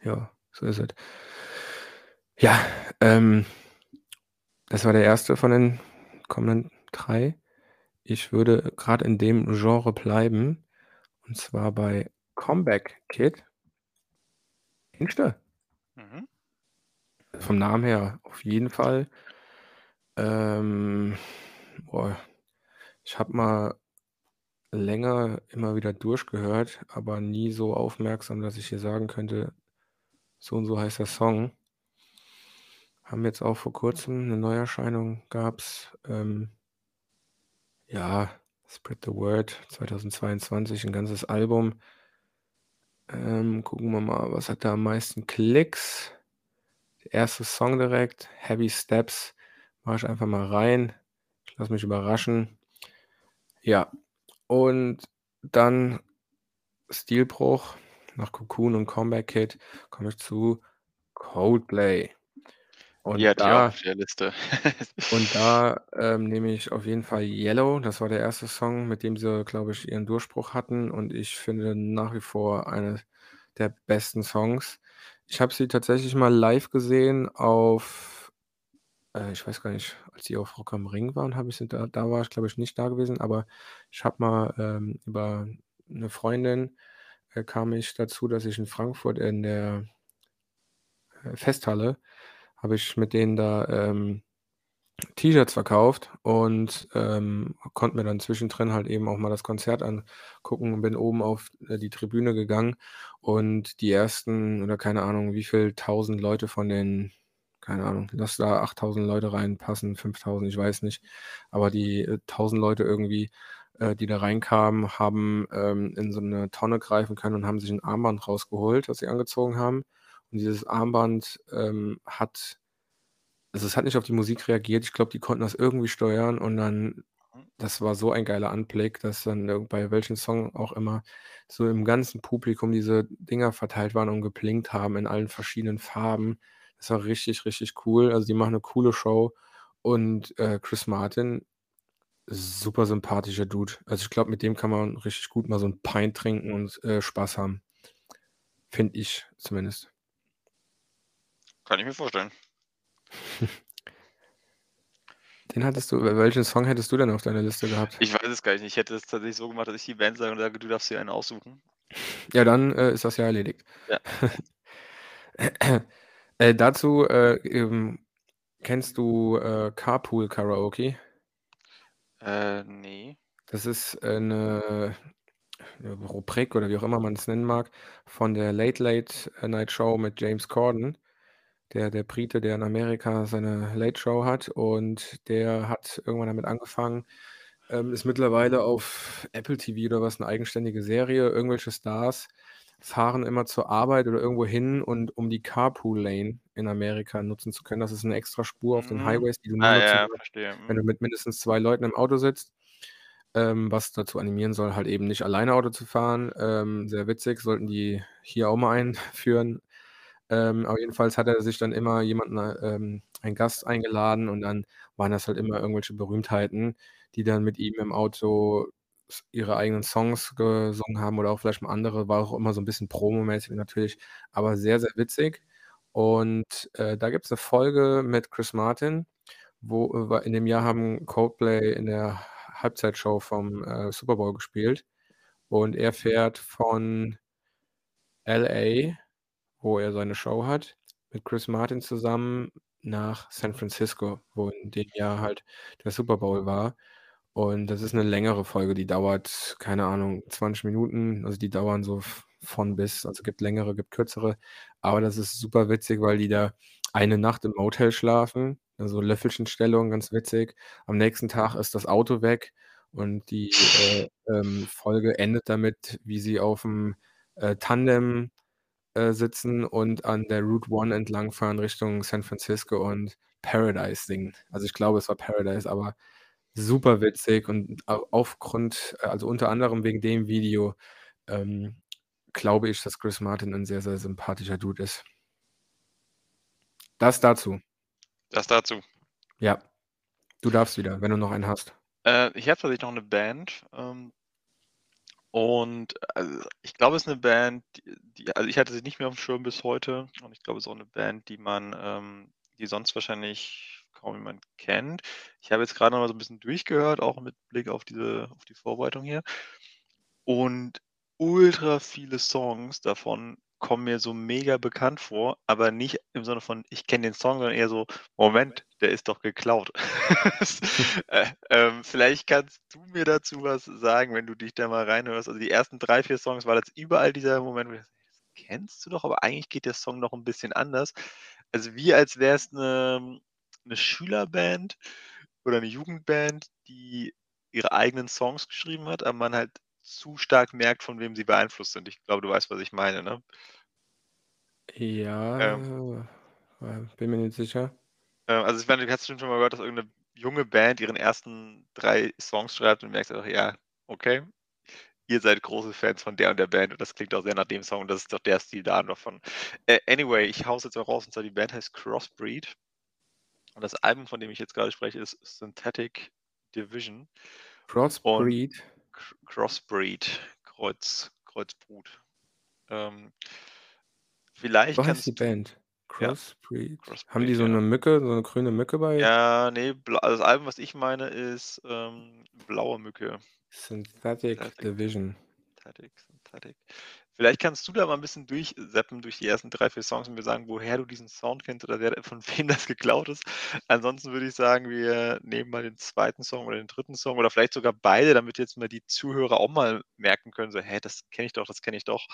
Ja, so ist es. Ja, ähm das war der 1. von den kommenden 3. Ich würde grad in dem Genre bleiben, und zwar bei „Comeback Kid“. Kennst du? Mhm. Vom Namen her auf jeden Fall. Ähm, boah, ich habe mal länger immer wieder durchgehört, aber nie so aufmerksam, dass ich dir sagen könnte, so und so heißt der Song. Haben jetzt auch vor Kurzem 'ne Neuerscheinung gab's, ähm ja, „Spread the Word“ 2022, 'n ganzes Album. Ähm, gucken wir mal, was hat da am meisten Klicks? Der 1. Song direkt, „Heavy Steps“, mache ich einfach mal rein. Ich lasse mich überraschen. Ja, und dann Stilbruch, nach Cocoon und Comeback Kid komme ich zu Coldplay. Und auch da auf der Liste. und da, ähm, nehme ich auf jeden Fall „Yellow“. Das war der 1. Song, mit dem sie, glaube ich, ihren Durchbruch hatten und ich finde nach wie vor eine der besten Songs. Ich habe sie tatsächlich mal live gesehen auf äh, ich weiß gar nicht, als sie auf Rock am Ring waren, habe ich sie da da war ich, glaube ich, nicht da gewesen, aber ich habe mal, ähm, über 'ne Freundin, äh, kam ich dazu, dass ich in Frankfurt in der äh, Festhalle habe ich mit denen da, ähm, T-Shirts verkauft und, ähm, konnte mir dann zwischendrin halt eben auch mal das Konzert angucken und bin oben auf, äh, die Tribüne gegangen und die ersten oder keine Ahnung, wie viel 1.000 Leute von den keine Ahnung, lass da 8.000 Leute reinpassen, 5.000, ich weiß nicht. Aber die, äh, 1.000 Leute irgendwie, äh, die da reinkamen, haben, ähm, in so 'ne Tonne greifen können und haben sich 'n Armband rausgeholt, was sie angezogen haben. Und dieses Armband, ähm, hat also, es hat nicht auf die Musik reagiert. Ich glaube, die konnten das irgendwie steuern und dann das war so ein geiler Anblick, dass dann bei welchem Song auch immer so im ganzen Publikum diese Dinger verteilt waren und geblinkt haben in allen verschiedenen Farben. Das war richtig, richtig cool. Also, die machen 'ne coole Show und, äh, Chris Martin, super sympathischer Dude. Also, ich glaube, mit dem kann man richtig gut mal so 'n Pint trinken und, äh, Spaß haben. Finde ich zumindest. Kann ich mir vorstellen. Den hattest du wel welchen Song hättest du denn auf deiner Liste gehabt? Ich weiß es gar nicht. Ich hätte es tatsächlich so gemacht, dass ich die Band sage und sage: „Du darfst dir einen aussuchen.“ Ja, dann, äh, ist das ja erledigt. Ja. Äh, dazu, äh, ähm, kennst du, äh, Carpool Karaoke? Äh, ne. Das ist, äh, 'ne 'ne Rubrik oder wie auch immer man's nennen mag, von der Late Late Night Show mit James Corden. Der der Brite, der in Amerika seine Late Show hat und der hat irgendwann damit angefangen ähm, ist mittlerweile auf Apple TV oder was 'ne eigenständige Serie. Irgendwelche Stars fahren immer zur Arbeit oder irgendwo hin und um die Carpool Lane in Amerika nutzen zu können. Das ist 'ne Extraspur auf den Mhm. Highways, die du nur Ah, nutzen ja, verstehe. wenn du Mhm. mit mindestens 2 Leuten im Auto sitzt, ähm, was dazu animieren soll, halt eben nicht alleine Auto zu fahren. Ähm, sehr witzig, sollten die hier auch mal einführen. Ähm, aber jedenfalls hat er sich dann immer jemanden, äh, ähm einen Gast eingeladen und dann waren das halt immer irgendwelche Berühmtheiten, die dann mit ihm im Auto ihre eigenen Songs gesungen haben oder auch vielleicht mal andere. War auch immer so 'n bisschen promomäßig natürlich, aber sehr, sehr witzig. Und, äh, da gibt's 'ne Folge mit Chris Martin, wo äh, in dem Jahr haben Coldplay in der Halbzeitshow vom, äh, Super Bowl gespielt und er fährt von L.A., wo er seine Show hat, mit Chris Martin zusammen nach San Francisco, wo in dem Jahr halt der Super Bowl war. Und das ist 'ne längere Folge, die dauert, keine Ahnung, 20 Minuten. Also, die dauern so von bis. Also, gibt längere, gibt kürzere. Aber das ist super witzig, weil die da eine Nacht im Motel schlafen, also, Löffelchenstellung, ganz witzig. Am nächsten Tag ist das Auto weg und die, äh, ähm, Folge endet damit, wie sie auf'm, äh, Tandem, äh, sitzen und an der Route 1 entlangfahren Richtung San Francisco und „Paradise“ singen. Also, ich glaube, es war „Paradise“, aber super witzig und au aufgrund also, unter anderem wegen dem Video, ähm, glaube ich, dass Chris Martin 'n sehr, sehr sympathischer Dude ist. Das dazu. Das dazu. Ja. Du darfst wieder, wenn du noch einen hast. Äh, ich habe tatsächlich noch 'ne Band, ähm und, also, ich glaube, es ist 'ne Band, die also, ich hatte sie nicht mehr auf'm Schirm bis heute und ich glaube, es ist auch 'ne Band, die man ähm, die sonst wahrscheinlich kaum jemand kennt. Ich habe jetzt grade noch mal so 'n bisschen durchgehört, auch mit Blick auf diese auf die Vorbereitung hier. Und ultra viele Songs davon kommen mir so mega bekannt vor, aber nicht im Sinne von: „Ich kenne den Song“, sondern eher so: „Moment, der ist doch geklaut.“ Äh, ähm, vielleicht kannst du mir dazu was sagen, wenn du dich da mal reinhörst. Also, die ersten 3, 4 Songs war jetzt überall dieser Moment, wo ich „Das kennst du doch, aber eigentlich geht der Song noch 'n bisschen anders.“ Also, wie als wäre es 'ne 'ne Schülerband oder 'ne Jugendband, die ihre eigenen Songs geschrieben hat, aber man halt zu stark merkt, von wem sie beeinflusst sind. Ich glaube, du weißt, was ich meine, ne? Ähm Ja, äh, bin mir nicht sicher. Äh, also, ich meine, du hast bestimmt schon mal gehört, dass irgend 'ne junge Band ihren ersten 3 Songs schreibt und merkst einfach: „Ja, okay.“ ihr seid große Fans von der und der Band und das klingt auch sehr nach dem Song und das ist doch der Stil da davon. Äh, anyway, ich hau's jetzt mal raus und zwar die Band heißt Crossbreed und das Album, von dem ich jetzt gerade spreche, ist Synthetic Division. Crossbreed? Crossbreed, Kreuz, Kreuzbrut. Ähm, vielleicht so kannst heißt die Band. Crossbreed. Ja, Crossbreed. Haben die so eine Mücke, so eine grüne Mücke bei? Ja, nee, also das Album, was ich meine, ist ähm, blaue Mücke. Synthetic, Synthetic Division. Synthetic, Synthetic. Vielleicht kannst du da mal ein bisschen durchseppen durch die ersten drei, vier Songs und mir sagen, woher du diesen Sound kennst oder wer, von wem das geklaut ist. Ansonsten würde ich sagen, wir nehmen mal den zweiten Song oder den dritten Song oder vielleicht sogar beide, damit jetzt mal die Zuhörer auch mal merken können, so, hä, das kenne ich doch, das kenne ich doch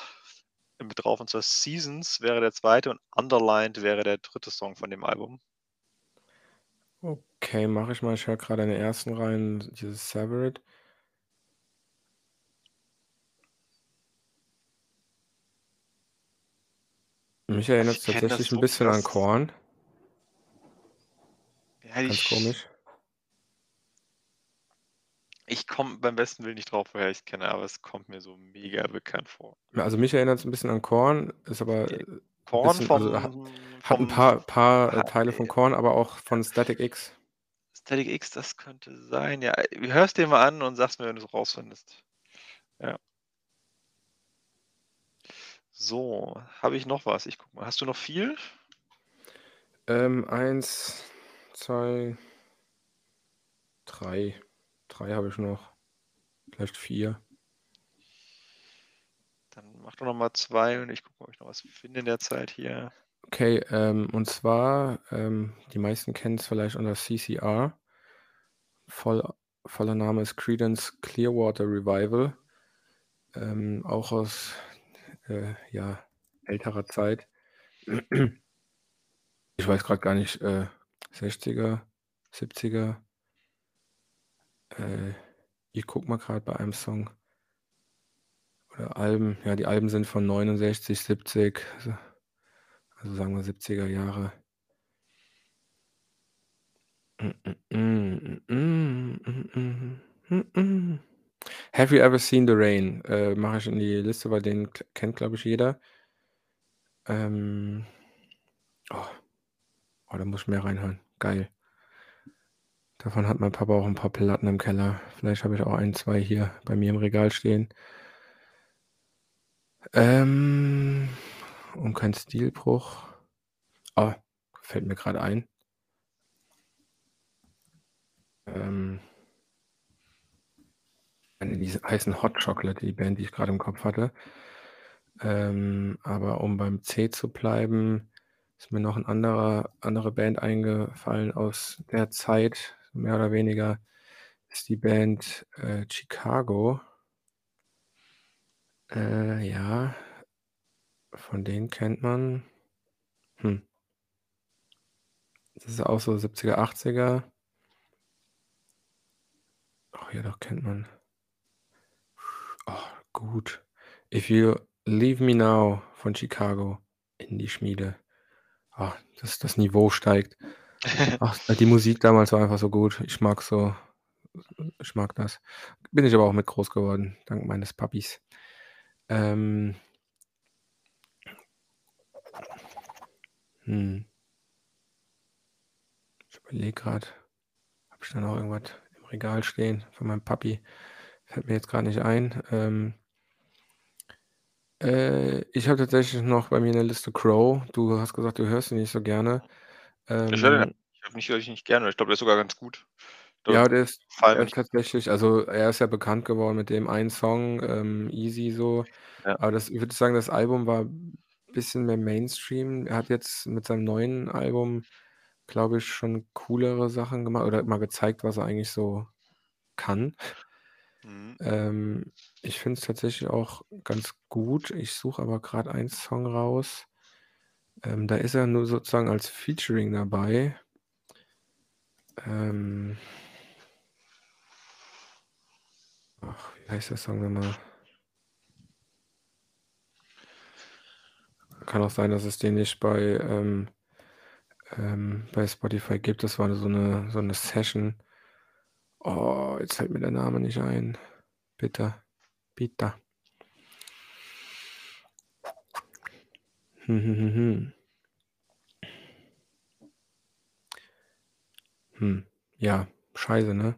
mit drauf. Und zwar Seasons wäre der zweite und Underlined wäre der dritte Song von dem Album. Okay, mache ich mal. Ich höre gerade in den ersten Reihen dieses Severed. Mich erinnert es tatsächlich so ein bisschen krass. an Korn. Ja, Ganz ich, komisch. Ich komme beim besten Willen nicht drauf, woher ich es kenne, aber es kommt mir so mega bekannt vor. Also mich erinnert es ein bisschen an Korn, ist aber äh, Korn bisschen, vom, also, hat, hat, ein paar, paar äh, Teile von Korn, aber auch von Static X. Static X, das könnte sein, ja. Hörst dir mal an und sagst mir, wenn du es rausfindest. Ja. So, habe ich noch was? Ich guck mal. Hast du noch viel? Ähm, eins, zwei, drei. Drei habe ich noch. Vielleicht vier. Dann mach doch noch mal zwei und ich gucke, ob ich noch was finde in der Zeit hier. Okay, ähm, und zwar, ähm, die meisten kennen es vielleicht unter CCR. Voll, voller Name ist Credence Clearwater Revival. Ähm, auch aus äh, ja, älterer Zeit. Ich weiß gerade gar nicht, äh, 60er, 70er. Äh, ich guck mal gerade bei einem Song. Oder Alben. Ja, die Alben sind von 69, 70. Also, also sagen wir 70er Jahre. Have you ever seen the rain? Äh, Mache ich in die Liste, weil den kennt, glaube ich, jeder. Ähm, oh. oh, da muss ich mehr reinhören. Geil. Davon hat mein Papa auch ein paar Platten im Keller. Vielleicht habe ich auch ein, zwei hier bei mir im Regal stehen. Ähm, um keinen Stilbruch. Oh, fällt mir gerade ein. Ähm, die heißen Hot Chocolate, die Band, die ich gerade im Kopf hatte. Ähm, aber um beim C zu bleiben, ist mir noch ein anderer, andere Band eingefallen aus der Zeit, mehr oder weniger, ist die Band äh, Chicago. Äh, ja, von denen kennt man. Hm. Das ist auch so 70er, 80er. Ach ja, doch kennt man. Oh, gut. If You Leave Me Now von Chicago in die Schmiede. Oh, das, das Niveau steigt. Ach, die Musik damals war einfach so gut. Ich mag so, ich mag das. Bin ich aber auch mit groß geworden, dank meines Papis. Ähm, hm. Ich überlege gerade, habe ich da noch irgendwas im Regal stehen von meinem Papi? Fällt mir jetzt gerade nicht ein. Ähm, äh, ich habe tatsächlich noch bei mir in der Liste Crow. Du hast gesagt, du hörst ihn nicht so gerne. Ähm, ich höre ich nicht, ich nicht gerne. Ich glaube, der ist sogar ganz gut. Ja, der ist, der ist tatsächlich, also er ist ja bekannt geworden mit dem einen Song, ähm, Easy so. Ja. Aber das, ich würde sagen, das Album war ein bisschen mehr Mainstream. Er hat jetzt mit seinem neuen Album, glaube ich, schon coolere Sachen gemacht oder mal gezeigt, was er eigentlich so kann. Mhm. Ähm, ich finde es tatsächlich auch ganz gut. Ich suche aber gerade einen Song raus. Ähm, da ist er nur sozusagen als Featuring dabei. Ähm, ach, wie heißt der Song nochmal? Kann auch sein, dass es den nicht bei, ähm, ähm, bei Spotify gibt. Das war so eine, so eine Session. Oh, jetzt fällt mir der Name nicht ein. Bitte. Pita. Hm, hm, hm, hm. Hm, ja, scheiße, ne?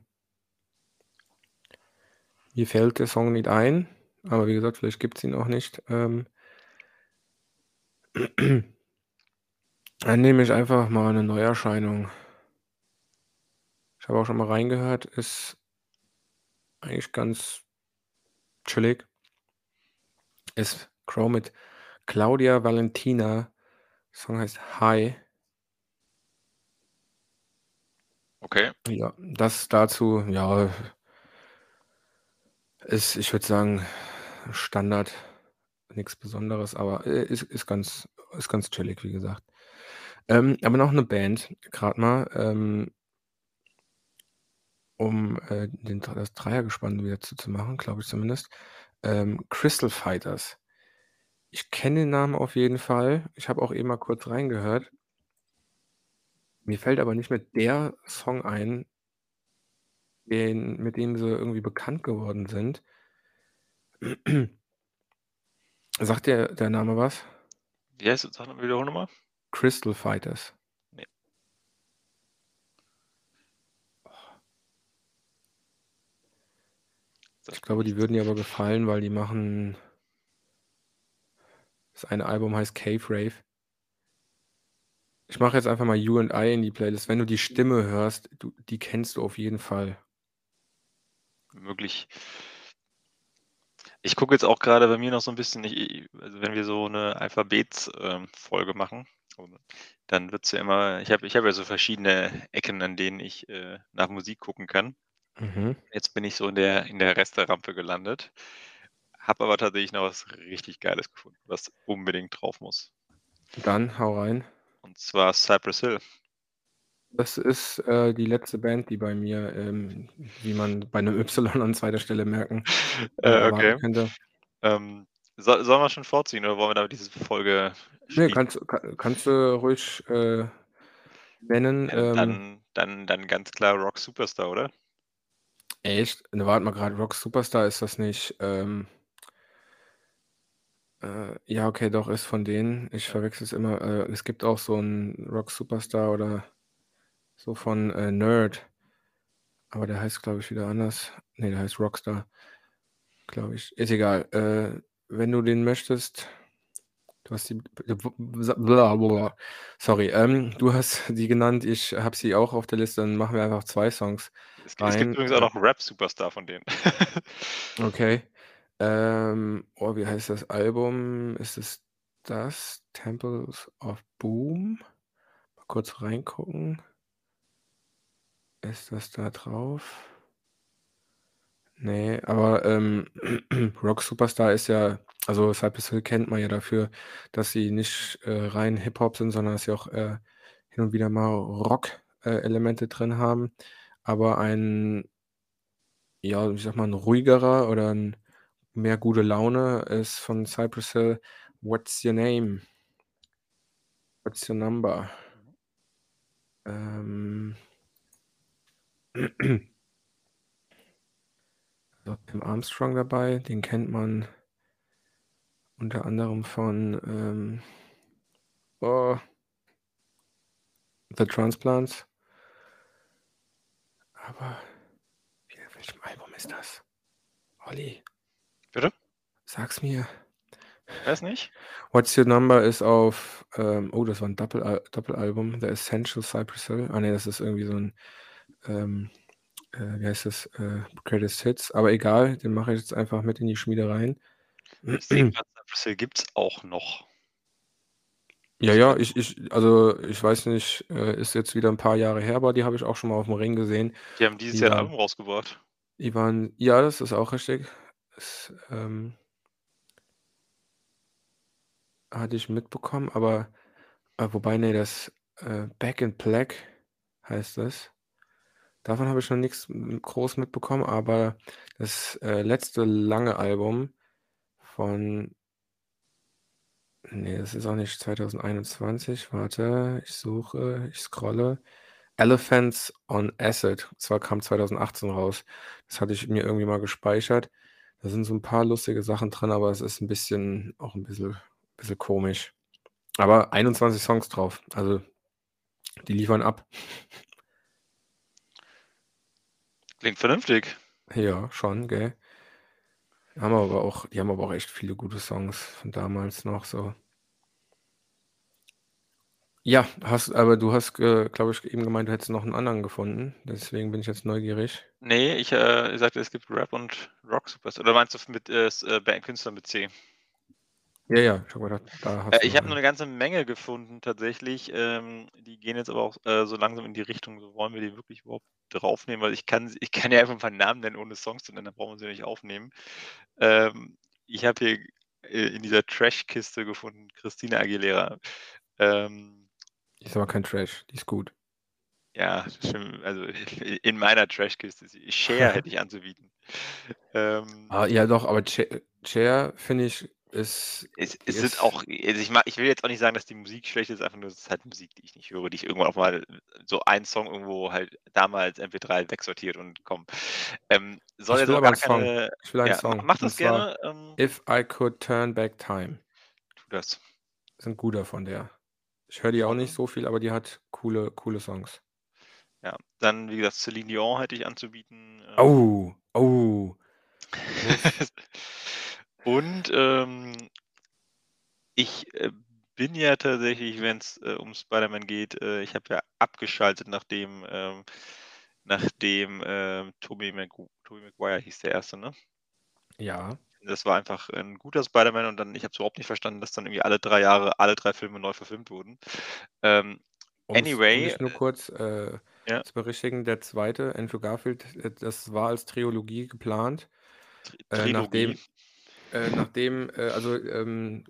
Mir fällt der Song nicht ein, aber wie gesagt, vielleicht gibt's ihn auch nicht. Ähm Dann nehme ich einfach mal 'ne Neuerscheinung. Ich habe auch schon mal reingehört, ist eigentlich ganz chillig. Ist Crow mit Claudia Valentina. Song heißt „High“. Okay. Ja, das dazu, ja ist, ich würde sagen, Standard, nix Besonderes, aber, äh, ist ist ganz ist ganz chillig, wie gesagt. Ähm, aber noch 'ne Band, grad mal, ähm um, äh, den das Dreiergespann wieder zuzumachen, glaube ich zumindest. Ähm, Crystal Fighters. Ich kenne den Namen auf jeden Fall. Ich habe auch eben mal kurz reingehört. Mir fällt aber nicht mehr der Song ein den mit dem sie irgendwie bekannt geworden sind. Sagt dir der Name was? Der? Sag noch wiederhole noch mal. Crystal Fighters. Ich glaube, die würden dir aber gefallen, weil die machen das eine Album heißt „Cave Rave“. Ich mache jetzt einfach mal „You and I“ in die Playlist. Wenn du die Stimme hörst, du die kennst du auf jeden Fall. Möglich. Ich gucke jetzt auch grade bei mir noch so 'n bisschen i i also, wenn wir so 'ne Alphabets ähm, Folge machen, dann wird's ja immer ich habe ich habe ja so verschiedene Ecken, an denen ich, äh, nach Musik gucken kann. Mhm. Jetzt bin ich so in der in der Resterampe gelandet, habe aber tatsächlich noch was richtig Geiles gefunden, was unbedingt drauf muss. Dann hau rein. Und zwar Cypress Hill. Das ist, äh, die letzte Band, die bei mir, ähm, wie man bei 'nem Y an 2. Stelle merken, äh, Äh, okay. könnte. Ähm, soll sollen wir schon vorziehen oder wollen wir damit diese Folge Ne, schließen? kannst ka kannst du ruhig, äh, nennen, Ja, ähm dann dann dann ganz klar „Rock Superstar“, oder? Echt? Ne, warte mal grad, „Rock Superstar“, ist das nicht, ähm Äh, ja, okay, doch, ist von denen. Ich Ja. verwechsle es immer. Äh, es gibt auch so 'n „Rock Superstar“ oder so von, äh, N.E.R.D. Aber der heißt, glaube ich, wieder anders. Ne, der heißt „Rockstar“, glaube ich. Ist egal. Äh, wenn du den möchtest du hast die b b w sa sorry, ähm, du hast die genannt, ich habe sie auch auf der Liste, dann machen wir einfach 2 Songs Es es gibt übrigens auch Äh noch „Rap Superstar“ von denen. Okay. Ähm, oh, wie heißt das Album? Ist es das? „Temples of Boom“? Mal kurz reingucken. Ist das da drauf? Ne, aber, ähm, „Rock Superstar“ ist ja also, Cypress Hill kennt man ja dafür, dass sie nicht, äh, rein Hip-Hop sind, sondern dass sie auch, äh, hin und wieder mal Rock äh, drin haben. Aber ein ja, ich sage mal, 'n ruhigerer oder 'n mehr gute Laune ist von Cypress Hill „What's Your Name?“ „What's Your Number?“ Mhm. Ähm noch Tim Armstrong dabei, den kennt man unter anderem von, ähm oh „The Transplants“. Aber wie auf welchem Album ist das? Olli. Bitte? Sag's mir. Weiß nicht. „What's Your Number“ ist auf, ähm oh, das war 'n Doppelalb Doppelalbum, „The Essential Cypress Hill“. Ah, ne, das ist irgendwie so 'n, ähm, äh, wie heißt das, äh, „Greatest Hits“, aber egal, den mache ich jetzt einfach mit in die Schmiede rein. Ich sehe grad, Cypress Hill gibt's auch noch. Ja, ja, ich ich also, ich weiß nicht, äh, ist jetzt wieder 'n paar Jahre her, aber die habe ich auch schon mal auf'm Ring gesehen. Die haben dieses Die Jahr 'n waren Album rausgebracht. die waren ja, das ist auch richtig. Es, ähm hatte ich mitbekommen, aber äh, wobei, ne, das, äh, „Back in Black“ heißt das. Davon habe ich noch nix, hm, groß mitbekommen, aber das, äh, letzte lange Album von Ne, das ist auch nicht 2021. Warte, ich suche, ich scrolle. „Elephants on Acid“. Das war kam 2018 raus. Das hatte ich mir irgendwie mal gespeichert. Da sind so 'n paar lustige Sachen drin, aber es ist 'n bisschen auch 'n bisschen bisschen komisch. Aber 21 Songs drauf, also die liefern ab. Klingt vernünftig. Ja, schon, gell? Haben aber auch die haben aber auch echt viele gute Songs von damals noch so. Ja, hast aber du hast, äh, glaube ich, eben gemeint, du hättest noch 'n anderen gefunden. Deswegen bin ich jetzt neugierig. Ne, ich, äh, sagte, es gibt Rap und Rock-Superstar oder meinst du mit, äh, äh, Band Künstler mit C? Ja, ja, ich habe gedacht, da hast Äh, ich habe nur einen. 'ne ganze Menge gefunden tatsächlich. Ähm, die gehen jetzt aber auch, äh, so langsam in die Richtung, so wollen wir die wirklich überhaupt draufnehmen? Weil ich kann ich kann ja einfach 'n paar Namen nennen, ohne Songs zu nennen, dann brauchen wir sie nicht aufnehmen. Ähm, ich habe hier, äh, in dieser Trash-Kiste gefunden, Christina Aguilera. Ähm Die ist aber kein Trash, die ist gut. Ja, stimmt. Also, in meiner Trashkiste. Cher hätte ich anzubieten. Ähm Ah, ja doch, aber Cher, finde ich, Es die es sind ist auch also, ich ma ich will jetzt auch nicht sagen, dass die Musik schlecht ist, einfach nur, es ist halt Musik, die ich nicht höre, die ich irgendwann auch mal so einen Song irgendwo halt damals MP3 wegsortiert und komm. Ähm, soll Ich will aber gar 'n Song. keine Ich will einen ja, Song mach das gerne, ähm „If I Could Turn Back Time“. Tu das. Ist 'n guter von der. Ich höre die auch nicht Von so viel, aber die hat coole coole Songs. Ja, dann, wie gesagt, Celine Dion hätte ich anzubieten, ähm Oh, oh. Und, ähm ich, äh, bin ja tatsächlich, wenn's, äh, um Spider-Man geht äh, ich habe ja abgeschaltet, nachdem, ähm nachdem, ähm, Tobey Magu Tobey Maguire hieß der 1., ne? Ja. Das war einfach 'n guter Spider-Man und dann ich habe es überhaupt nicht verstanden, dass dann irgendwie alle 3 Jahre alle 3 Filme neu verfilmt wurden. Ähm, um anyway, dich nur äh kurz, äh, Ja. zu berichtigen, der 2. Andrew Garfield, äh, das war als Trilogie geplant, äh, Trilogie? nachdem äh, nachdem, äh also, ähm,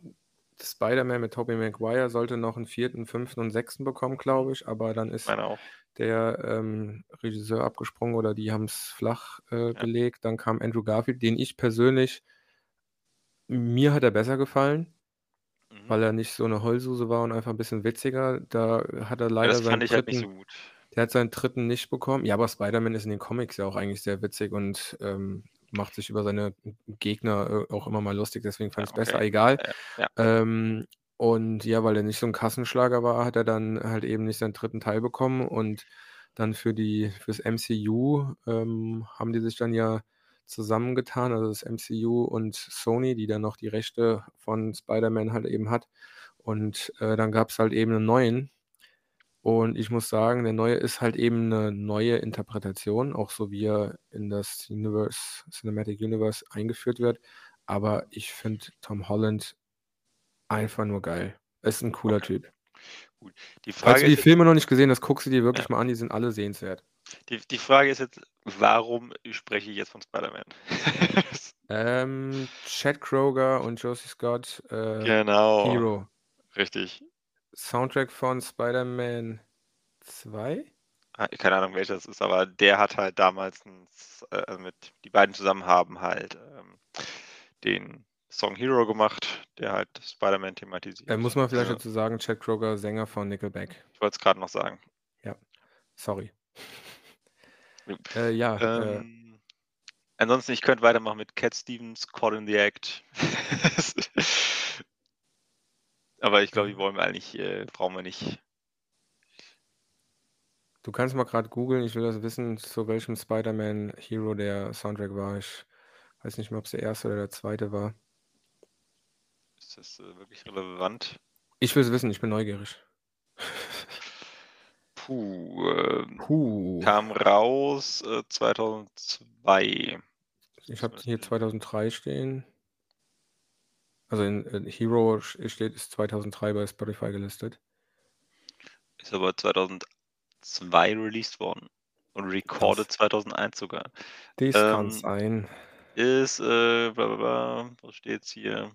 Spider-Man mit Tobey Maguire sollte noch 'n 4., 5. und 6. bekommen, glaube ich, aber dann ist der, ähm, Regisseur abgesprungen oder die haben's flach, äh, Ja. gelegt. Dann kam Andrew Garfield, den ich persönlich mir hat er besser gefallen, Mhm. weil er nicht so 'ne Heulsuse war und einfach 'n bisschen witziger. Da hat er Ja, das leider fand seinen ich halt nicht 3. so gut. der hat seinen 3. nicht bekommen. Ja, aber Spider-Man ist in den Comics ja auch eigentlich sehr witzig und, ähm, macht sich über seine Gegner, äh, auch immer mal lustig, deswegen fand ich's besser, okay. egal. Ja. Ähm, und ja, weil er nicht so 'n Kassenschlager war, hat er dann halt eben nicht seinen 3. Teil bekommen und dann für die fürs MCU, ähm, haben die sich dann ja zusammengetan, also das MCU und Sony, die dann noch die Rechte von Spider-Man halt eben hat. Und, äh, dann gab's halt eben 'nen neuen. Und ich muss sagen, der neue ist halt eben 'ne neue Interpretation, auch so wie er in das Universe Cinematic Universe eingeführt wird. Aber ich finde Tom Holland einfach nur geil. Ist 'n cooler Okay. Typ. Gut. Die Falls Frage du die ist Filme noch nicht gesehen hast, guck sie dir Ja. wirklich mal an, die sind alle sehenswert. Die die Frage ist jetzt, warum spreche ich jetzt von Spider-Man? Ähm, Chad Kroeger und Josey Scott, äh, Genau. Hero. Richtig. Soundtrack von Spider-Man 2? Ah, keine Ahnung, welcher es ist, aber der hat halt damals 'n s äh, mit die beiden zusammen haben halt, ähm, den Song „Hero“ gemacht, der halt Spider-Man Äh, thematisiert. muss man vielleicht Ja. dazu sagen, Chad Kroeger, Sänger von Nickelback. Ich wollte es grad noch sagen. Ja, sorry. Äh, ja, äh ähm, ansonsten, ich könnte weitermachen mit Cat Stevens, „Caught in the Act“. Aber ich glaube, die Ja. wollen wir eigentlich äh, brauchen wir nicht. Du kannst mal grad googeln. Ich will das wissen, zu welchem Spider-Man Hero der Soundtrack war. Ich weiß nicht mehr, ob's der 1. oder der 2. war. Ist das, äh, wirklich relevant? Ich will's wissen, ich bin neugierig. Puh, ähm, Puh. kam raus, äh, 2002. Ich habe hier in 2003 stehen. Also in in Hero steht ist 2003 bei Spotify gelistet. Ist aber 2002 released worden und recorded Das 2001 sogar. Das kann Ähm, sein. ist, äh, bla bla bla, wo steht's hier?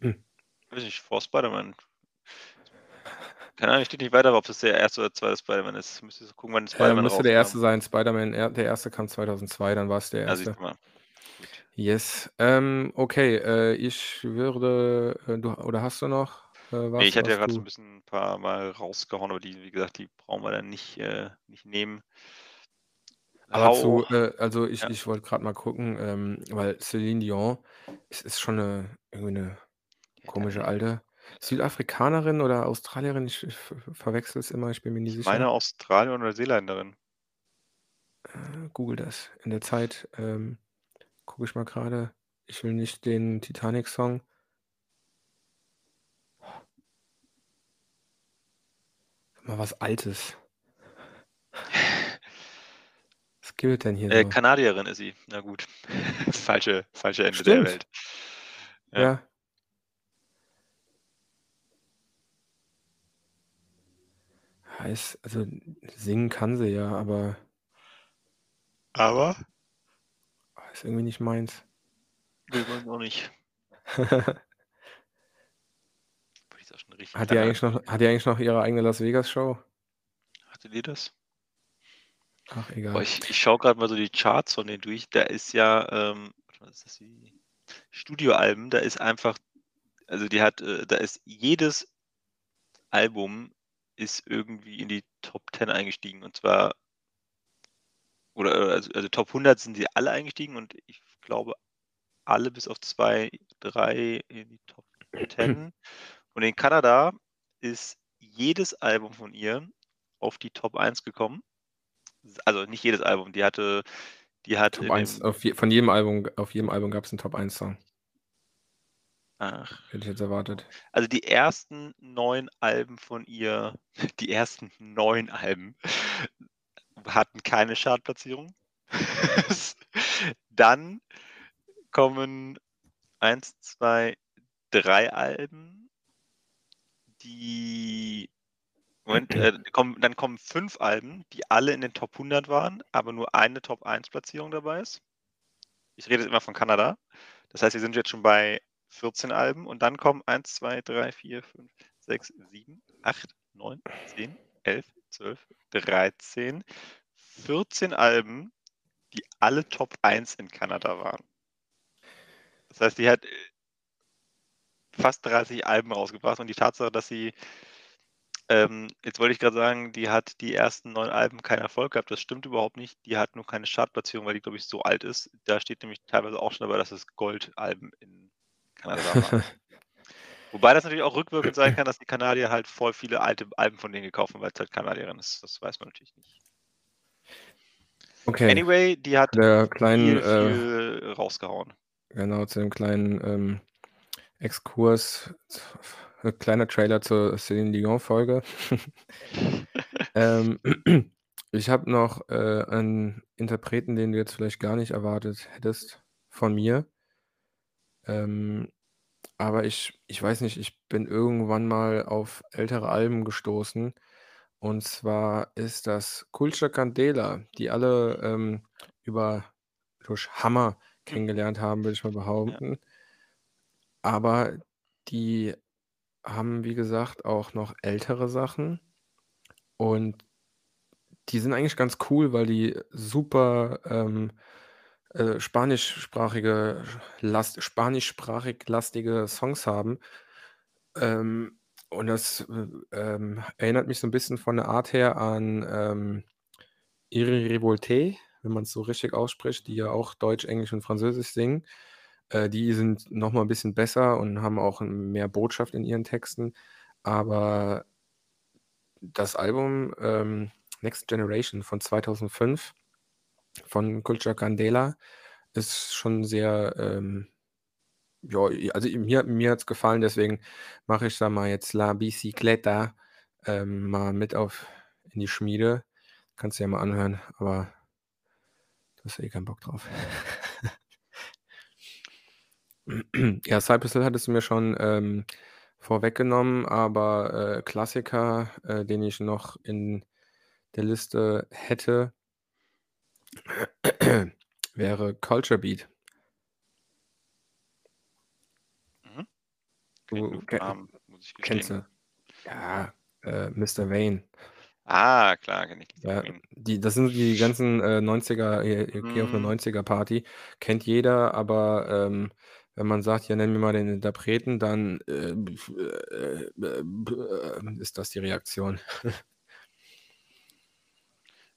Hm. Weiß nicht, vor Spider-Man. Keine Ahnung, steht nicht weiter, ob das der 1. oder 2. Spider-Man ist. Müsstest du gucken, wann Äh, Spider-Man müsste der 1. rauskam. sein. Spider-Man, er der 1. kam 2002, dann war's der Ja, siehst 1. du mal. Gut. Yes. Ähm, okay, äh, ich würde äh, du oder hast du noch, äh, was, ich hatte ja was grad so du 'n bisschen 'n paar Mal rausgehauen, aber die wie gesagt, die brauchen wir dann nicht äh, nicht nehmen. Aber zu Hau äh, also ich Ja. ich wollte grad mal gucken, ähm, weil Céline Dion es ist schon 'ne irgendwie 'ne Ja, komische Alte. äh Südafrikanerin oder Australierin, ich ich v verwechsle es immer, ich bin mir nie Ich meine sicher. Australierin oder Neuseeländerin. Äh, google das. In der Zeit, ähm, gucke ich mal grade. Ich will nicht den Titanic-Song Mal was Altes. Was gibt es denn hier Äh, so? Kanadierin ist sie. Na gut. Falsche falsche Ende der Stimmt. Welt. Ja. Ja. Heißt also singen kann sie ja, aber Aber? Ist irgendwie nicht meins. Will man auch nicht. Hat die eigentlich noch hat die eigentlich noch ihre eigene Las-Vegas-Show? Hatte die das? Ach, Boah, egal. ich ich schaue grad mal so die Charts von denen durch. Da ist ja, ähm mal, ist das die Studioalben, da ist einfach also die hat äh, da ist jedes Album ist irgendwie in die Top 10 eingestiegen und zwar oder, äh, also also Top 100 sind die alle eingestiegen und ich glaube, alle bis auf 2, 3 in die Top 10. Und in Kanada ist jedes Album von ihr auf die Top 1 gekommen. Also nicht jedes Album, die hatte die hat Top in 1 dem auf je von jedem Album auf jedem Album gab's 'n Top-1-Song. Ach. Hätte ich jetzt erwartet. Also die ersten 9 Alben von ihr die ersten 9 Alben hatten keine Chartplatzierung. Dann kommen 1, 2, 3 Alben die Moment, äh, kommen dann kommen 5 Alben, die alle in den Top 100 waren, aber nur eine Top-1-Platzierung dabei ist. Ich rede jetzt immer von Kanada. Das heißt, wir sind jetzt schon bei 14 Alben und dann kommen 1, 2, 3, 4, 5, 6, 7, 8, 9, 10, 11, 12, 13, 14 Alben, die alle Top 1 in Kanada waren. Das heißt, die hat, äh fast 30 Alben rausgebracht und die Tatsache, dass sie ähm, jetzt wollte ich grad sagen, die hat die ersten 9 Alben keinen Erfolg gehabt. Das stimmt überhaupt nicht. Die hat nur keine Chartplatzierung, weil die, glaube ich, so alt ist. Da steht nämlich teilweise auch schon dabei, dass es Goldalben in Kanada waren. Wobei das natürlich auch rückwirkend sein kann, dass die Kanadier halt voll viele alte Alben von denen gekauft haben, weil's halt Kanadierin ist. Das weiß man natürlich nicht. Okay. Anyway, die hat Der kleinen, viel, äh viel rausgehauen. Genau, zu dem kleinen, ähm, Exkurs, z kleiner Trailer zur Céline Dion-Folge. Ähm, ich habe noch, äh, einen Interpreten, den du jetzt vielleicht gar nicht erwartet hättest von mir. Ähm, aber ich ich weiß nicht, ich bin irgendwann mal auf ältere Alben gestoßen. Und zwar ist das Culture Candela, die alle, ähm, über durch Hammer Hm. kennengelernt haben, würde ich mal Ja. behaupten. Aber die haben, wie gesagt, auch noch ältere Sachen. Und die sind eigentlich ganz cool, weil die super, ähm, äh, spanischsprachige last spanischsprachig lastige Songs haben. Ähm, und das, äh, ähm, erinnert mich so 'n bisschen von der Art her an, ähm, Iri Revolté, wenn man's so richtig ausspricht, die ja auch Deutsch, Englisch und Französisch singen. Äh, die sind noch mal 'n bisschen besser und haben auch mehr Botschaft in ihren Texten. Aber das Album, ähm, Next Generation von 2005 von Culture Candela ist schon sehr, ähm ja, also mir mir hat's gefallen, deswegen mache ich da mal jetzt La Bicicleta, ähm, mal mit auf in die Schmiede. Kannst dir ja mal anhören, aber du hast ja eh keinen Bock drauf. Ja, Cypress hattest du mir schon, ähm, vorweggenommen, aber, äh, Klassiker, äh, den ich noch in der Liste hätte wäre Culture Beat. Du ich Namen, muss ich kennst du. Ja, äh, Mr. Vane. Ah, klar, kenne ich. Ja, die das sind die ganzen, äh, 90er äh, äh, „Geh auf 'ne Mhm. 90er-Party“. Kennt jeder, aber, ähm, wenn man sagt: „Ja, nenn mir mal den Interpreten“, dann, äh, äh, äh, ist das die Reaktion.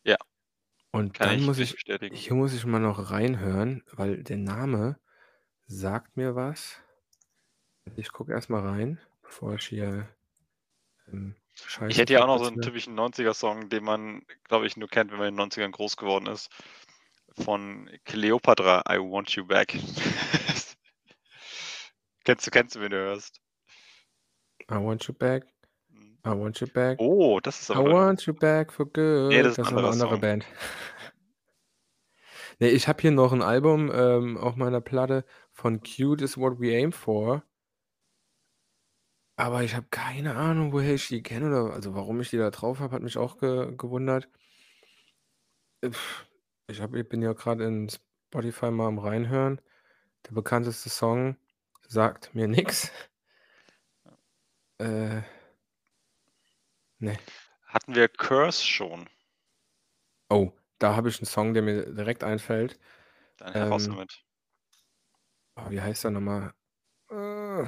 Ja. Und Kann dann ich muss ich bestätigen. hier muss ich mal noch reinhören, weil der Name sagt mir was. Ich gucke erst mal rein, bevor ich hier, ähm, Ich hätte ja auch noch so 'n fabriziere. typischen 90er Song, den man, glaube ich, nur kennt, wenn man in den 90ern groß geworden ist. Von Cleopatra, „I Want You Back“. Kennst du kennst du, wenn du hörst? I want you back. Mhm. I want you back. Oh, das ist I aber dann want you back for das good. ist 'n Das ist noch 'ne anderer andere Song. Band. Ja. Ne, ich habe hier noch 'n Album, ähm, auf meiner Platte von „Cute is what we aim for“. Aber ich habe keine Ahnung, woher ich die kenne oder also, warum ich die da drauf habe, hat mich auch ge gewundert. Ich habe ich bin ja grad in Spotify mal am Reinhören. Der bekannteste Song sagt mir. Ja. Äh ne. Hatten wir „Curse“ schon? Oh, da habe ich 'n Song, der mir direkt einfällt. Dann heraus Ähm damit. Oh, wie heißt der noch mal? Äh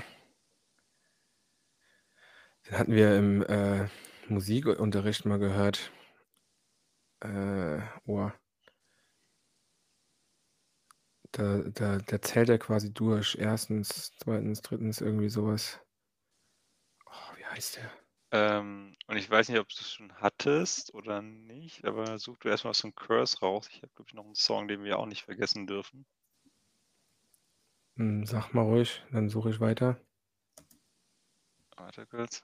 hatten wir im, äh, Musikunterricht mal gehört. Äh, oh. Da da da zählt er quasi durch. 1., 2., 3., irgendwie so was. Oh, wie heißt der? Ähm, und ich weiß nicht, ob du's schon hattest oder nicht, aber such du erst mal was von „Curse“ raus. Ich habe, glaube ich, noch 'n Song, den wir auch nicht vergessen dürfen. Hm, sag mal ruhig, dann suche ich weiter. Warte kurz.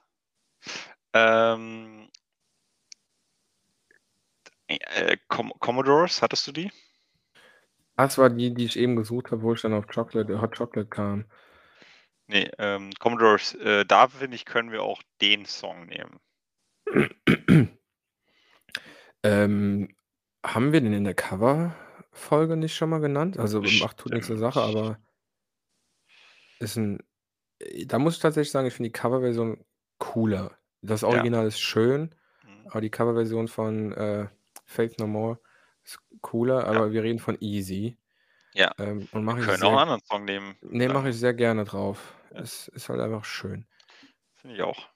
Ähm äh, Com „Commodores“, hattest du die? Das war die, die ich eben gesucht habe, wo ich dann auf Chocolate „Hot Chocolate“ kam. Ne, ähm, „Commodores“, äh, da finde ich, können wir auch den Song nehmen. Ähm, haben wir den in der Coverfolge nicht schon mal genannt? Also, macht tut nix zur. Sache, aber ist 'n äh, da muss ich tatsächlich sagen, ich finde die Coverversion cooler. Das Ja. Original ist schön, Mhm. aber die Coverversion von, äh, „Faith No More“ ist cooler, Ja. aber wir reden von „Easy“. Ja, Ähm, und wir mache ich können auch 'n sehr anderen Song nehmen, ne, mache ich sehr gerne drauf. Ja. Es ist halt einfach schön. Finde ich auch.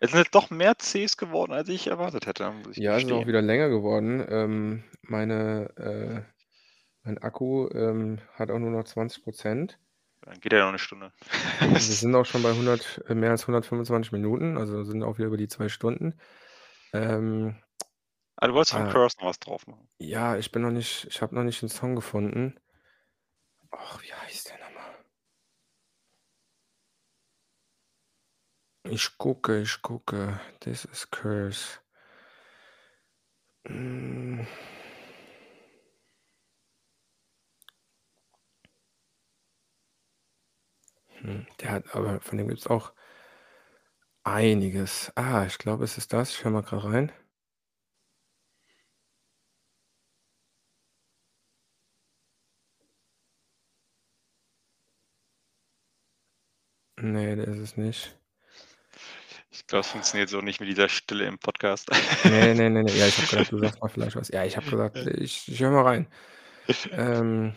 Es sind jetzt doch mehr Cs geworden, als ich erwartet hätte, muss ich Ja, es ist auch gestehen. wieder länger geworden. Ähm, meine äh, mein Akku, ähm, hat auch nur noch 20 %. Dann geht er ja noch 'ne Stunde. Wir sind auch schon bei 100 äh, mehr als 125 Minuten, also, sind auch wieder über die 2 Stunden. Ähm Ah, du wolltest von ah „Curse“ noch was drauf machen? Ja, ich bin noch nicht ich habe noch nicht 'n Song gefunden. Och, wie heißt der noch mal? Ich gucke, ich gucke. „This Is Curse“. Hm. Hm, der hat aber von dem gibt's auch einiges. Ah, ich glaube, es ist das. Ich höre mal grad rein. Ne, der ist es nicht. Ich glaube, es funktioniert so nicht mit dieser Stille im Podcast. Ne, ne, ne, ne. Ja, ich habe gedacht, du sagst mal vielleicht was. Ja, ich habe gesagt, ich ich höre mal rein. Ähm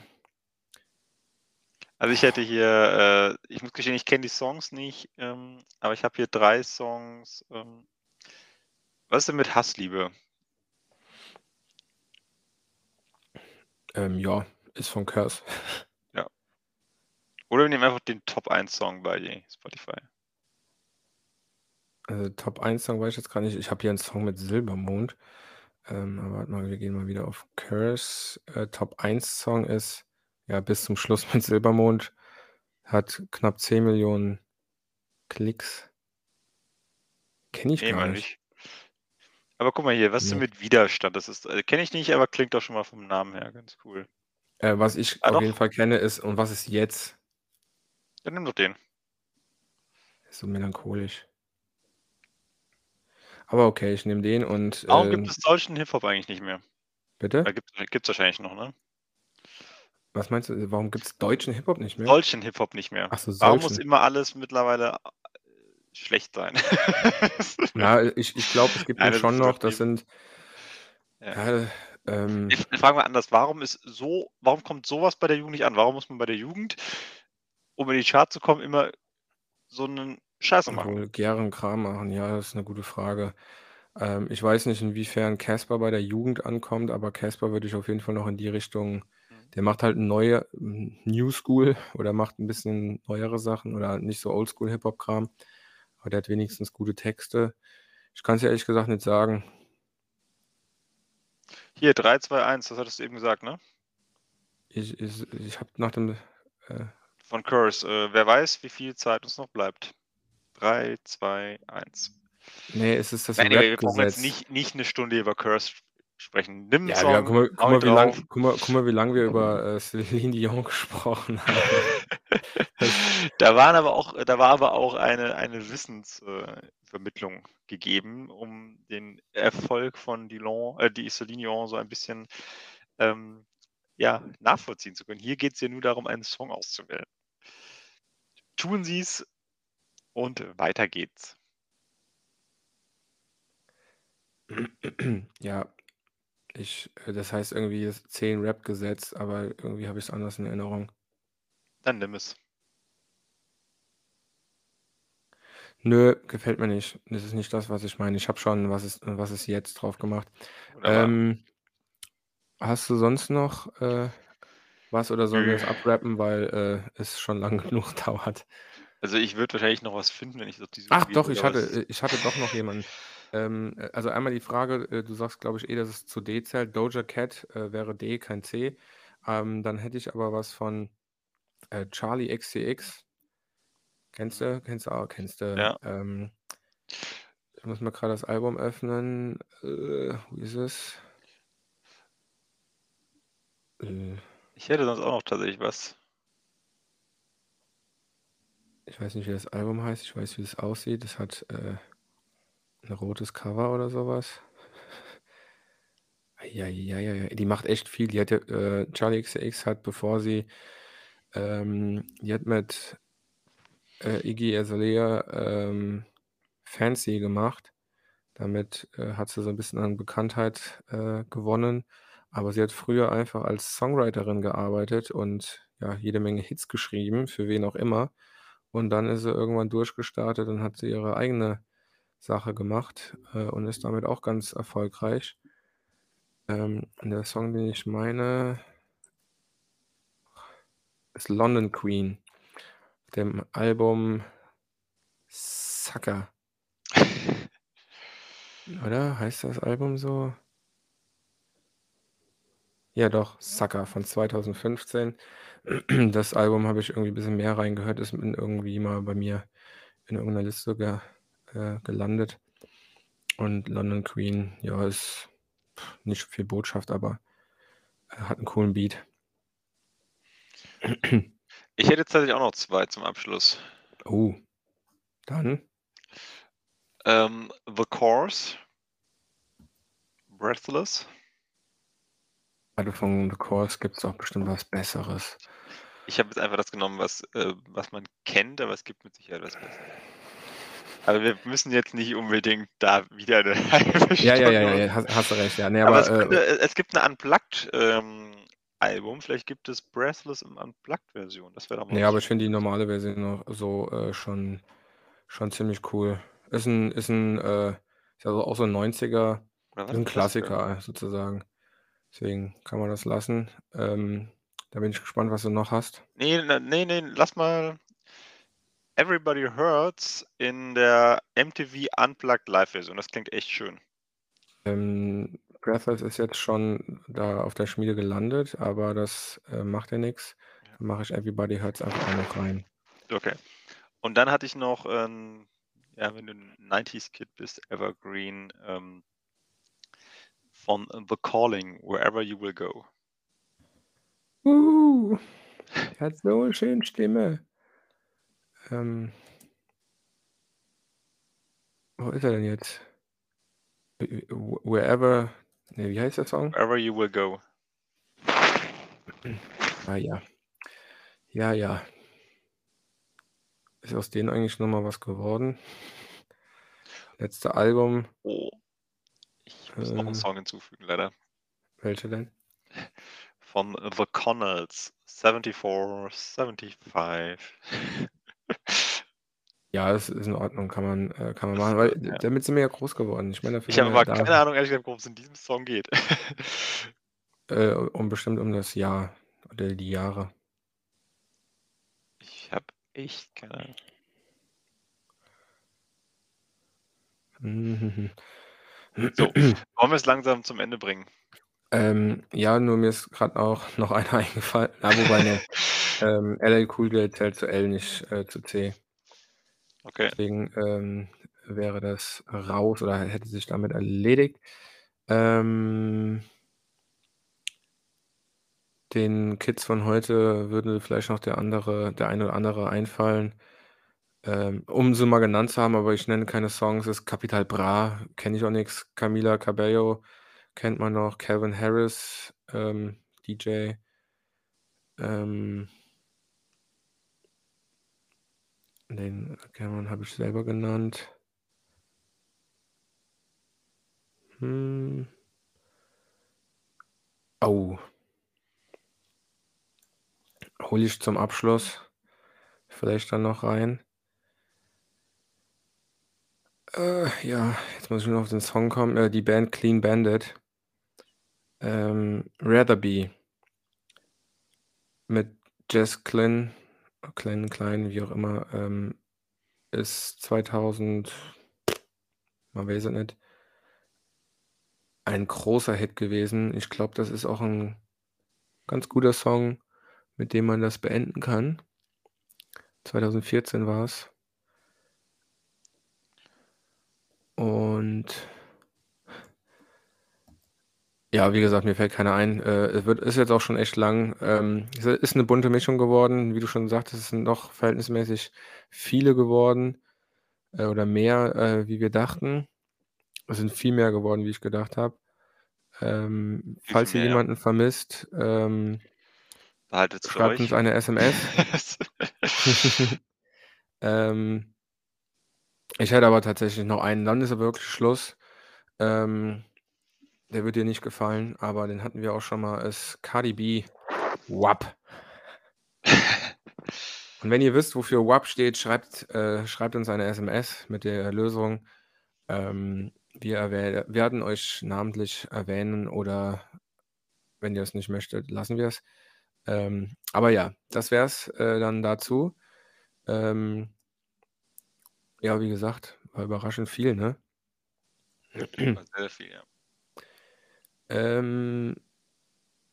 Also, ich hätte hier äh, ich muss gestehen, ich kenne die Songs nicht, ähm, aber ich habe hier 3 Songs, ähm was ist denn mit „Hassliebe“? Ähm, ja, ist von „Curse“. Ja. Oder wir nehmen einfach den Top-1-Song bei Spotify. Also, Top-1-Song weiß ich jetzt grad nicht. Ich habe hier 'n Song mit „Silbermond“. Ähm, aber warte mal, wir gehen mal wieder auf „Curse“. Äh, Top-1-Song ist, ja, „Bis zum Schluss“ mit „Silbermond“. Hat knapp 10.000.000 Klicks. Kenne ich Ne, gar nicht. ich. Aber guck mal hier, was ist denn mit „Widerstand“? Das ist äh, kenne ich nicht, aber klingt doch schon mal vom Namen her ganz cool. Äh, was ich Ah, auf jeden doch. Fall kenne, ist „Und was ist jetzt?“ Dann nimm doch den. Ist so melancholisch. Aber okay, ich nehme den und, Warum gibt ähm es deutschen Hip-Hop eigentlich nicht mehr? Bitte? Gibt gibt's wahrscheinlich noch, ne? Was meinst du? Warum gibt's deutschen Hip-Hop nicht mehr? Deutschen Hip-Hop nicht mehr. Ach so, Warum muss immer alles mittlerweile, äh, schlecht sein? Na, ich ich glaube, es gibt Nein, das schon noch. Das sind Ja. ja, ähm Ich frage mal anders, warum ist so warum kommt so was bei der Jugend nicht an? Warum muss man bei der Jugend, um in die Charts zu kommen, immer so 'nen Scheiße machen? Vulgären Kram machen, ja, das ist 'ne gute Frage. Ähm, ich weiß nicht, inwiefern Casper bei der Jugend ankommt, aber Casper würde ich auf jeden Fall noch in die Richtung. Der macht halt neue hm, New School oder macht 'n bisschen neuere Sachen oder nicht so Oldschool Hip-Hop-Kram, aber der hat wenigstens gute Texte. Ich kann's dir ehrlich gesagt nicht sagen. Hier 3, 2, 1, das hattest du eben gesagt, ne? Ich ich ich habe nach dem, äh Von Curse. Äh, wer weiß, wie viel Zeit uns noch bleibt. 3, 2, 1. Ne, es ist das Anyway, wir brauchen jetzt nicht nicht 'ne Stunde über Curse sprechen. Nimm Ja, ja, guck Song, mal guck mal, wie lang guck mal guck mal, wie lang wir über, äh, Celine Dion gesprochen haben. Da waren aber auch da war aber auch eine eine Wissens äh, gegeben, um den Erfolg von Dilon äh, die Celine Dion so ein bisschen, ähm, ja, nachvollziehen zu können. Hier geht's ja nur darum, einen Song auszuwählen. Tun Sie's und weiter geht's. Ja, ich äh, das heißt irgendwie das 10 Rap-Gesetz, aber irgendwie habe ich's anders in Erinnerung. Dann nimm es. Nö, gefällt mir nicht. Das ist nicht das, was ich meine. Ich habe schon „Was ist was ist jetzt“ drauf gemacht. Ähm hast du sonst noch, äh, was oder sollen wir das abrappen, weil, äh, es schon lang genug dauert? Also, ich würde wahrscheinlich noch was finden, wenn ich auf die Suche Ach gehen doch, ich hatte es äh, ich hatte doch noch jemanden. Ähm, äh, also einmal die Frage, äh, du sagst, glaube ich, eh, dass es zu D zählt. Doja Cat, äh, wäre D, kein C. Ähm, dann hätte ich aber was von, äh, Charli XCX. Kennst du? Kennst du auch kennst du. Ja. Ähm ich muss mal grad das Album öffnen. Äh, wo ist es? Äh Ich hätte sonst auch noch tatsächlich was. Ich weiß nicht, wie das Album heißt. Ich weiß, wie es aussieht. Es hat, äh, 'n rotes Cover oder so was. Ei, ei, ei, ei, ei. Die macht echt viel. Die hat ja äh, Charli XCX hat, bevor sie ähm, die hat mit, äh, Iggy Azalea, ähm, „Fancy“ gemacht. Damit, äh, hat sie so 'n bisschen an Bekanntheit, äh, gewonnen. Aber sie hat früher einfach als Songwriterin gearbeitet und, ja, jede Menge Hits geschrieben, für wen auch immer. Und dann ist sie irgendwann durchgestartet und hat sie ihre eigene Sache gemacht, äh, und ist damit auch ganz erfolgreich. Ähm, der Song, den ich meine ist „London Queen“, dem Album „Sucker“. Oder? Heißt das Album so? Ja doch, „Sucker“ von 2015. Das Album habe ich irgendwie bisschen mehr reingehört, ist irgendwie mal bei mir in irgend 'ner Liste ge äh, gelandet. Und „London Queen“, ja, ist nicht viel Botschaft, aber, äh, hat 'n coolen Beat. Ich hätte tatsächlich auch noch 2 zum Abschluss. Oh, dann Ähm, „The Corrs“ „Breathless“. Also, von „The Corrs“ gibt's doch bestimmt was Besseres. Ich habe jetzt einfach das genommen, was äh, was man kennt, aber es gibt mit Sicherheit was Besseres. Aber wir müssen jetzt nicht unbedingt da wieder 'ne 1/2 Ja, ja, ja, ja, Stunde ja, hast hast du recht, ja. Ne, aber aber, es äh äh, es gibt 'ne Unplugged ähm. Vielleicht gibt es „Breathless“ in Unplugged-Version. Das wäre doch mal Ne, was aber ich finde die normale Version noch so, äh, schon schon ziemlich cool. Ist 'n ist 'n, äh ist ja auch so 'n 90er Oder war ist das 'n 'n Klassiker? Sozusagen. Deswegen kann man das lassen. Ähm, da bin ich gespannt, was du noch hast. Ne, ne, ne, ne, lass mal „Everybody Hurts“ in der MTV Unplugged Live-Version. Das klingt echt schön. Ähm, „Breathless“ ist jetzt schon da auf der Schmiede gelandet, aber das, äh, macht ja. Ja. Dann mache ich „Everybody Hurts“ einfach noch rein. Okay. Und dann hatte ich noch, ähm, ja, wenn du 'n 90s Kid bist, Evergreen, ähm von „The Calling“, „Wherever You Will Go“. Uh, hat so 'ne schöne Stimme. Ähm Wo ist er denn jetzt? „Wh Wherever“ ne, wie heißt der Song? „Wherever You Will Go“. Ah ja. Ja, ja. Ist aus denen eigentlich noch mal was geworden? Letzte Album Oh. Ich muss noch 'n Äh Song hinzufügen, leider. Welche denn? Von „The Connells“, „74, 75“. Ja, es ist in Ordnung, kann man äh, kann man machen, weil Ja. damit sind wir ja groß geworden. Ich meine, Ich habe wir aber da. keine Ahnung, ehrlich gesagt, worum's in diesem Song geht. Äh, um bestimmt um das Jahr oder die Jahre. Ich habe echt keine Ahnung. So, wollen wir's langsam zum Ende bringen? Ähm, ja, nur mir ist grad auch noch einer eingefallen. Ah, wobei, ne, ähm, LL Cool J zählt zu L, nicht, äh, zu C. Okay. Deswegen, ähm, wäre das raus oder hätte sich damit erledigt. Ähm den Kids von heute würde vielleicht noch der andere der eine oder andere einfallen, ähm, um sie mal genannt zu haben, aber ich nenne keine Songs, ist Capital Bra, kenne ich auch nix. Camila Cabello kennt man noch, Calvin Harris, DJ. Ähm Den Cameron habe ich selber genannt. Hm. Oh. Hole ich zum Abschluss vielleicht dann noch rein. Äh, ja, jetzt muss ich nur auf den Song kommen. Äh, die Band Clean Bandit. Ähm, Rather Be. Mit Jess Glynne, Glynne, Klein, wie auch immer, ähm, ist 2000 man weiß es nicht ein großer Hit gewesen. Ich glaube, das ist auch 'n ganz guter Song, mit dem man das beenden kann. 2014 war's. Und ja, wie gesagt, mir fällt keiner ein. Äh, es wird ist jetzt auch schon echt lang. Ähm, es ist 'ne bunte Mischung geworden. Wie du schon sagtest, es sind doch verhältnismäßig viele geworden, äh, oder mehr, äh, wie wir dachten. Es sind viel mehr geworden, wie ich gedacht habe. Ähm, falls ihr mehr, ja. jemanden vermisst, ähm schreibt uns euch. eine SMS. Ähm ich hätte aber tatsächlich noch einen, dann ist aber wirklich Schluss. Ähm, der wird dir nicht gefallen, aber den hatten wir auch schon mal, ist Cardi B, WAP. Und wenn ihr wisst, wofür WAP steht, schreibt äh, schreibt uns eine SMS mit der Lösung. Ähm, wir werden euch namentlich erwähnen oder wenn ihr es nicht möchtet, lassen wir's. Ähm, aber ja, das wär's, äh, dann dazu. Ähm ja, wie gesagt, war überraschend viel, ne? War sehr viel, ja. Ähm,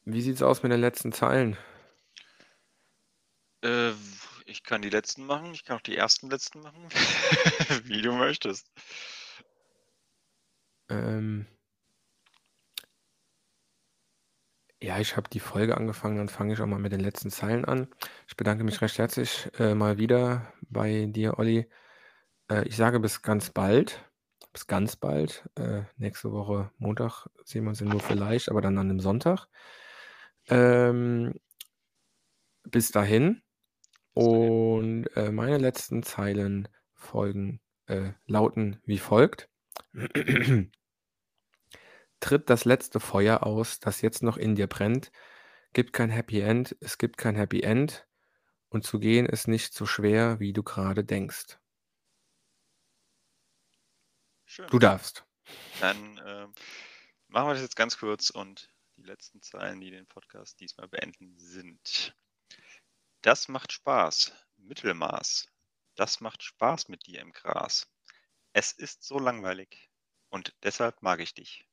wie sieht's aus mit den letzten Zeilen? Äh, ich kann die letzten machen, ich kann auch die ersten letzten machen, wie du möchtest. Ähm Ja, ich habe die Folge angefangen, dann fange ich auch mal mit den letzten Zeilen an. Ich bedanke mich recht herzlich, äh, mal wieder bei dir, Olli. Äh, ich sage bis ganz bald. Bis ganz bald. Äh, nächste Woche Montag sehen wir uns ja nur vielleicht, aber dann an 'nem Sonntag. Ähm bis dahin. Und, äh, meine letzten Zeilen folgen äh, lauten wie folgt: „Tritt das letzte Feuer aus, das jetzt noch in dir brennt. Gibt kein Happy End, es gibt kein Happy End. Und zu gehen ist nicht so schwer, wie du grade denkst.“ Schön. Du darfst. Dann, ähm, machen wir das jetzt ganz kurz und die letzten Zeilen, die den Podcast diesmal beenden, sind: „Das macht Spaß, Mittelmaß. Das macht Spaß mit dir im Gras. Es ist so langweilig und deshalb mag ich dich.“